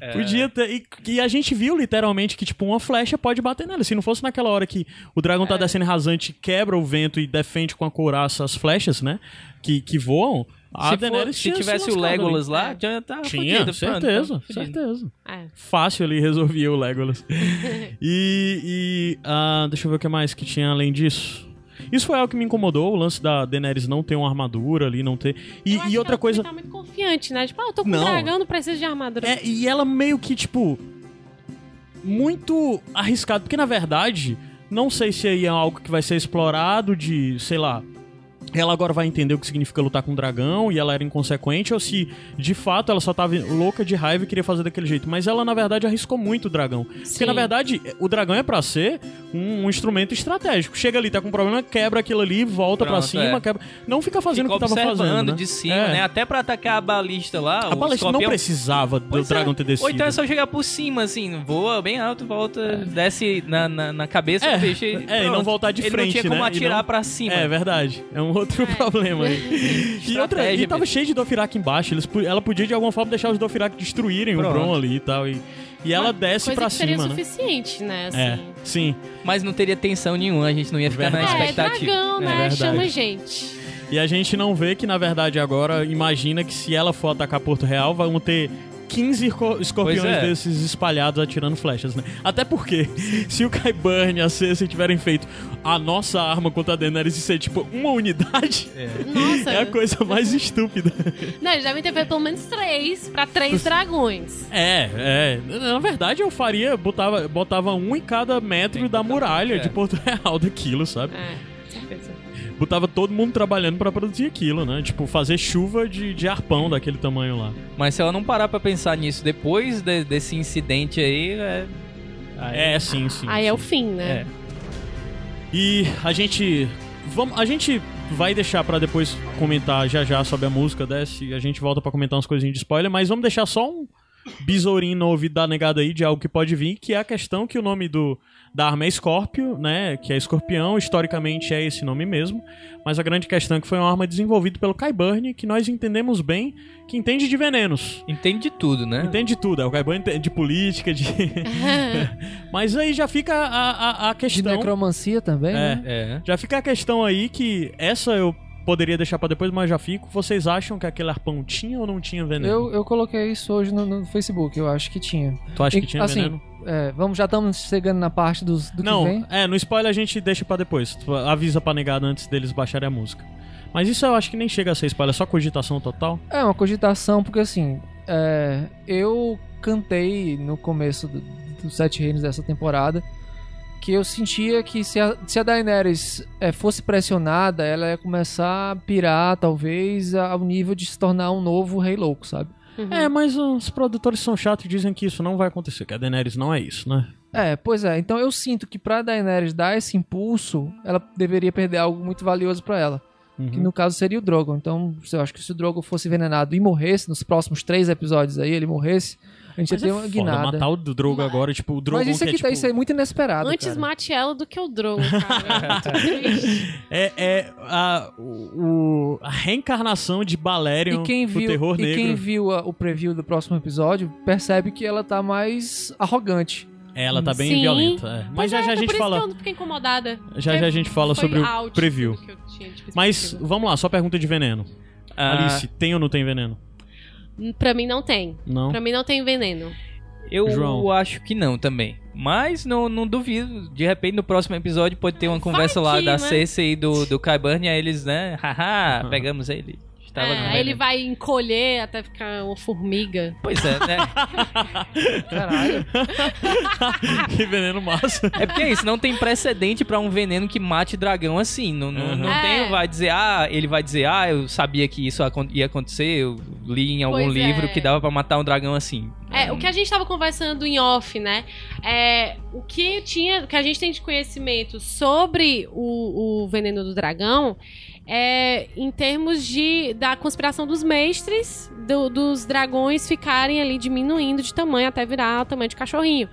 É. Podia ter. E, e a gente viu literalmente que, tipo, uma flecha pode bater nela. Se não fosse naquela hora que o dragão É. tá descendo rasante, quebra o vento e defende com a couraça as flechas, né? Que, que voam. A se, Daenerys for- se tivesse o lascado ali. Legolas lá, É. já tava Tinha, fudido, pronto, certeza, tava fudido. certeza. É. Fácil ali resolvia o Legolas. e, e ah, deixa eu ver o que mais que tinha além disso. Isso foi algo que me incomodou, o lance da Daenerys não ter uma armadura ali, não ter. E, Eu acho e que outra ela coisa. também Tá muito confiante, né? Tipo, ah, eu tô com Não. um dragão, não preciso de armadura. É, e ela meio que, tipo. Muito arriscado, porque na verdade, não sei se aí é algo que vai ser explorado de, sei lá. Ela agora vai entender o que significa lutar com um dragão e ela era inconsequente, ou se de fato ela só tava louca de raiva e queria fazer daquele jeito. Mas ela, na verdade, arriscou muito o dragão. Porque, Sim. na verdade, o dragão é pra ser um, um instrumento estratégico. Chega ali, tá com um problema, quebra aquilo ali, volta pra Pronto, cima, é. quebra. Não fica fazendo Fica o que tava fazendo. né? de cima, É. né? Até pra atacar a balista lá, A o balista não escorpião. precisava do Pois é. dragão ter descido. Ou então é só chegar por cima, assim, voa bem alto, volta, desce na, na, na cabeça É, do bicho e. é, e não voltar de Ele frente, não tinha como né? E atirar não- pra cima. É verdade. É um outro É. problema aí. e outra, e tava cheio de Dothraki embaixo. Eles, ela podia de alguma forma deixar os Dothraki destruírem Pronto. o Bron ali e tal. E, e ela desce Coisa pra que seria cima, né? suficiente, né? Assim. É, sim. Mas não teria tensão nenhuma, a gente não ia ficar na Verdade. É, expectativa. dragão, É né? verdade. Chama gente. E a gente não vê que, na verdade, agora imagina que se ela for atacar Porto Real, vão ter 15 esco- escorpiões é. desses espalhados atirando flechas, né? Até porque, se o Kyburn e a Cersei tiverem feito a nossa arma contra a Daenerys e ser, tipo, uma unidade, Nossa. é a coisa mais estúpida. Não, eles devem ter feito pelo menos três pra três dragões. É, é. Na verdade, eu faria, botava, botava um em cada metro da muralha é. de Porto Real daquilo, sabe? É, certeza. Botava todo mundo trabalhando pra produzir aquilo, né? Tipo, fazer chuva de, de arpão daquele tamanho lá. Mas se ela não parar pra pensar nisso depois de- desse incidente aí, é. aí- É, sim, sim. Aí é o sim. fim, né? É. E a gente. Vamos, a gente vai deixar pra depois comentar já já sobre a música dessa e a gente volta pra comentar umas coisinhas de spoiler, mas vamos deixar só um besourinho no ouvido da negada aí de algo que pode vir, que é a questão que o nome do, da arma é Scorpio, né? Que é escorpião, historicamente é esse nome mesmo. Mas a grande questão é que foi uma arma desenvolvida pelo Kyburn, que nós entendemos bem, que entende de venenos. Entende de tudo, né? Entende de tudo, é o Kyburn entende de política, de. Mas aí já fica a, a, a De questão. necromancia também, É. né? É. Já fica a questão aí que essa eu poderia deixar pra depois, mas já fico. Vocês acham que aquele arpão tinha ou não tinha veneno? Eu, eu coloquei isso hoje no, no Facebook, eu acho que tinha. Tu acha que E, tinha assim, veneno? É, vamos, já estamos chegando na parte dos, do Não, que vem. é, no spoiler a gente deixa pra depois. Tu avisa pra negada antes deles baixarem a música. Mas isso eu acho que nem chega a ser spoiler, é só cogitação total. É uma cogitação, porque assim, é, eu cantei no começo do- dos Sete Reinos dessa temporada que eu sentia que se a, se a Daenerys é, fosse pressionada, ela ia começar a pirar, talvez, ao nível de se tornar um novo Rei Louco, sabe? Uhum. É, mas os produtores são chatos e dizem que isso não vai acontecer, que a Daenerys não é isso, né? É, pois é. Então eu sinto que pra Daenerys dar esse impulso, ela deveria perder algo muito valioso pra ela. Uhum. Que no caso seria o Drogon. Então, eu acho que se o Drogon fosse envenenado e morresse, nos próximos três episódios aí, ele morresse, a gente Mas ia ter é uma foda, guinada. matar o Drogo agora, tipo, o Drogo Mas isso que aqui é, tá, tipo, isso é muito inesperado. Antes cara. mate ela do que o Drogon, cara. É, é a, o, a reencarnação de Balerion E quem viu, terror e negro. quem viu a- o preview do próximo episódio percebe que ela tá mais arrogante. Ela tá bem Sim. violenta. é. Mas já é, já a então gente por isso fala. que eu fiquei incomodada. Já já a gente fala sobre o preview. tinha Mas vamos lá, só pergunta de veneno. Ah, Alice, tem ou não tem veneno? Pra mim não tem. Não. Pra mim não tem veneno. eu João. acho que não também. Mas não, não duvido. De repente, no próximo episódio, pode ter uma conversa lá da né? Cersei e do, do Kyburn, e aí eles, né? Haha, pegamos ele. Estava É, no aí ele vai encolher até ficar uma formiga. Pois é, né? Caralho. que veneno massa. É porque é isso, não tem precedente pra um veneno que mate dragão assim. Não, não, Uhum. não É. tem, vai dizer, ah, ele vai dizer, ah, eu sabia que isso ia acontecer, eu li em algum Pois livro é. que dava pra matar um dragão assim. É, o que a gente tava conversando em off, né? É, o que tinha, o que a gente tem de conhecimento sobre o, o veneno do dragão é em termos de da conspiração dos mestres do- dos dragões ficarem ali diminuindo de tamanho até virar o tamanho de cachorrinho.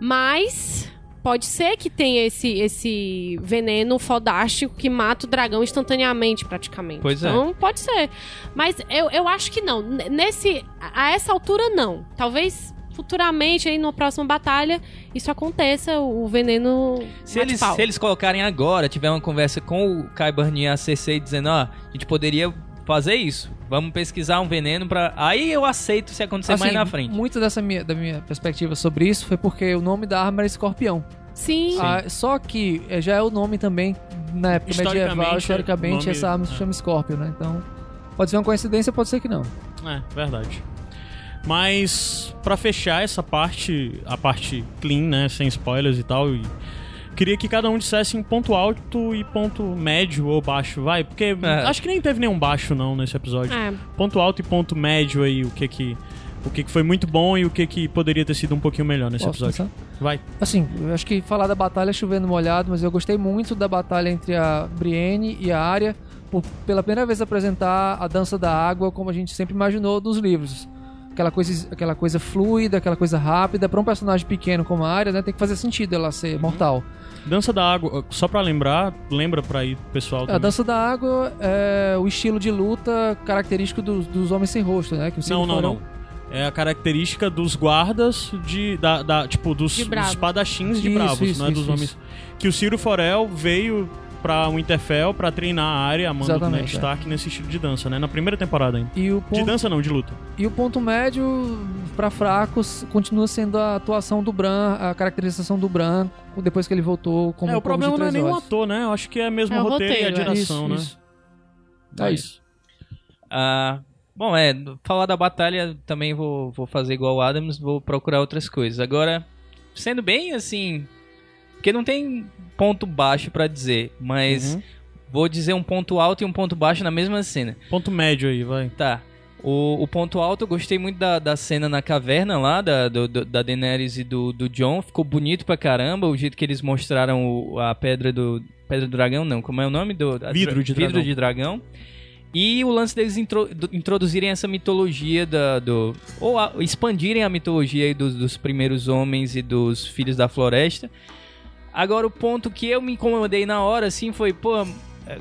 Mas pode ser que tenha esse esse veneno fodástico que mata o dragão instantaneamente, praticamente. Pois é. então, pode ser. Mas eu, eu acho que não. Nesse, a essa altura, não. Talvez futuramente, aí, numa próxima batalha, isso aconteça, o o veneno. Se eles, se eles colocarem agora, tiver uma conversa com o Kyburn e a Cersei dizendo, ó, a gente poderia fazer isso. Vamos pesquisar um veneno pra. Aí eu aceito se acontecer Assim, mais na frente. Muito dessa minha, da minha perspectiva sobre isso foi porque o nome da arma era escorpião. Sim. Ah, só que eh, já é o nome também, na época Historicamente, medieval, historicamente, nome- essa arma se é. chama Scorpion, né? Então, pode ser uma coincidência, pode ser que não. É, verdade. Mas pra fechar essa parte, a parte clean, né, sem spoilers e tal, e queria que cada um dissesse em ponto alto e ponto médio ou baixo, vai, porque É. acho que nem teve nenhum baixo não nesse episódio. É. Ponto alto e ponto médio aí, o que que o que que foi muito bom e o que que poderia ter sido um pouquinho melhor nesse Posso episódio. começar? Vai. Assim, eu acho que falar da batalha é chovendo molhado, mas eu gostei muito da batalha entre a Brienne e a Arya, por pela primeira vez apresentar a dança da água como a gente sempre imaginou dos livros. Aquela coisa, aquela coisa fluida, aquela coisa rápida. Pra um personagem pequeno como a Arya, né, tem que fazer sentido ela ser mortal. Dança da água, só pra lembrar, lembra pra ir pessoal A também. dança da água é o estilo de luta característico dos, dos homens sem rosto, né? Que Não, não, Forão- não. É a característica dos guardas de. Da, da- tipo, dos, De dos espadachins de Isso, bravos, isso, não é isso, dos isso. homens. Que o Ciro Forel veio pra Winterfell pra treinar a área, a mando do Ned é. Stark nesse estilo de dança, né? Na primeira temporada ainda. E o De ponto, dança não, de luta. e o ponto médio pra fracos continua sendo a atuação do Bran, a caracterização do Bran depois que ele voltou como é, o de problema não é o Olhos. ator, né? Eu acho que é mesmo É o o roteiro, e a roteiro, é. direção, Isso, né? isso. É Mas- isso. Ah, bom, é, falar da batalha também vou, vou fazer igual o Adams, vou procurar outras coisas. Agora, sendo bem assim, porque não tem ponto baixo pra dizer, mas Uhum. vou dizer um ponto alto e um ponto baixo na mesma cena. Ponto médio aí, vai. Tá. O, o ponto alto, eu gostei muito da, da cena na caverna lá, da, do, da Daenerys e do, do John. Ficou bonito pra caramba, o jeito que eles mostraram o- a pedra do. Pedra do dragão, não, como é o nome? Do, Vidro de Vidro dragão. de dragão. E o lance deles intro- do- introduzirem essa mitologia da, do. Ou a- expandirem a mitologia aí dos, dos primeiros homens e dos filhos da floresta. Agora, o ponto que eu me incomodei na hora, assim, foi, pô.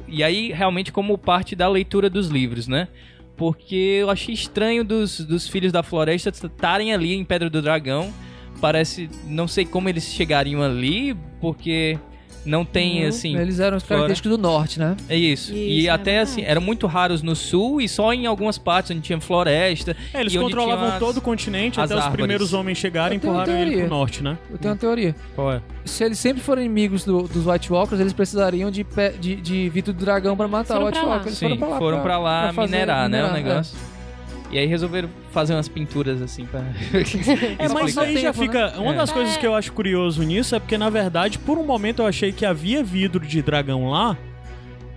E aí, realmente, como parte da leitura dos livros, né? Porque eu achei estranho dos, dos filhos da floresta estarem ali em Pedra do Dragão. Parece. Não sei como eles chegariam ali, porque não tem, Uhum. assim. Eles eram os característicos do norte, né? É isso. Isso, e é até verdade. assim, eram muito raros no sul e só em algumas partes onde tinha floresta. É, eles E controlavam as- todo o continente até os árvores. primeiros homens chegarem e empurraram ele pro norte, né? Eu tenho uma teoria. Qual é? Se eles sempre forem inimigos do- dos White Walkers, eles precisariam de, de, de Vito do Dragão pra matar Foram o White pra lá. Walker. Eles Sim, foram pra lá, pra fazer- minerar, né? O minerar, negócio. E aí resolveram fazer umas pinturas assim pra. É, mas aí já fica. Uma É. das coisas que eu acho curioso nisso é porque, na verdade, por um momento eu achei que havia vidro de dragão lá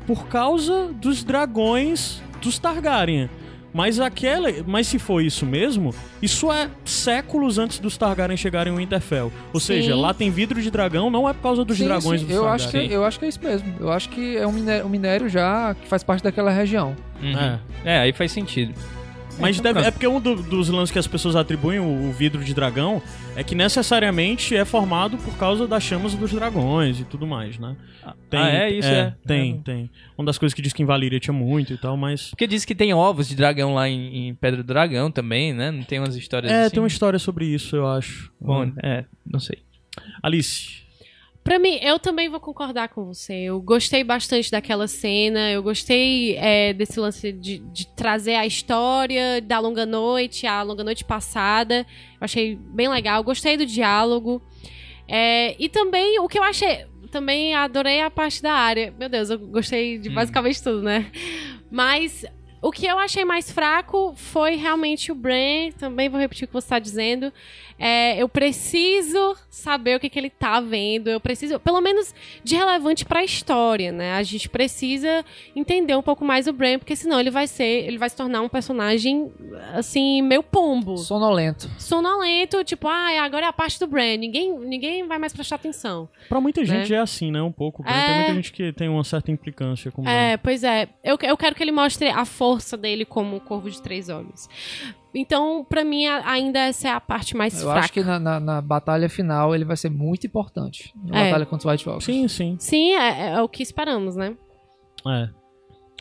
por causa dos dragões dos Targaryen. Mas aquela. Mas se for isso mesmo, isso é séculos antes dos Targaryen chegarem em Winterfell. Ou seja, Sim. lá tem vidro de dragão, não é por causa dos Sim, dragões sim, dos eu Targaryen. acho, que, eu acho que é isso mesmo. Eu acho que é um minério, um minério já que faz parte daquela região. Uhum. É, aí faz sentido. Mas Então, deve- pronto. é porque um do- dos lances que as pessoas atribuem o, o vidro de dragão é que necessariamente é formado por causa das chamas dos dragões e tudo mais, né? ah, é isso, é. Tem, É. tem. Uma das coisas que diz que em Valíria tinha muito e tal, mas. Porque diz que tem ovos de dragão lá em, em Pedra do Dragão também, né? Não tem umas histórias É, assim? tem uma história sobre isso, eu acho. Bom, é, não sei. Alice. Pra mim, eu também vou concordar com você. Eu gostei bastante daquela cena. Eu gostei é, desse lance de, de trazer a história da longa noite, a longa noite passada. Eu achei bem legal. Gostei do diálogo. É, e também, o que eu achei. Também adorei a parte da área. Meu Deus, eu gostei de Hum. basicamente tudo, né? Mas o que eu achei mais fraco foi realmente o Bran. Também vou repetir o que você está dizendo. É, eu preciso saber o que, que ele tá vendo. Eu preciso, pelo menos, de relevante pra história, né? A gente precisa entender um pouco mais o Bran, porque senão ele vai ser, ele vai se tornar um personagem assim meio pombo, Sonolento. sonolento, tipo, ah, agora é a parte do Bran. Ninguém, ninguém vai mais prestar atenção. Pra muita gente Né? é assim, né? Um pouco. Tem É. muita gente que tem uma certa implicância com o É, pois é. Eu, eu quero que ele mostre a força dele como o Corvo de Três Olhos. Então, pra mim, ainda essa é a parte mais Eu fraca. acho que na, na- na batalha final ele vai ser muito importante. Na É. batalha contra os White Walkers. Sim, sim. Sim, é, é o que esperamos, né? É.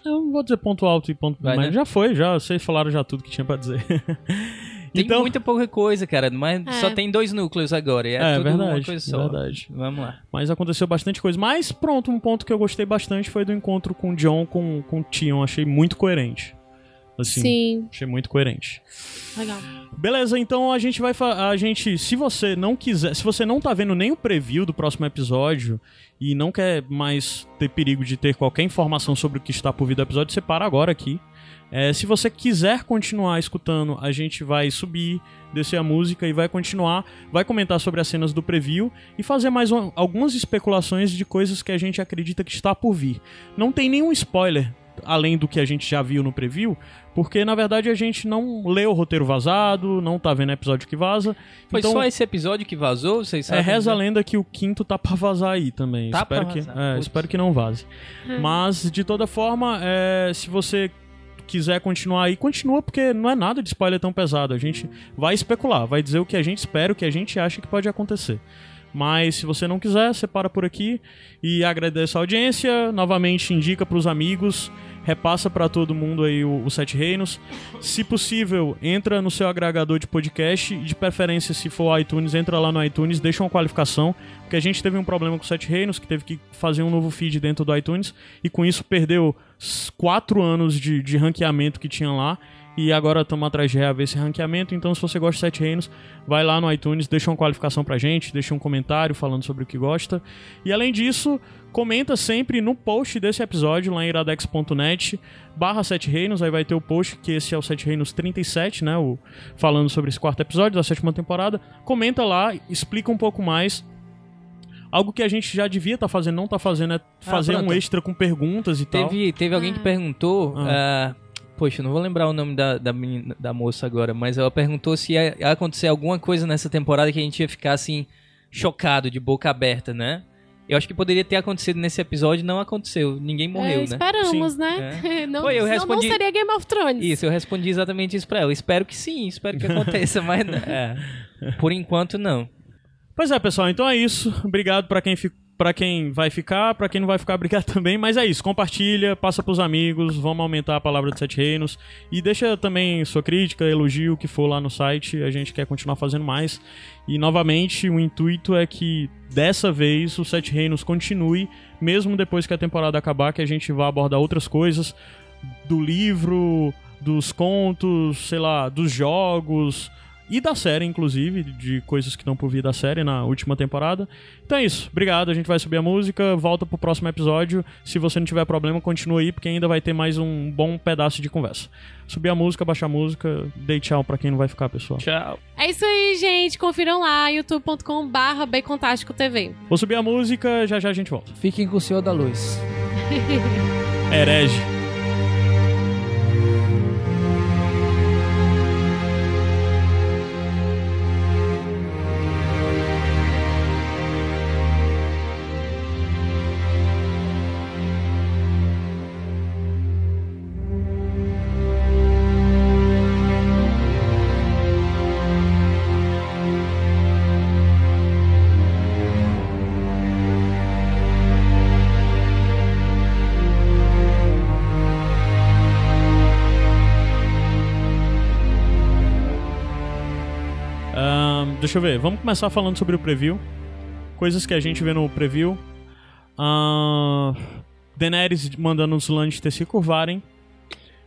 Eu não vou dizer ponto alto e ponto. Vai, mas né? já foi, já. Vocês falaram já tudo que tinha pra dizer. Tem então. muita pouca coisa, cara, mas É. só tem dois núcleos agora. E é É, tudo uma verdade. coisa só. verdade. Vamos lá. Mas aconteceu bastante coisa. Mas pronto, um ponto que eu gostei bastante foi do encontro com o John com, com o Tion. Achei muito coerente. Assim, Sim, achei muito coerente. legal. Beleza, então a gente vai a gente, se você não quiser, se você não tá vendo nem o preview do próximo episódio e não quer mais ter perigo de ter qualquer informação sobre o que está por vir do episódio, você para agora aqui. É, se você quiser continuar escutando, a gente vai subir, descer a música e vai continuar, vai comentar sobre as cenas do preview e fazer mais um- algumas especulações de coisas que a gente acredita que está por vir. Não tem nenhum spoiler além do que a gente já viu no preview, porque na verdade a gente não leu o roteiro vazado, não tá vendo episódio que vaza. Foi então, só esse episódio que vazou? Vocês é, sabem? reza a né? lenda que o quinto tá pra vazar aí também. Tá espero pra que, vazar, é, espero que não vaze. Mas de toda forma, é, se você quiser continuar aí, continua porque não é nada de spoiler tão pesado. A gente vai especular, vai dizer o que a gente espera, o que a gente acha que pode acontecer. Mas se você não quiser, você para por aqui e agradece a audiência. Novamente indica pros amigos, repassa pra todo mundo aí o, o Sete Reinos. Se possível, entra no seu agregador de podcast e de preferência, se for iTunes, entra lá no iTunes, deixa uma qualificação, porque a gente teve um problema com o Sete Reinos, que teve que fazer um novo feed dentro do iTunes e com isso perdeu quatro anos de, de ranqueamento que tinha lá. E agora estamos atrás de reaver esse ranqueamento. Então, se você gosta de Sete Reinos, vai lá no iTunes, deixa uma qualificação pra gente, deixa um comentário falando sobre o que gosta. E além disso, comenta sempre no post desse episódio, lá em iradex.net, barra Sete Reinos, aí vai ter o post, que esse é o Sete Reinos 37, né? O, falando sobre esse quarto episódio da sétima temporada. Comenta lá, explica um pouco mais. Algo que a gente já devia estar fazendo, não tá fazendo, é fazer um pronto. extra com perguntas e tal. Teve, teve alguém que perguntou. Ah. ah, poxa, eu não vou lembrar o nome da, da, menina- da moça agora, mas ela perguntou se ia, ia acontecer alguma coisa nessa temporada que a gente ia ficar assim, chocado, de boca aberta, né? Eu acho que poderia ter acontecido nesse episódio, não aconteceu. Ninguém morreu, É, né? esperamos, né? Não, Pô, eu respondi- não seria Game of Thrones. Isso, eu respondi exatamente isso pra ela. Espero que sim, espero que aconteça, mas é, por enquanto não. Pois é, pessoal, então é isso. Obrigado pra quem fi... para quem vai ficar, pra quem não vai ficar, obrigado também. Mas é isso, compartilha, passa pros amigos, vamos aumentar a palavra de Sete Reinos e deixa também sua crítica, elogio, o que for lá no site. A gente quer continuar fazendo mais. E novamente, o intuito é que dessa vez o Sete Reinos continue, mesmo depois que a temporada acabar, que a gente vá abordar outras coisas do livro, dos contos, sei lá, dos jogos e da série, inclusive, de coisas que estão por vir da série na última temporada. Então é isso. Obrigado. A gente vai subir a música, volta pro próximo episódio. Se você não tiver problema, continua aí, porque ainda vai ter mais um bom pedaço de conversa. Subir a música, baixar a música, dei tchau pra quem não vai ficar, pessoal. Tchau. É isso aí, gente. Confiram lá, youtube.com barra TV. Vou subir a música, já já a gente volta. Fiquem com o Senhor da Luz. Herege. Deixa eu ver, vamos começar falando sobre o preview. Coisas que a gente vê no preview. Ahn, Daenerys mandando os Lannister se curvarem.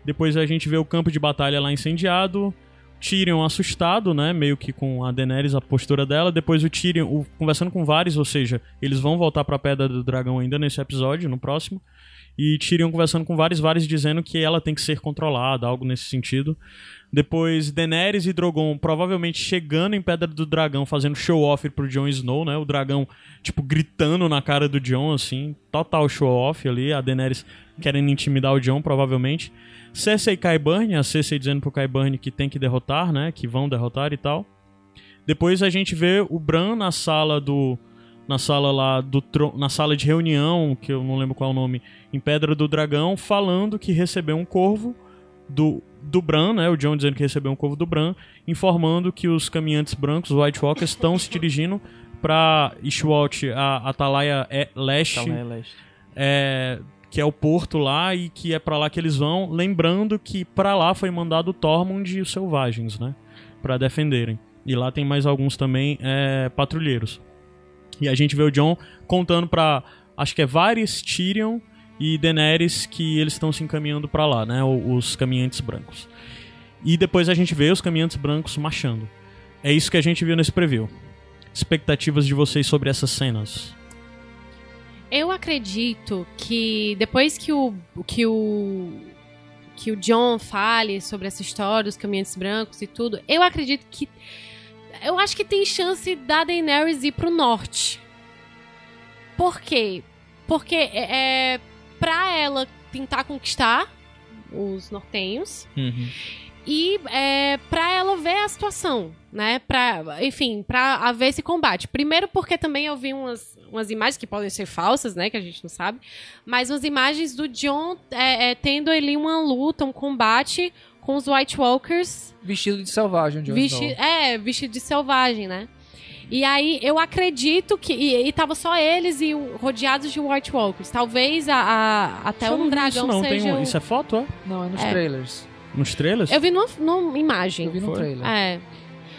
Depois a gente vê o campo de batalha lá incendiado. Tyrion assustado, né? Meio que com a Daenerys, a postura dela. Depois o Tyrion o- conversando com vários, ou seja, eles vão voltar pra Pedra do Dragão ainda nesse episódio, no próximo. E Tyrion conversando com vários, vários dizendo que ela tem que ser controlada, algo nesse sentido. Depois Daenerys e Drogon provavelmente chegando em Pedra do Dragão, fazendo show off pro Jon Snow, né? O dragão, tipo, gritando na cara do Jon, assim. Total show off ali. A Daenerys querendo intimidar o Jon, provavelmente. Cersei e Qyburn, a Cersei dizendo pro Qyburn que tem que derrotar, né? Que vão derrotar e tal. Depois a gente vê o Bran na sala do na sala lá do na sala de reunião, que eu não lembro qual é o nome, em Pedra do Dragão, falando que recebeu um corvo do do Bran, né? O Jon dizendo que recebeu um corvo do Bran, informando que os caminhantes brancos, os White Walkers, estão se dirigindo para Ishwalt, a Atalaia é- Leste, é leste. é, que é o porto lá e que é pra lá que eles vão, lembrando que pra lá foi mandado o Tormund e os selvagens, né, Pra defenderem. E lá tem mais alguns também é, patrulheiros. E a gente vê o John contando pra, acho que é Varys, Tyrion e Daenerys que eles estão se encaminhando pra lá, né? Os caminhantes brancos. E depois a gente vê os caminhantes brancos marchando. É isso que a gente viu nesse preview. Expectativas de vocês sobre essas cenas? Eu acredito que depois que o que o que o John fale sobre essa história dos caminhantes brancos e tudo, eu acredito que eu acho que tem chance da Daenerys ir pro norte. Por quê? Porque é, é pra ela tentar conquistar os nortenhos Uhum. e é, para ela ver a situação, né? Pra, enfim, pra haver esse combate. Primeiro porque também eu vi umas, umas imagens que podem ser falsas, né? Que a gente não sabe. Mas umas imagens do John é, é, tendo ali uma luta, um combate com os White Walkers. Vestido de selvagem, Jon Vesti é, vestido de selvagem, né? E aí eu acredito que. E, e tava só eles e rodeados de White Walkers. Talvez a, a- até um dragão isso, não. Tem seja. um- o- Isso é foto, é? Não, é nos É. trailers. Nos trailers? Eu vi numa, numa imagem. Eu vi no trailer. É.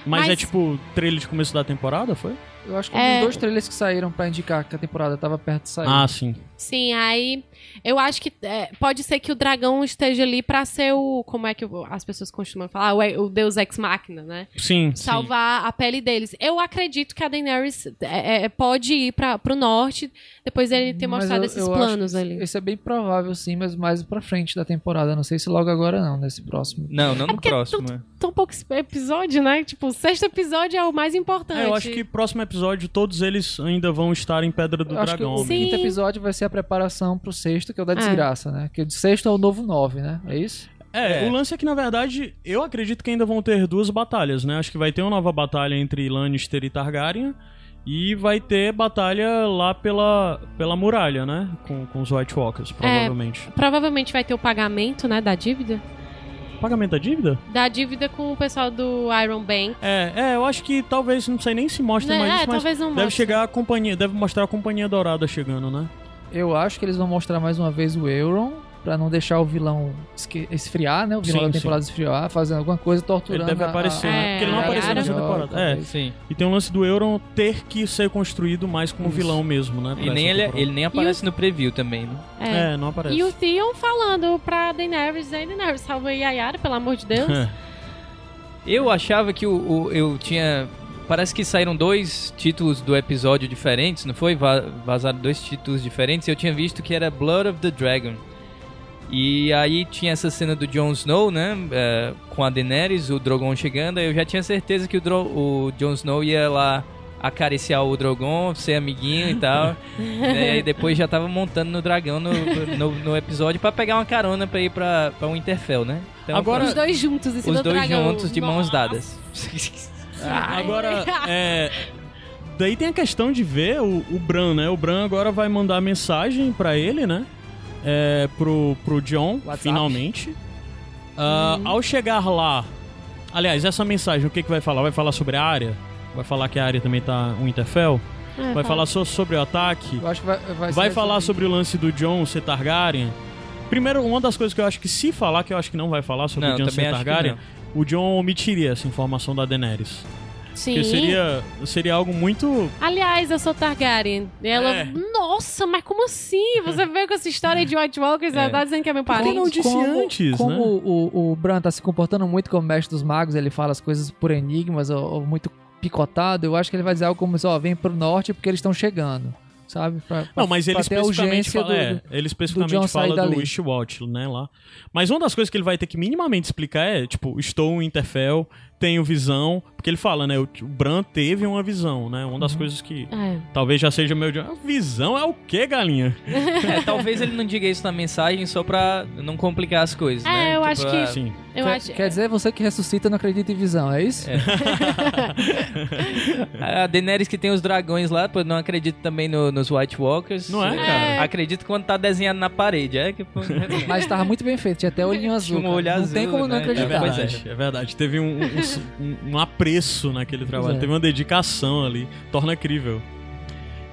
Mas, é mas- tipo trailer de começo da temporada, foi? Eu acho que É. um dos dois trailers que saíram pra indicar que a temporada tava perto de sair. Ah, sim. Sim, aí eu acho que é, pode ser que o dragão esteja ali pra ser o. Como é que as pessoas costumam falar? O, o Deus Ex Machina, né? Sim, sim. Salvar a pele deles. Eu acredito que a Daenerys é, é, pode ir pra, pro norte depois dele ter Mas mostrado eu- esses eu acho planos que ali. Esse é bem provável, sim, mas mais pra frente da temporada. Não sei se logo agora não, nesse próximo. Não, não no porque próximo. é. Tão poucos episódios, né? Tipo, o sexto episódio é o mais importante. É, eu acho que próximo episódio todos eles ainda vão estar em Pedra do Eu acho que Dragão. o Sim. quinto episódio vai ser a preparação pro sexto, que é o da É. desgraça, né? Que o sexto é o novo nove, né? É isso? É, É. o lance é que, na verdade, eu acredito que ainda vão ter duas batalhas, né? Acho que vai ter uma nova batalha entre Lannister e Targaryen. E vai ter batalha lá pela, pela muralha, né? Com, com os White Walkers, provavelmente. Provavelmente vai ter o pagamento, né? Da dívida. Pagamento da dívida? Da dívida com o pessoal do Iron Bank. É, é, eu acho que talvez, não sei nem se mostra Né? mais É, isso, mas talvez não deve mostre. chegar a companhia, deve mostrar a Companhia Dourada chegando, né? Eu acho que eles vão mostrar mais uma vez o Euron, pra não deixar o vilão esfriar, né? O vilão Sim, da temporada esfriar, fazendo alguma coisa, torturando Ele deve aparecer, a- né? É, Porque ele não apareceu nessa temporada. É. Sim. e tem o lance do Euron ter que ser construído mais como Isso. vilão mesmo, né? E nem ele, temporada. ele nem aparece no preview também, né? É. É, não aparece. E o Theon falando pra Daenerys, Daenerys, salva aí a Yara, pelo amor de Deus. Eu achava que o, o- eu tinha. Parece que saíram dois títulos do episódio diferentes, não foi? Va- Vazaram dois títulos diferentes. Eu tinha visto que era Blood of the Dragon. E aí tinha essa cena do Jon Snow, né? é, com a Daenerys, o Drogon chegando. aí Eu já tinha certeza que o, Dro o Jon Snow ia lá acariciar o Drogon, ser amiguinho e tal. né, e depois já tava montando no dragão no, no, no episódio pra pegar uma carona pra ir pra, pra Winterfell, né? Então, Agora- Os dois juntos cima os do dois dragão. juntos de mãos Nossa. dadas. Agora, é. Daí tem a questão de ver o, o Bran, né? O Bran agora vai mandar mensagem pra ele, né? É, pro, pro John, WhatsApp. finalmente. Ah, Ao chegar lá. Aliás, essa mensagem, o que, que vai falar? Vai falar sobre a área? Vai falar que a área também tá um Winterfell? É, Vai fala. falar só sobre o ataque? Eu acho que vai, vai, Vai falar sobre o lance do John ser Targaryen? Primeiro, uma das coisas que eu acho que se falar, que eu acho que não vai falar sobre Não, o John ser Targaryen, o John omitiria essa informação da Daenerys. Sim. Porque seria, seria algo muito. Aliás, eu sou Targaryen. E ela, É. nossa, mas como assim? Você veio com essa história de White Walkers, ela É. tá dizendo que é meu parente. não disse como, antes, como né? o, o Bran tá se comportando muito como mestre dos magos, ele fala as coisas por enigmas ou, ou muito picotado, eu acho que ele vai dizer algo como, ó, vem pro norte porque eles estão chegando, sabe? Pra- pra- Não, mas ele especificamente fala, do- é, do- ele especificamente sair fala do dali. Wishwatch, né, lá. Mas uma das coisas que ele vai ter que minimamente explicar é, tipo, estou em Interfell, tenho visão, porque ele fala, né, o, o Bran teve uma visão, né? Uma Uhum. das coisas que É. talvez já seja meio de, "Ah, visão é o quê, galinha? É, talvez ele não diga isso na mensagem só pra não complicar as coisas, É, né? eu acho que- ah, Sim. Eu quer, acho. quer dizer, você que ressuscita não acredita em visão, é isso? É. A Daenerys que tem os dragões lá, pô, não acredito também no- nos White Walkers. Não é, cara? É. Acredito quando tá desenhado na parede, é que... pô, Mas tava muito bem feito, tinha até olhinho azul. um cara. olho não azul, tem como não né? É acreditar. Pois verdade, é. verdade. Teve um, um, um- um apreço naquele trabalho, é. teve uma dedicação ali, torna crível.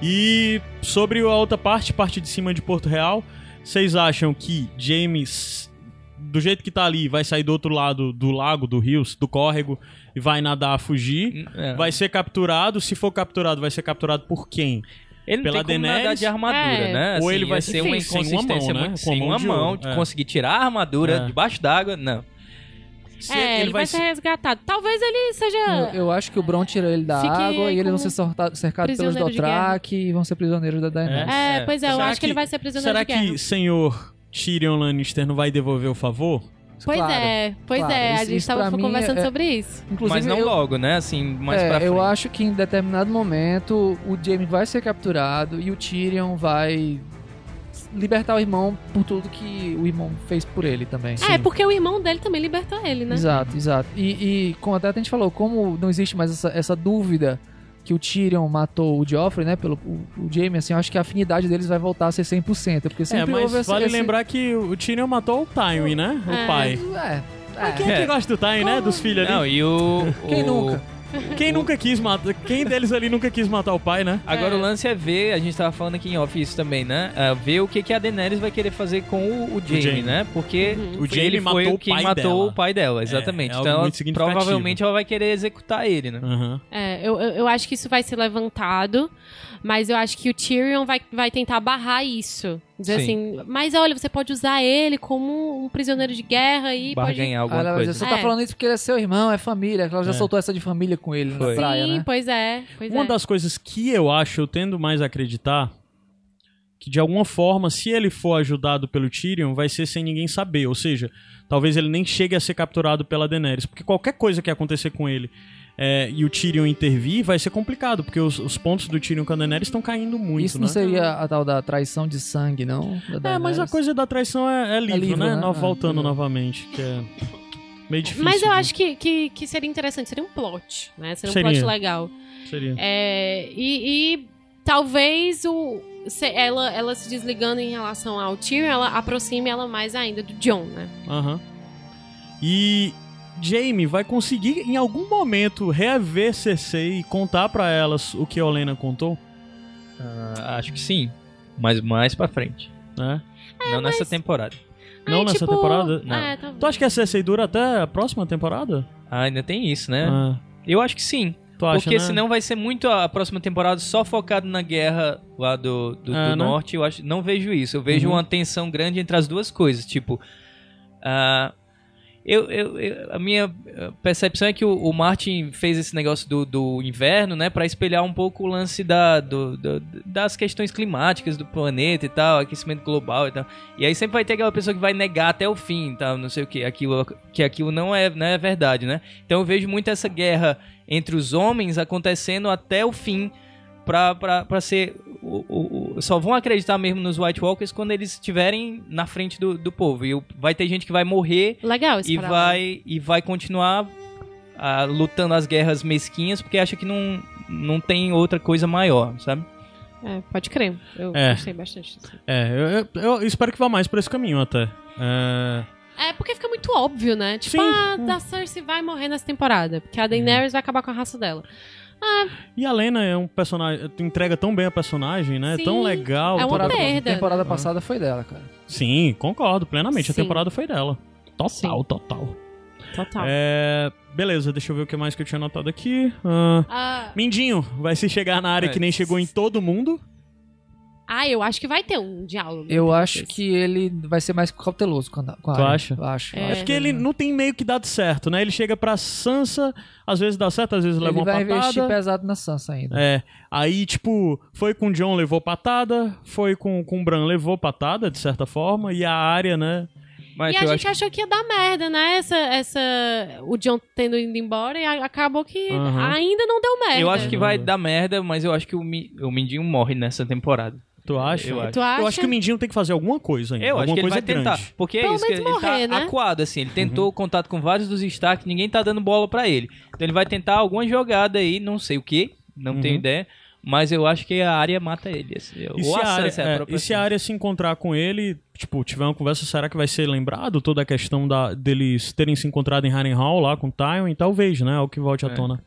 E sobre a outra parte, parte de cima de Porto Real, vocês acham que James, do jeito que tá ali, vai sair do outro lado do lago, do rio, do córrego, e vai nadar a fugir? É. Vai ser capturado? Se for capturado, vai ser capturado por quem? Ele pela tem como nadar Daenerys, de armadura, É. né? Ou Assim, ele vai ia ser uma sem uma inconsistência mão, né? muito Com a sem mão uma de mão, de é. conseguir tirar a armadura É. debaixo d'água, não. Se É, ele, vai, ser resgatado. Talvez ele seja. Eu, eu acho que o Bron tira ele da Fique água e eles vão ser cercados pelos Dothraki e vão ser prisioneiros da Daenerys. É, É. pois é, eu Será acho que, ele que- vai ser prisioneiro Será de guerra. que senhor Tyrion Lannister não vai devolver o favor? Pois Claro, é, pois claro. é, a gente isso tava pra mim conversando é- sobre isso. Inclusive, Mas não eu, logo, né? Assim, mais é, pra frente. eu acho que em determinado momento o Jaime vai ser capturado e o Tyrion vai libertar o irmão por tudo que o irmão fez por ele também. É, porque o irmão dele também libertou ele, né? Exato, exato. E, e como até a gente falou, como não existe mais essa, essa dúvida que o Tyrion matou o Joffrey, né, pelo o, o Jaime, assim, eu acho que a afinidade deles vai voltar a ser 100%, porque É, sempre mas houve esse, vale esse- lembrar que o Tyrion matou o Tywin, né? O É. pai. É, Mas é. quem é que gosta do Tywin, né? Dos filhos ali. Não, e o. Quem o- nunca? Quem nunca quis matar... Quem deles ali nunca quis matar o pai, né? Agora É. o lance é ver, a gente tava falando aqui em off isso também, né? É, ver o que, que a Daenerys vai querer fazer com o, o Jaime, Jaime. né? Porque Uhum. O Jaime ele foi matou o o quem pai matou dela. o pai dela, exatamente. é então, ela, provavelmente ela vai querer executar ele, né? Aham. É, eu, eu eu acho que isso vai ser levantado, mas eu acho que o Tyrion vai, vai tentar barrar isso. Dizer Sim. assim, mas olha, você pode usar ele como um prisioneiro de guerra e pode... Barganhar Aí alguma dizer, coisa. você tá É. falando isso porque ele é seu irmão, é família. Ela já É. soltou essa de família com ele Foi. na praia, Sim, né? pois é, pois Uma é. das coisas que eu acho, eu tendo mais a acreditar, que de alguma forma, se ele for ajudado pelo Tyrion, vai ser sem ninguém saber. Ou seja, talvez ele nem chegue a ser capturado pela Daenerys. Porque qualquer coisa que acontecer com ele é, e o Tyrion intervir, vai ser complicado. Porque os, os pontos do Tyrion com a Daenerys estão caindo muito, Isso né? não seria a tal da traição de sangue, não? Da É, mas a coisa da traição é, é livro, livro, né? né? Ah, voltando novamente, que é meio difícil. Mas eu de- acho que, que, que seria interessante, seria um plot, né? Seria um Seria. plot legal. Seria. É, e, e talvez o, se ela, ela se desligando em relação ao Tyrion, ela aproxime ela mais ainda do John, né? Aham. E Jaime vai conseguir em algum momento reaver Cersei e contar pra elas o que a Olena contou, Ah, acho que sim. Mas mais pra frente. né? não nessa temporada. Não nessa tipo, temporada? Não. É, tá- Tu acha que a Cersei dura até a próxima temporada? Ah, ainda tem isso, né? Ah, Eu acho que sim. tu acha, Porque né? senão vai ser muito a próxima temporada só focado na guerra lá do, do, É, do né? norte. Eu acho, não vejo isso. Eu vejo Uhum. uma tensão grande entre as duas coisas. Tipo, ah, eu, eu- eu- a minha eh, percepção é que o, o Martin fez esse negócio do, do inverno, né, para espelhar um pouco o lance da, do- do- das questões climáticas do planeta e tal, aquecimento global e tal. E aí sempre vai ter aquela pessoa que vai negar até o fim, tal, não sei o que, aquilo, que aquilo não é, não é verdade, né? Então eu vejo muito essa guerra entre os homens acontecendo até o fim pra ser. O, o- só vão acreditar mesmo nos White Walkers quando eles estiverem na frente do, do povo. E vai ter gente que vai morrer Legal e paralelo. vai, e vai continuar ah, lutando as guerras mesquinhas porque acha que não, não tem outra coisa maior, sabe? É, pode crer. Eu É. gostei bastante disso. É, eu, eu- eu espero que vá mais por esse caminho até. É, É, porque fica muito óbvio, né? Tipo, Sim. ah, a Cersei vai morrer nessa temporada. Porque a Daenerys vai acabar com a raça dela. E a Lena é um personagem. Tu entrega tão bem a personagem, né? Sim, tão legal. é uma perda. A temporada passada foi dela, cara. Sim, concordo plenamente. A Sim. temporada foi dela. Total, Sim. total. Total. É, beleza, deixa eu ver o que mais que eu tinha anotado aqui. Ah, Ah, Mindinho, vai se chegar na área É. que nem chegou em todo mundo. Ah, eu acho que vai ter um diálogo. Eu acho que ele vai ser mais cauteloso com a, com a Tu Arya. acha? Eu acho. É. acho Porque ele não tem meio que dado certo, né? Ele chega pra Sansa, às vezes dá certo, às vezes leva Ele uma vai investir patada. pesado na Sansa ainda. É, aí, tipo, foi com o John, levou patada, foi com, com o Bran, levou patada, de certa forma, e a área, né? Mas E a eu gente acho achou que ia dar merda, né? Essa, essa, o John tendo ido embora e a- acabou que Aham. ainda não deu merda. Eu acho que vai dar merda, mas eu acho que o, Mi- o Mindinho morre nessa temporada. Tu acha? Eu acho. Tu acha? Eu acho que o Mindinho tem que fazer alguma coisa ainda. Eu acho alguma que ele coisa vai tentar. grande. Porque é Pelo isso, que menos ele morrer, tá né? acuado, assim. Ele tentou Uhum. contato com vários dos Stark, ninguém tá dando bola pra ele. Então ele vai tentar alguma jogada aí, não sei o que, não Uhum. tenho ideia. Mas eu acho que a área mata ele. assim. E se, a área, é a é, própria e se a área se encontrar com ele, tipo, tiver uma conversa, será que vai ser lembrado toda a questão da, deles terem se encontrado em Harrenhal lá com o Tywin? Talvez, né? É o que volte à É. tona.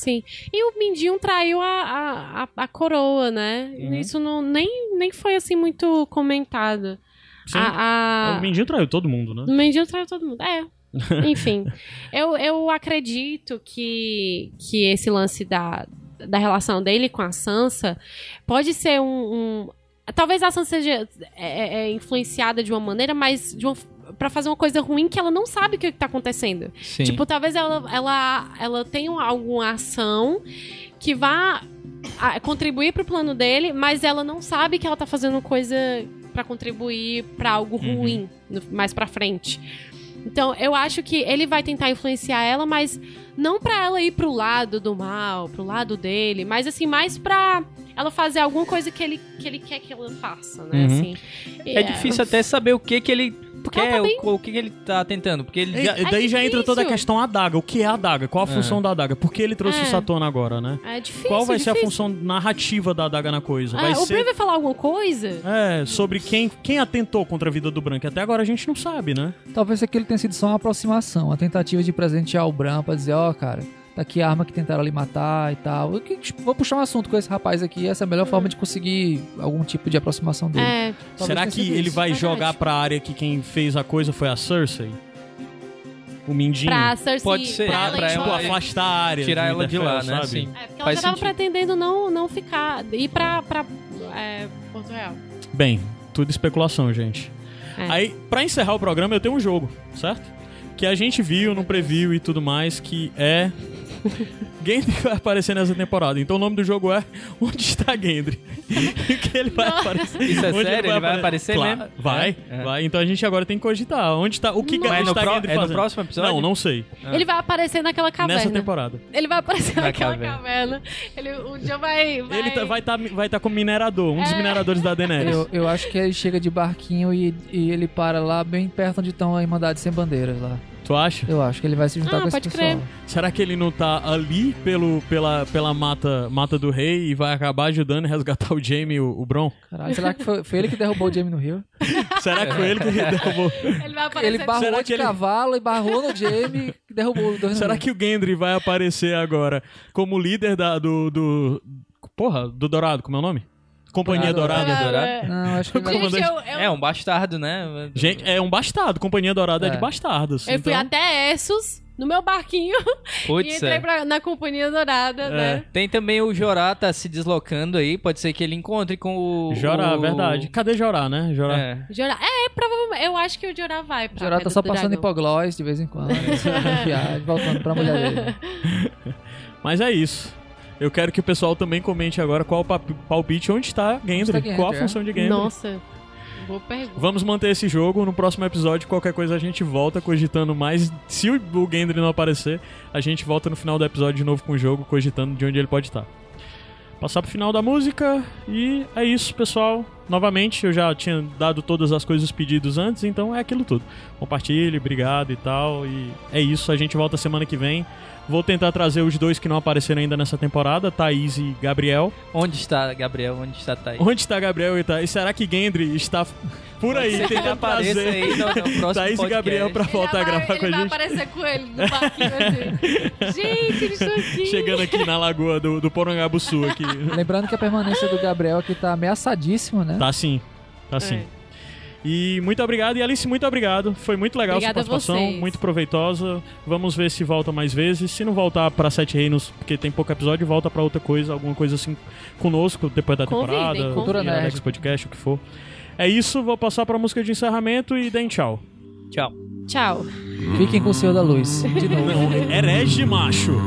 Sim. E o Mindinho traiu a, a, a, a coroa, né? Uhum. Isso não, nem, nem foi assim muito comentado. Sim. A, a... O Mindinho traiu todo mundo, né? O Mindinho traiu todo mundo. É. Enfim. eu, eu acredito que, que esse lance da, da relação dele com a Sansa, pode ser um. um- talvez a Sansa seja é, é, influenciada de uma maneira, mas de uma, pra fazer uma coisa ruim que ela não sabe o que, que tá acontecendo. Sim. Tipo, talvez ela, ela, ela tenha alguma ação que vá contribuir pro plano dele, mas ela não sabe que ela tá fazendo coisa pra contribuir pra algo ruim no- mais pra frente. Então, eu acho que ele vai tentar influenciar ela, mas não pra ela ir pro lado do mal, pro lado dele, mas assim, mais pra ela fazer alguma coisa que ele, que ele quer que ela faça, né? Uhum. Assim. É difícil até saber o que que ele Porque tá bem- o, o que que ele tá tentando, porque ele E- já... daí já entra toda a difícil. questão adaga. O que é a adaga? Qual a função da adaga? Por que ele trouxe É. isso à tona agora, né? É difícil. Qual vai ser a difícil. função narrativa da adaga na coisa? Vai Ah, o ser Bran vai falar alguma coisa? é, sobre quem, quem atentou contra a vida do Branco. Até agora a gente não sabe, né? Talvez aquilo tenha sido só uma aproximação, uma tentativa de presentear o Bran pra dizer, ó, cara, tá aqui a arma que tentaram ali matar e tal. Eu que- tipo, Vou puxar um assunto com esse rapaz aqui, essa é a melhor forma de conseguir algum tipo de aproximação dele. É, Será que ele isso. vai Verdade. jogar pra área que quem fez a coisa foi a Cersei? O Mindinho? pra Cersei... Pode ser, pra Pra, ela pra, tipo, embora. afastar a área. Tirar ela de lá, né? sabe? Sim. É, porque ela Faz já tava sentido. pretendendo não, não ficar... Ir pra, pra é, Porto Real. Bem, tudo especulação, gente. É. Aí, pra encerrar o programa, eu tenho um jogo, certo? Que a gente viu no preview e tudo mais, que é. Gendry vai aparecer nessa temporada. Então o nome do jogo é Onde está Gendry? E que ele vai aparecer. Isso é Onde sério? Ele vai aparecer Claro, mesmo? Vai, É, é. vai. Então a gente agora tem que cogitar. Onde está. O que Não. Está pro- Gendry é no próximo episódio? Não, não sei. Ah. Ele vai aparecer naquela caverna. Nessa temporada. Ele vai aparecer Na naquela caverna. caverna. Ele, o John vai... vai... Ele tá- vai estar vai tá como minerador, um dos É. mineradores da Daenerys. Eu, eu acho que ele chega de barquinho e, e ele para lá bem perto onde estão a Irmandade Sem Bandeiras lá. Tu acha? Eu acho que ele vai se juntar Ah, com esse pode pessoal. crer. Será que ele não tá ali pelo, pela, pela mata, mata do rei e vai acabar ajudando a resgatar o Jaime e o, o Bron? Caralho, será que foi, foi ele que derrubou o Jamie no rio? Será que foi ele que derrubou? Ele vai aparecer... Ele barrou Será de que ele- cavalo e barrou no Jamie e derrubou os dois Será rio. que o Gendry vai aparecer agora como líder da, do, do. Porra, do Dourado, como é o nome? Companhia Dourada. É. Não, acho que ele vai... Gente, comandante- eu, eu, É um bastardo, né? Gente, é um bastardo. Companhia Dourada é, É. de bastardos. eu fui então- até Essos, no meu barquinho, e Putz, entrei é. pra- na Companhia Dourada, né? Tem também o Jorá tá se deslocando aí, pode ser que ele encontre com o... Jorá, o... verdade. Cadê Jorá, né? Jorá. É. Jorá, é, provavelmente, eu acho que o Jorá vai pra Jorá tá só do passando hipoglós de vez em quando. viagem, voltando pra mulher dele. Mas é isso. Eu quero que o pessoal também comente agora qual o palpite, onde está Gendry, Gendry, qual a é. função de Gendry. Nossa, boa pergunta. Vamos manter esse jogo. No próximo episódio, qualquer coisa a gente volta cogitando mais. Se o o Gendry não aparecer, a gente volta no final do episódio de novo com o jogo, cogitando de onde ele pode estar. Passar pro final da música e é isso, pessoal. Novamente, eu já tinha dado todas as coisas pedidos antes, então é aquilo tudo. Compartilhe, obrigado e tal. E é isso, a gente volta semana que vem. Vou tentar trazer os dois que não apareceram ainda nessa temporada, Thaís e Gabriel. Onde está, Gabriel? Onde está Thaís? Onde está Gabriel e Thaís? Será que Gendry está por aí tentando trazer aí no, no próximo Thaís e podcast. Gabriel pra Ele voltar a vai- gravar com a Ele vai gente? aparecer com ele no barquinho assim. gente, eles estão aqui. Chegando aqui na lagoa do, do Porangabuçu aqui. Lembrando que a permanência do Gabriel aqui tá ameaçadíssima, né? Tá sim, tá sim. É. E muito obrigado. E Alice, muito obrigado. Foi muito legal Obrigada a sua participação, vocês. muito proveitosa. Vamos ver se volta mais vezes. Se não voltar pra Sete Reinos, porque tem pouco episódio, volta pra outra coisa, alguma coisa assim conosco depois da Convidem, temporada, convidem. Cultura. Alex Podcast, o que for. É isso, vou passar pra música de encerramento e deem tchau. Tchau. Tchau. Fiquem com o Senhor da Luz. De novo. Não, herege macho.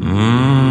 Mm.